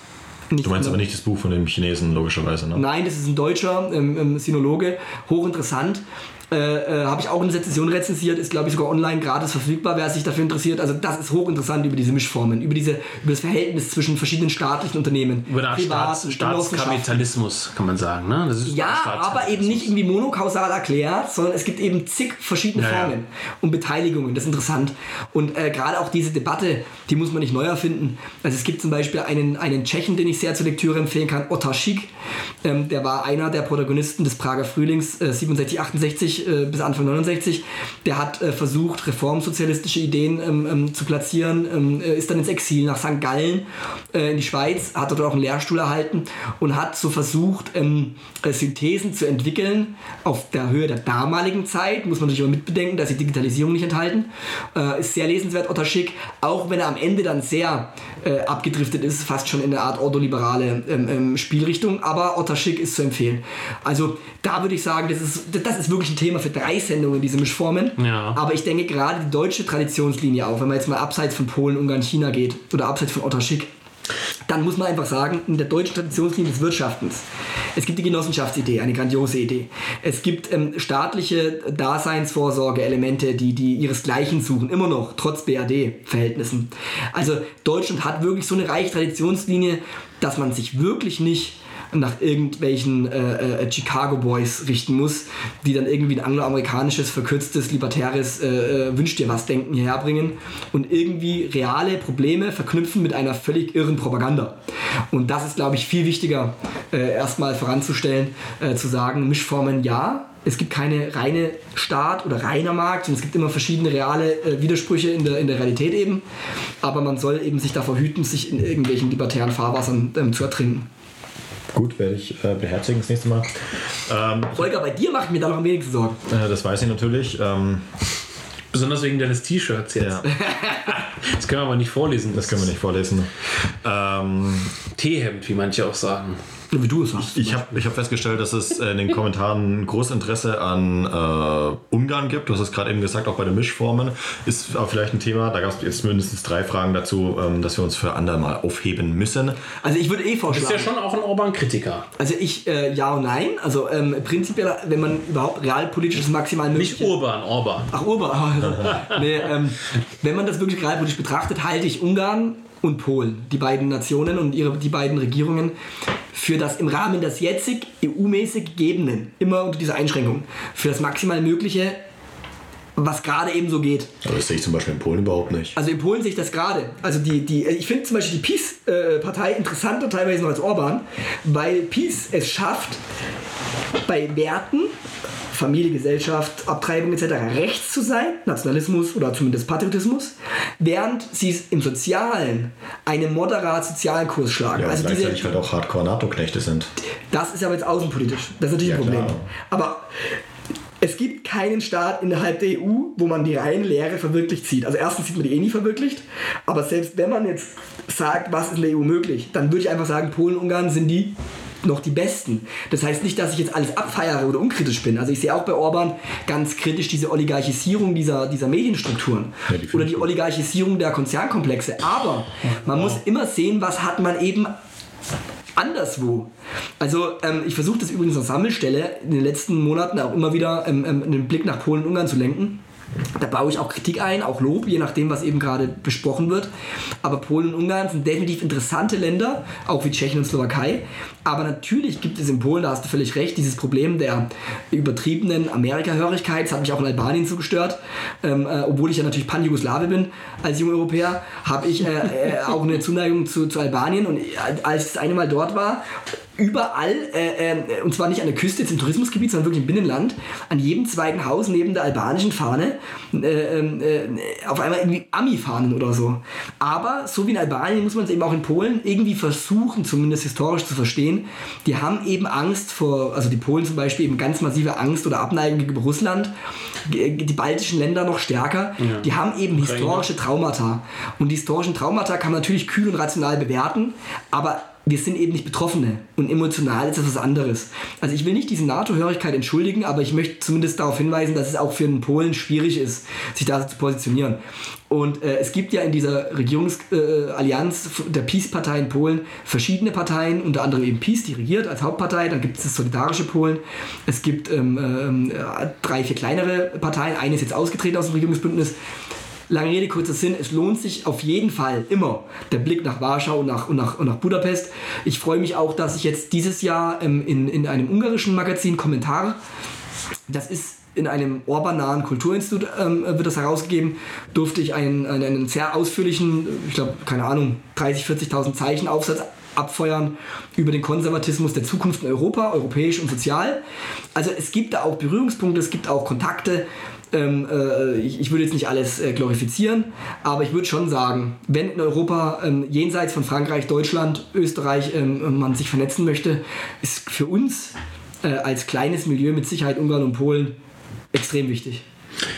nicht. Du meinst aber nicht das Buch von dem Chinesen, logischerweise, ne? Nein, das ist ein deutscher ähm, ähm, Sinologe, hochinteressant. Äh, äh, Habe ich auch eine Sezession rezensiert, ist glaube ich sogar online gratis verfügbar, wer sich dafür interessiert. Also das ist hochinteressant über diese Mischformen, über, diese, über das Verhältnis zwischen verschiedenen staatlichen Unternehmen. Über Art Staats Staatskapitalismus, kann man sagen. Ne? Ja, aber eben nicht irgendwie monokausal erklärt, sondern es gibt eben zig verschiedene Ja, ja. Formen und Beteiligungen. Das ist interessant. Und äh, gerade auch diese Debatte, die muss man nicht neu erfinden. Also es gibt zum Beispiel einen, einen Tschechen, den ich sehr zur Lektüre empfehlen kann, Otar Schick. Ähm, der war einer der Protagonisten des Prager Frühlings äh, 67, 68 äh, bis Anfang 69. Der hat äh, versucht, reformsozialistische Ideen ähm, ähm, zu platzieren, ähm, äh, ist dann ins Exil nach St. Gallen äh, in die Schweiz, hat dort auch einen Lehrstuhl erhalten und hat so versucht, ähm, äh, Synthesen zu entwickeln auf der Höhe der damaligen Zeit. Muss man natürlich immer mitbedenken, dass die Digitalisierung nicht enthalten. Ist sehr lesenswert, Otter Schick, auch wenn er am Ende dann sehr abgedriftet ist, fast schon in eine Art ordoliberale ähm, ähm, Spielrichtung. Aber Otter Schick ist zu empfehlen. Also da würde ich sagen, das ist, das ist wirklich ein Thema für drei Sendungen, diese Mischformen. Ja. Aber ich denke gerade die deutsche Traditionslinie auch, wenn man jetzt mal abseits von Polen, Ungarn, China geht oder abseits von Otter Schick, dann muss man einfach sagen, in der deutschen Traditionslinie des Wirtschaftens, es gibt die Genossenschaftsidee, eine grandiose Idee. Es gibt ähm, staatliche Daseinsvorsorge-Elemente, die, die ihresgleichen suchen, immer noch, trotz BRD-Verhältnissen. Also Deutschland hat wirklich so eine reiche Traditionslinie, dass man sich wirklich nicht nach irgendwelchen äh, äh, Chicago Boys richten muss, die dann irgendwie ein angloamerikanisches, verkürztes, libertäres äh, äh, Wünsch dir was denken hierher bringen und irgendwie reale Probleme verknüpfen mit einer völlig irren Propaganda. Und das ist, glaube ich, viel wichtiger, äh, erstmal voranzustellen, äh, zu sagen, Mischformen ja, es gibt keine reine Staat oder reiner Markt, sondern es gibt immer verschiedene reale äh, Widersprüche in der, in der Realität eben. Aber man soll eben sich davor hüten, sich in irgendwelchen libertären Fahrwassern ähm, zu ertrinken. Gut, werde ich äh, beherzigen das nächste Mal. Ähm, Volker, bei dir mache ich mir da noch am wenigsten Sorgen. äh, das weiß ich natürlich. Ähm, Besonders wegen deines T-Shirts jetzt. ja, Das können wir aber nicht vorlesen. das können wir nicht vorlesen. Ähm, Teehemd, wie manche auch sagen. Wie du es sagst. Ich habe ich hab festgestellt, dass es in den Kommentaren großes Interesse an äh, Ungarn gibt. Du hast es gerade eben gesagt, auch bei den Mischformen. Ist auch vielleicht ein Thema, da gab es jetzt mindestens drei Fragen dazu, ähm, dass wir uns für andere mal aufheben müssen. Also ich würde eh vorschlagen. ja schon auch ein Orban-Kritiker. Also ich äh, ja und nein. Also ähm, prinzipiell, wenn man überhaupt realpolitisches maximal möglich Nicht Urban, Orban. Ach, Urban. nee, ähm, wenn man das wirklich realpolitisch betrachtet, halte ich Ungarn und Polen, die beiden Nationen und ihre, die beiden Regierungen, für das im Rahmen des jetzig EU-mäßig gegebenen, immer unter dieser Einschränkung, für das maximal Mögliche, was gerade eben so geht. Aber das sehe ich zum Beispiel in Polen überhaupt nicht. Also in Polen sehe ich das gerade. Also die, die, ich finde zum Beispiel die PiS-Partei interessanter teilweise noch als Orban, weil PiS es schafft, bei Werten, Familie, Gesellschaft, Abtreibung etc. rechts zu sein, Nationalismus oder zumindest Patriotismus, während sie es im Sozialen einen moderat sozialen Kurs schlagen. Ja, also und diese, gleichzeitig halt auch Hardcore-NATO-Knechte sind. das ist aber jetzt außenpolitisch. Das ist natürlich Ja, ein Problem. klar. Aber es gibt keinen Staat innerhalb der EU, wo man die reine Lehre verwirklicht sieht. Also erstens sieht man die eh nie verwirklicht, aber selbst wenn man jetzt sagt, was ist in der EU möglich, dann würde ich einfach sagen, Polen, Ungarn sind die noch die besten. Das heißt nicht, dass ich jetzt alles abfeiere oder unkritisch bin. Also ich sehe auch bei Orban ganz kritisch diese Oligarchisierung dieser, dieser Medienstrukturen Ja, die oder die. Oligarchisierung der Konzernkomplexe. Aber man muss immer sehen, was hat man eben anderswo. Also ähm, ich versuche das übrigens an Sammelstelle in den letzten Monaten auch immer wieder ähm, ähm, einen Blick nach Polen und Ungarn zu lenken. Da baue ich auch Kritik ein, auch Lob, je nachdem, was eben gerade besprochen wird. Aber Polen und Ungarn sind definitiv interessante Länder, auch wie Tschechien und Slowakei. Aber natürlich gibt es in Polen, da hast du völlig recht, dieses Problem der übertriebenen Amerikahörigkeit. Das hat mich auch in Albanien so gestört. Ähm, äh, obwohl ich ja natürlich Pan-Jugoslawe bin als junger Europäer, habe ich äh, äh, auch eine Zuneigung zu, zu Albanien. Und äh, als ich das eine Mal dort war, überall, äh, äh, und zwar nicht an der Küste, jetzt im Tourismusgebiet, sondern wirklich im Binnenland, an jedem zweiten Haus neben der albanischen Fahne äh, äh, auf einmal irgendwie Ami-Fahnen oder so. Aber so wie in Albanien muss man es eben auch in Polen irgendwie versuchen, zumindest historisch zu verstehen. Die haben eben Angst vor, also die Polen zum Beispiel eben ganz massive Angst oder Abneigung gegenüber Russland, G- die baltischen Länder noch stärker. Die haben eben historische Traumata. Und die historischen Traumata kann man natürlich kühl und rational bewerten, aber wir sind eben nicht Betroffene und emotional ist das was anderes. Also ich will nicht diese NATO-Hörigkeit entschuldigen, aber ich möchte zumindest darauf hinweisen, dass es auch für einen Polen schwierig ist, sich da zu positionieren. Und äh, es gibt ja in dieser Regierungsallianz äh, der Peace-Partei in Polen verschiedene Parteien, unter anderem eben Peace, die regiert als Hauptpartei, dann gibt es das Solidarische Polen, es gibt ähm, ähm, drei, vier kleinere Parteien, eine ist jetzt ausgetreten aus dem Regierungsbündnis. Lange Rede, kurzer Sinn, es lohnt sich auf jeden Fall immer der Blick nach Warschau und nach, und nach, und nach Budapest. Ich freue mich auch, dass ich jetzt dieses Jahr ähm, in, in einem ungarischen Magazin Kommentar, das ist in einem Orban-nahen Kulturinstitut ähm, wird das herausgegeben, durfte ich einen, einen, sehr ausführlichen, ich glaube, keine Ahnung, 30.000, 40.000 Zeichen Aufsatz abfeuern über den Konservatismus der Zukunft in Europa, europäisch und sozial. Also es gibt da auch Berührungspunkte, es gibt auch Kontakte. Ähm, äh, ich, ich würde jetzt nicht alles äh, glorifizieren, aber ich würde schon sagen, wenn in Europa ähm, jenseits von Frankreich, Deutschland, Österreich ähm, man sich vernetzen möchte, ist für uns äh, als kleines Milieu mit Sicherheit Ungarn und Polen extrem wichtig.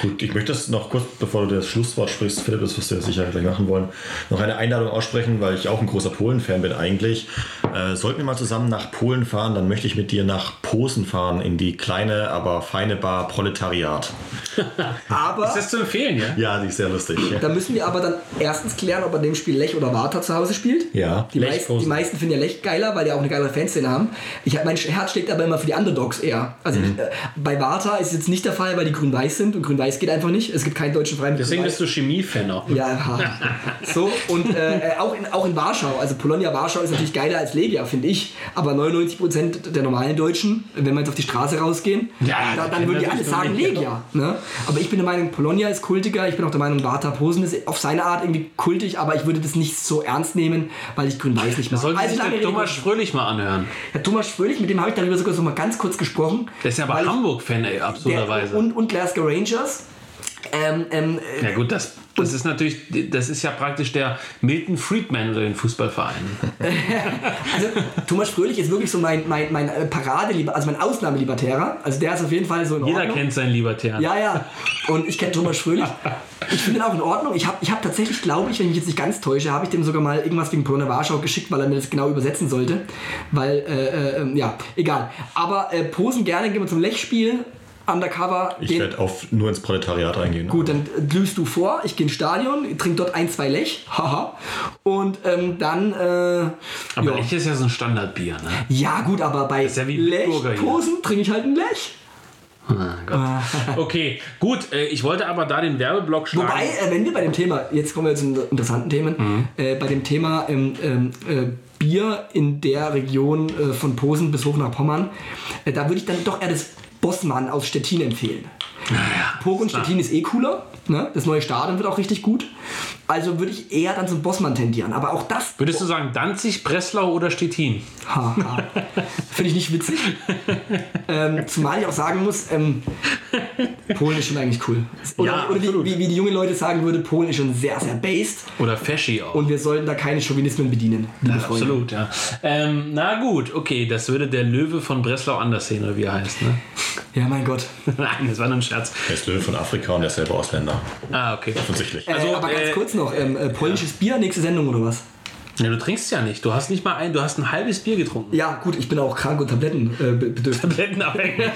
Gut, ich möchte das noch kurz, bevor du das Schlusswort sprichst, Philipp, das wirst du ja sicher gleich machen wollen, noch eine Einladung aussprechen, weil ich auch ein großer Polen-Fan bin eigentlich. Äh, sollten wir mal zusammen nach Polen fahren, dann möchte ich mit dir nach Posen fahren, in die kleine, aber feine Bar Proletariat. aber ist das zu empfehlen, ja? Ja, die ist sehr lustig. Da müssen wir aber dann erstens klären, ob er dem Spiel Lech oder Warta zu Hause spielt. Ja. Die, meisten, die meisten finden ja Lech geiler, weil die auch eine geilere Fanszene haben. Ich, mein Herz schlägt aber immer für die Underdogs eher. Also mhm. ich, äh, bei Warta ist es jetzt nicht der Fall, weil die grün-weiß sind und grün-weiß geht einfach nicht. Es gibt keinen deutschen Verein. Deswegen bist du Chemie-Fan auch. Ja, so und äh, äh, auch, in, auch in Warschau. Also Polonia Warschau ist natürlich geiler als Legia, finde ich. Aber 99% der normalen Deutschen, wenn wir jetzt auf die Straße rausgehen, ja, da, dann würden die alle sagen Legia. Ne? Aber ich bin der Meinung, Polonia ist kultiger. Ich bin auch der Meinung, Warta Posen ist auf seine Art irgendwie kultig, aber ich würde das nicht so ernst nehmen, weil ich grün-weiß nicht mag. Soll also sich Thomas Fröhlich mal anhören. Ja, Thomas Fröhlich, mit dem habe ich darüber sogar so mal ganz kurz gesprochen. Der ist ja aber Hamburg-Fan, ey, absurderweise. Und, und Glasgow Rangers. Ähm, ähm, ja gut, das, das ist natürlich, das ist ja praktisch der Milton Friedman unter den Fußballvereinen. also Thomas Fröhlich ist wirklich so mein, mein, mein äh, Parade, also mein Ausnahmelibertärer. Also der ist auf jeden Fall so in Jeder Ordnung. kennt seinen Libertären. Ja, ja. Und ich kenne Thomas Fröhlich. Ich finde ihn auch in Ordnung. Ich habe ich hab tatsächlich, glaube ich, wenn ich mich jetzt nicht ganz täusche, habe ich dem sogar mal irgendwas wegen Polonia Warschau geschickt, weil er mir das genau übersetzen sollte. Weil, äh, äh, ja, egal. Aber äh, posen gerne, gehen wir zum Lech-Spiel undercover. Ich werde nur ins Proletariat reingehen. Gut, dann glühst du vor, ich gehe ins Stadion, trinke dort ein, zwei Lech, haha. Und ähm, dann. Äh, aber ja. Lech ist ja so ein Standardbier, ne? Ja, gut, aber bei ja Lech-Posen trinke ich halt ein Lech. Ah, okay, gut. Äh, ich wollte aber da den Werbeblock schlagen. Wobei, äh, wenn wir bei dem Thema, jetzt kommen wir zu interessanten Themen, mhm. äh, bei dem Thema ähm, ähm äh, Bier in der Region äh, von Posen bis hoch nach Pommern, äh, da würde ich dann doch eher das Bossmann aus Stettin empfehlen. Ja, Pogo und Stettin ist eh cooler. Ne? Das neue Stadion wird auch richtig gut. Also würde ich eher dann zum Bossmann tendieren. Aber auch das. Würdest du sagen Danzig, Breslau oder Stettin? Finde ich nicht witzig. ähm, zumal ich auch sagen muss, ähm, Polen ist schon eigentlich cool. Oder, ja, oder wie, wie, wie, die jungen Leute sagen würde, Polen ist schon sehr, sehr based. Oder Fashy auch. Und wir sollten da keine Chauvinismen bedienen. Ja, absolut, ja. Ähm, na gut, okay, das würde der Löwe von Breslau anders sehen, oder wie er heißt, ne? Ja, mein Gott. Nein, das war nur ein Scherz. Er ist Löwe von Afrika und er ist selber Ausländer. Ah, okay. Offensichtlich. Äh, also, aber ganz äh, kurz noch, ähm, äh, polnisches Bier, nächste Sendung oder was? Ja, du trinkst ja nicht. Du hast nicht mal ein, du hast ein halbes Bier getrunken. Ja, gut, ich bin auch krank und Tabletten äh, bedürftig. Tablettenabhängig.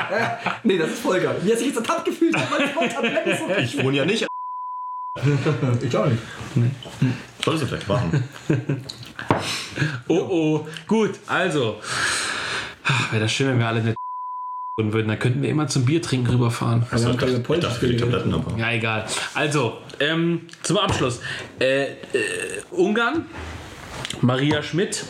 nee, das ist Volker. Wie hat sich jetzt ertappt gefühlt? so ich wohne ja nicht. ich auch nicht. Nee. Solltest du vielleicht machen. oh oh. Gut, also. Wäre das schön, wenn wir alle eine würden, dann könnten wir immer zum Bier trinken rüberfahren. Also, ich dachte, die Tabletten aber. Ja, egal. Also, ähm, zum Abschluss. Äh, äh, Ungarn, Maria Schmidt,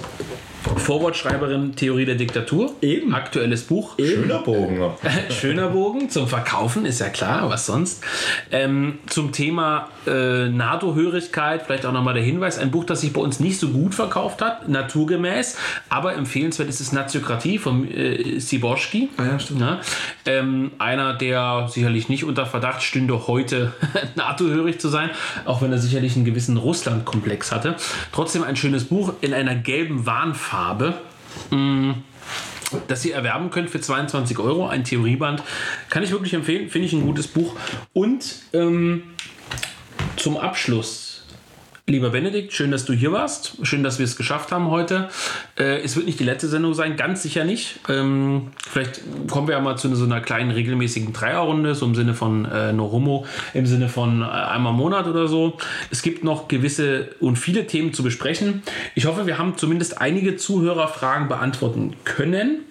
Vorwortschreiberin Theorie der Diktatur. Eben. Aktuelles Buch. Eben. Schöner Bogen. Schöner Bogen zum Verkaufen, ist ja klar, was sonst. Ähm, zum Thema äh, NATO-Hörigkeit, vielleicht auch nochmal der Hinweis: ein Buch, das sich bei uns nicht so gut verkauft hat, naturgemäß, aber empfehlenswert ist es Naziokratie von äh, Siborski. Ah, ja, stimmt. Ja? Ähm, einer, der sicherlich nicht unter Verdacht stünde, heute NATO-hörig zu sein, auch wenn er sicherlich einen gewissen Russland-Komplex hatte. Trotzdem ein schönes Buch in einer gelben Warnfarbe. Farbe. Mm, das ihr erwerben könnt für 22 Euro, ein Theorieband. Kann ich wirklich empfehlen, finde ich ein gutes Buch. Und ähm, zum Abschluss Lieber Benedikt, schön, dass du hier warst. Schön, dass wir es geschafft haben heute. Äh, es wird nicht die letzte Sendung sein, ganz sicher nicht. Ähm, vielleicht kommen wir ja mal zu so einer kleinen regelmäßigen Dreierrunde, so im Sinne von äh, No Homo, im Sinne von äh, einmal im Monat oder so. Es gibt noch gewisse und viele Themen zu besprechen. Ich hoffe, wir haben zumindest einige Zuhörerfragen beantworten können.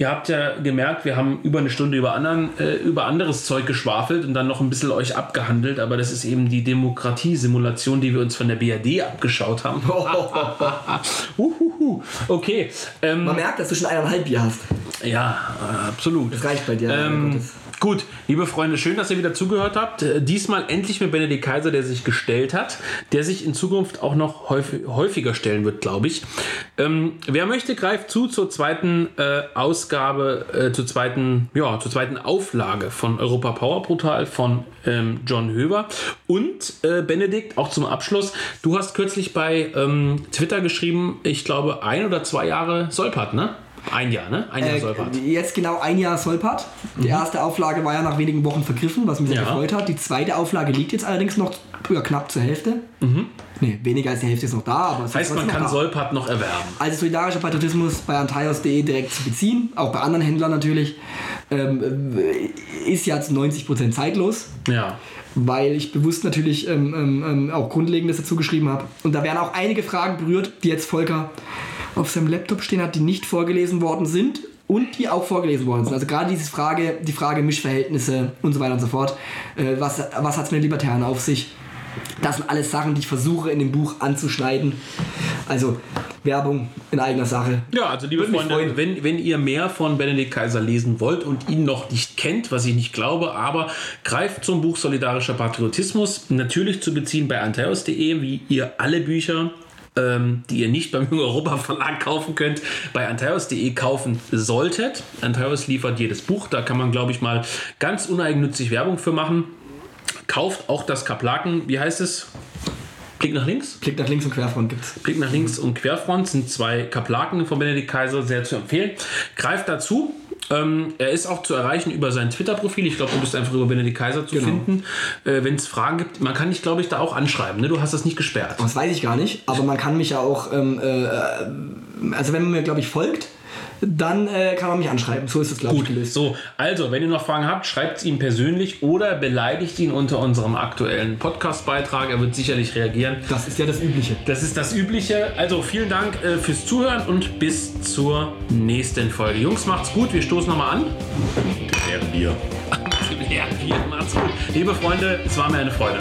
Ihr habt ja gemerkt, wir haben über eine Stunde über, anderen, äh, über anderes Zeug geschwafelt und dann noch ein bisschen euch abgehandelt, aber das ist eben die Demokratiesimulation, die wir uns von der BRD abgeschaut haben. Uhuhu. okay. Ähm, Man merkt, dass du schon eineinhalb Bier hast. ja, äh, absolut. Das reicht bei dir. Ähm. Gut, liebe Freunde, schön, dass ihr wieder zugehört habt. Äh, Diesmal endlich mit Benedikt Kaiser, der sich gestellt hat, der sich in Zukunft auch noch häufig, häufiger stellen wird, glaube ich. Ähm, wer möchte, greift zu zur zweiten äh, Ausgabe, äh, zur zweiten, ja, zur zweiten Auflage von Europa Power Brutal von ähm, John Höver. Und äh, Benedikt, auch zum Abschluss, du hast kürzlich bei ähm, Twitter geschrieben, ich glaube, ein oder zwei Jahre Solpat, ne? Ein Jahr, ne? Ein Jahr Äh, Solpat. jetzt genau ein Jahr Solpat. Die erste Auflage war ja nach wenigen Wochen vergriffen, was mich sehr Mhm. Ja. gefreut hat. Die zweite Auflage liegt jetzt allerdings noch ja, knapp zur Hälfte. Nee, weniger als die Hälfte ist noch da, aber es ist Mhm. Heißt, man kann da. Solpat noch erwerben. Also solidarischer Patriotismus bei antaios.de direkt zu beziehen, auch bei anderen Händlern natürlich, ähm, äh, ist jetzt 90% zeitlos, Ja. Weil ich bewusst natürlich ähm, ähm, ähm, auch Grundlegendes dazu geschrieben habe. Und da werden auch einige Fragen berührt, die jetzt Volker auf seinem Laptop stehen hat, die nicht vorgelesen worden sind und die auch vorgelesen worden sind. Also gerade diese Frage, die Frage Mischverhältnisse und so weiter und so fort. Äh, was was hat es mit Libertären auf sich? Das sind alles Sachen, die ich versuche in dem Buch anzuschneiden. Also Werbung in eigener Sache. Ja, also liebe Würde Freunde, freuen. wenn, wenn ihr mehr von Benedikt Kaiser lesen wollt und ihn noch nicht kennt, was ich nicht glaube, aber greift zum Buch Solidarischer Patriotismus, natürlich zu beziehen bei anteos.de, wie ihr alle Bücher ähm, die ihr nicht beim Jung Europa Verlag kaufen könnt, bei anteos.de kaufen solltet. Anteos liefert jedes Buch, da kann man, glaube ich, mal ganz uneigennützig Werbung für machen. Kauft auch das Kaplaken, wie heißt es? Blick nach links? Blick nach links und Querfront gibt's. Blick nach links und Querfront sind zwei Kaplaken von Benedikt Kaiser, sehr zu empfehlen. Greift dazu. Ähm, er ist auch zu erreichen über sein Twitter-Profil. Ich glaube, du bist einfach über Benedikt Kaiser zu Genau. finden. Äh, Wenn es Fragen gibt, man kann dich, glaube ich, da auch anschreiben. Ne? Du hast das nicht gesperrt. Das weiß ich gar nicht, aber man kann mich ja auch, ähm, äh, also wenn man mir, glaube ich, folgt, dann äh, kann man mich anschreiben. So ist es, glaube ich, Gut, gelöst. so, also, wenn ihr noch Fragen habt, schreibt es ihm persönlich oder beleidigt ihn unter unserem aktuellen Podcast-Beitrag. Er wird sicherlich reagieren. Das ist ja das Übliche. Das ist das Übliche. Also vielen Dank äh, fürs Zuhören und bis zur nächsten Folge. Jungs, macht's gut. Wir stoßen nochmal an. Leeren Bier. Ja, wir macht's gut. Liebe Freunde, es war mir eine Freude.